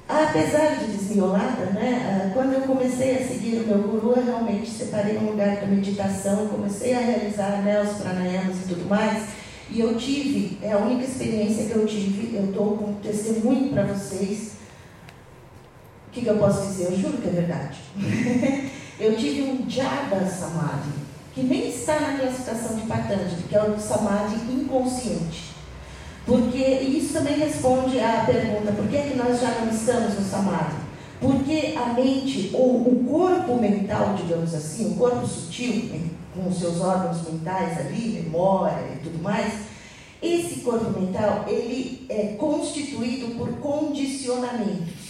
Apesar de desmiolada, né, ah, quando eu comecei a seguir o meu guru, eu realmente separei um lugar para meditação, comecei a realizar né, os pranayamas e tudo mais, e eu tive, é a única experiência que eu tive, eu estou com testemunho para vocês. O que, que, eu posso dizer? Eu juro que é verdade. [LAUGHS] eu tive um Jada Samadhi, que nem está na classificação de Patanjali, que é o samadhi inconsciente. Porque isso também responde à pergunta: por que, é que nós já não estamos no samadhi? Porque a mente, ou o corpo mental, digamos assim, o corpo sutil, com os seus órgãos mentais ali, memória e tudo mais, esse corpo mental ele é constituído por condicionamentos.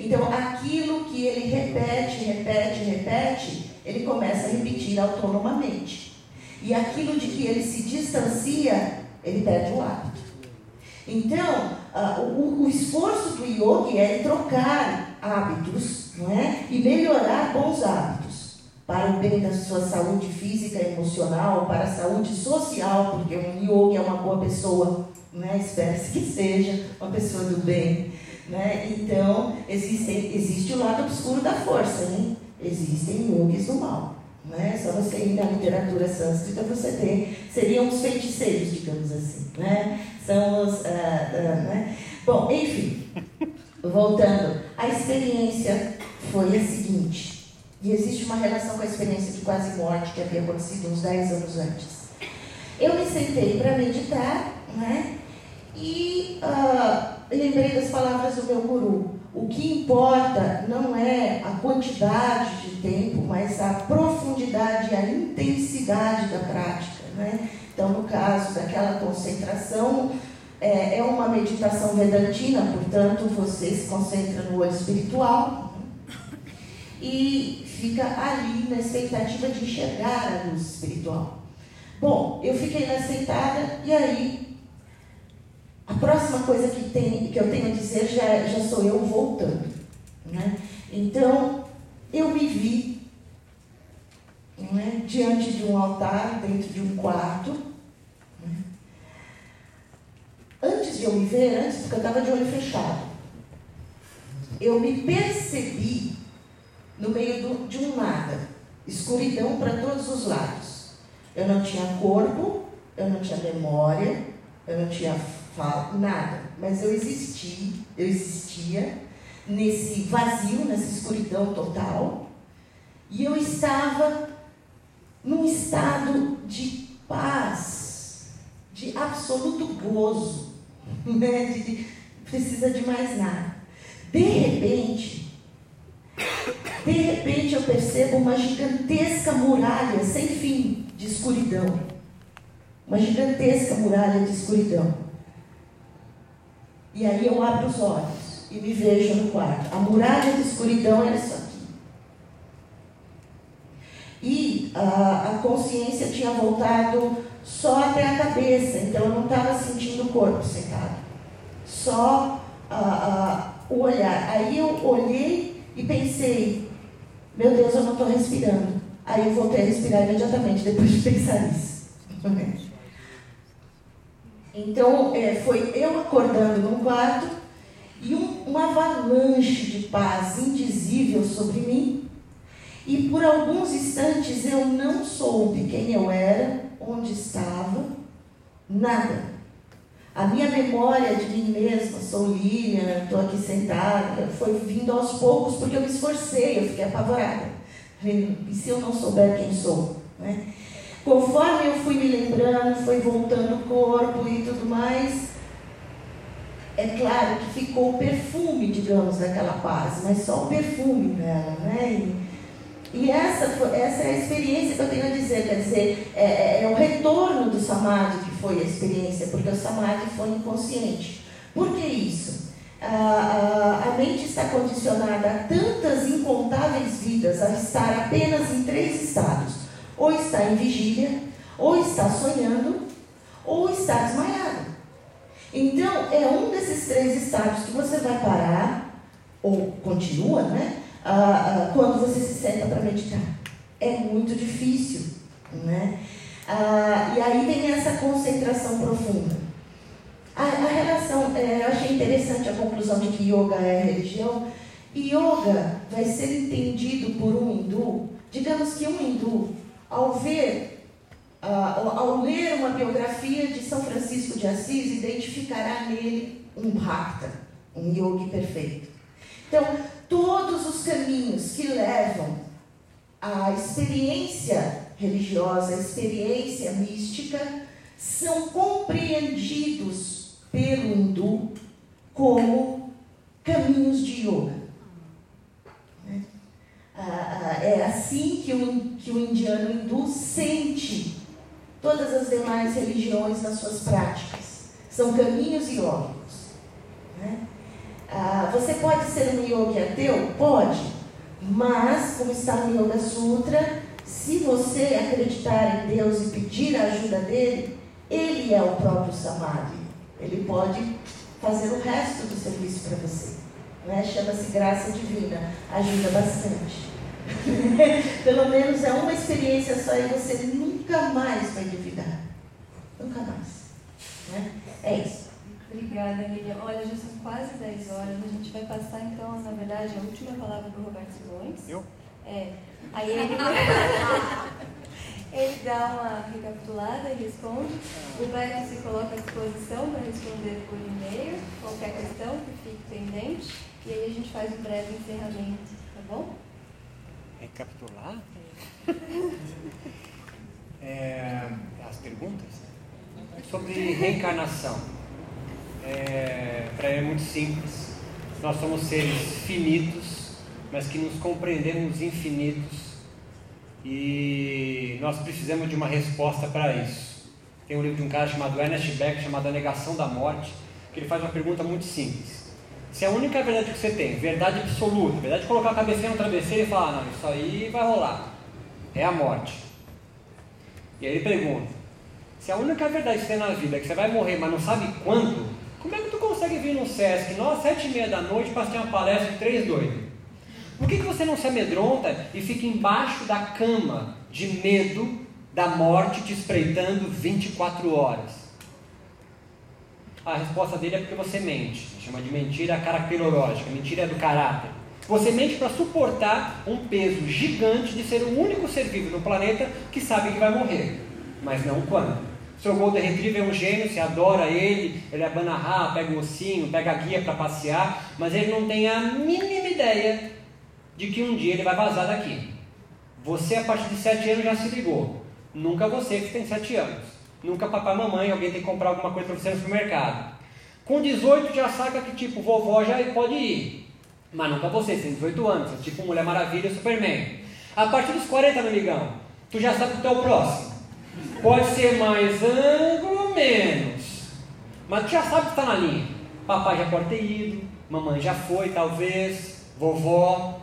Então, aquilo que ele repete, repete, repete, ele começa a repetir autonomamente. E aquilo de que ele se distancia, ele perde o hábito. Então, uh, o, o, esforço do yogi é trocar hábitos não é? e melhorar bons hábitos para o bem da sua saúde física emocional, para a saúde social, porque um yogi é uma boa pessoa, né? espera-se que seja uma pessoa do bem. Né? Então, existe, existe o lado obscuro da força, hein? existem yogis do mal. Né? Só você ir na literatura sânscrita você tem, seriam os feiticeiros, digamos assim. Né? São os. Uh, uh, né? Bom, enfim, voltando, a experiência foi a seguinte, e existe uma relação com a experiência de quase morte que havia acontecido uns 10 anos antes. Eu me sentei para meditar, né? E uh, lembrei das palavras do meu guru. O que importa não é a quantidade de tempo, mas a profundidade e a intensidade da prática. Né? Então, no caso daquela concentração, é, é uma meditação vedantina, portanto, você se concentra no olho espiritual e fica ali na expectativa de enxergar a luz espiritual. Bom, eu fiquei lá sentada e aí a próxima coisa que, tem, que eu tenho a dizer já, já sou eu voltando. Né? Então, eu me vi né, diante de um altar, dentro de um quarto. Antes de eu me ver, antes, porque eu estava de olho fechado, eu me percebi no meio do, de um nada, escuridão para todos os lados. Eu não tinha corpo, eu não tinha memória, eu não tinha fala, nada. Mas eu existi, eu existia nesse vazio, nessa escuridão total. E eu estava num estado de paz, de absoluto gozo, [LAUGHS] né? de, precisa de mais nada. De repente, de repente eu percebo uma gigantesca muralha sem fim de escuridão. Uma gigantesca muralha de escuridão. E aí eu abro os olhos e me vejo no quarto. A muralha de escuridão era isso aqui. E a, a consciência tinha voltado só até a cabeça, então eu não estava sentindo o corpo sentado. Só a, a, o olhar. Aí eu olhei e pensei, meu Deus, eu não estou respirando. Aí eu voltei a respirar imediatamente depois de pensar isso. Então, é, foi eu acordando num quarto e um, uma avalanche de paz indizível sobre mim. E por alguns instantes eu não soube quem eu era, onde estava, nada. A minha memória de mim mesma, sou Lilian, estou aqui sentada, foi vindo aos poucos porque eu me esforcei, eu fiquei apavorada. E se eu não souber quem sou? Né? Conforme eu fui me lembrando, foi voltando o corpo e tudo mais, é claro que ficou o perfume, digamos, daquela paz, mas só o perfume dela, né? E, e essa, essa é a experiência que eu tenho a dizer, quer dizer, é, é, é o retorno do samadhi que foi a experiência, porque o samadhi foi inconsciente. Por que isso? A, a, a mente está condicionada a tantas incontáveis vidas a estar apenas em três estados ou está em vigília, ou está sonhando, ou está desmaiado. Então, é um desses três estados que você vai parar, ou continua, né? Ah, ah, quando você se senta para meditar. É muito difícil, né? Ah, e aí tem essa concentração profunda. A, a relação, é, eu achei interessante a conclusão de que yoga é religião. Yoga vai ser entendido por um hindu, digamos que um hindu ao ver, uh, ao ler uma biografia de São Francisco de Assis, identificará nele um bhakta, um yogi perfeito. Então, todos os caminhos que levam à experiência religiosa, a experiência mística, são compreendidos pelo hindu como caminhos de yoga. Né? Ah, ah, é assim que o, que o indiano hindu sente todas as demais religiões nas suas práticas. São caminhos iógicos. Né? Ah, você pode ser um yogi ateu? Pode. Mas, como está no Yoga Sutra, se você acreditar em Deus e pedir a ajuda dele, ele é o próprio Samadhi. Ele pode fazer o resto do serviço para você. Né? Chama-se graça divina, ajuda bastante. [LAUGHS] Pelo menos é uma experiência só e você nunca mais vai duvidar. Nunca mais. Né? É isso. Obrigada, Miriam. Olha, já são quase 10 horas. A gente vai passar, então, na verdade, a última palavra do Roberto Simões. Eu? É. Aí ele, [LAUGHS] [LAUGHS] ele dá uma recapitulada e responde. O Beto se coloca à disposição para responder por e-mail qualquer questão que fique pendente. E aí a gente faz um breve encerramento, tá bom? Recapitular? [LAUGHS] É, as perguntas? Sobre reencarnação. É, para ele é muito simples. Nós somos seres finitos, mas que nos compreendemos infinitos e nós precisamos de uma resposta para isso. Tem um livro de um cara chamado Ernest Beck, chamado A Negação da Morte, que ele faz uma pergunta muito simples. Se a única verdade que você tem, verdade absoluta, verdade de colocar a cabeça no travesseiro e falar, não, isso aí vai rolar, é a morte. E aí ele pergunta, se a única verdade que você tem na vida é que você vai morrer, mas não sabe quando, como é que tu consegue vir no Sesc, nós, sete e meia da noite, para ter uma palestra de três doidos? Por que, que você não se amedronta e fica embaixo da cama de medo da morte te espreitando 24 horas? A resposta dele é porque você mente. Chama de mentira caracterológica. Mentira é do caráter. Você mente para suportar um peso gigante de ser o único ser vivo no planeta que sabe que vai morrer, mas não quando. Seu Golden Retriever é um gênio, você adora ele, ele abana a rá, pega o ossinho, pega a guia para passear, mas ele não tem a mínima ideia de que um dia ele vai vazar daqui. Você, a partir de 7 anos, já se ligou. Nunca você que tem 7 anos. Nunca papai mamãe, alguém tem que comprar alguma coisa para você no supermercado. Com 18 já saca que tipo, vovó já pode ir. Mas nunca você, você tem 18 anos, é tipo Mulher Maravilha Superman. A partir dos 40, meu amigão, tu já sabe que tu é o próximo. Pode ser mais ângulo ou menos. Mas tu já sabe que está na linha. Papai já pode ter ido, mamãe já foi, talvez, vovó.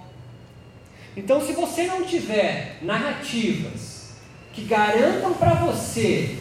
Então, se você não tiver narrativas que garantam para você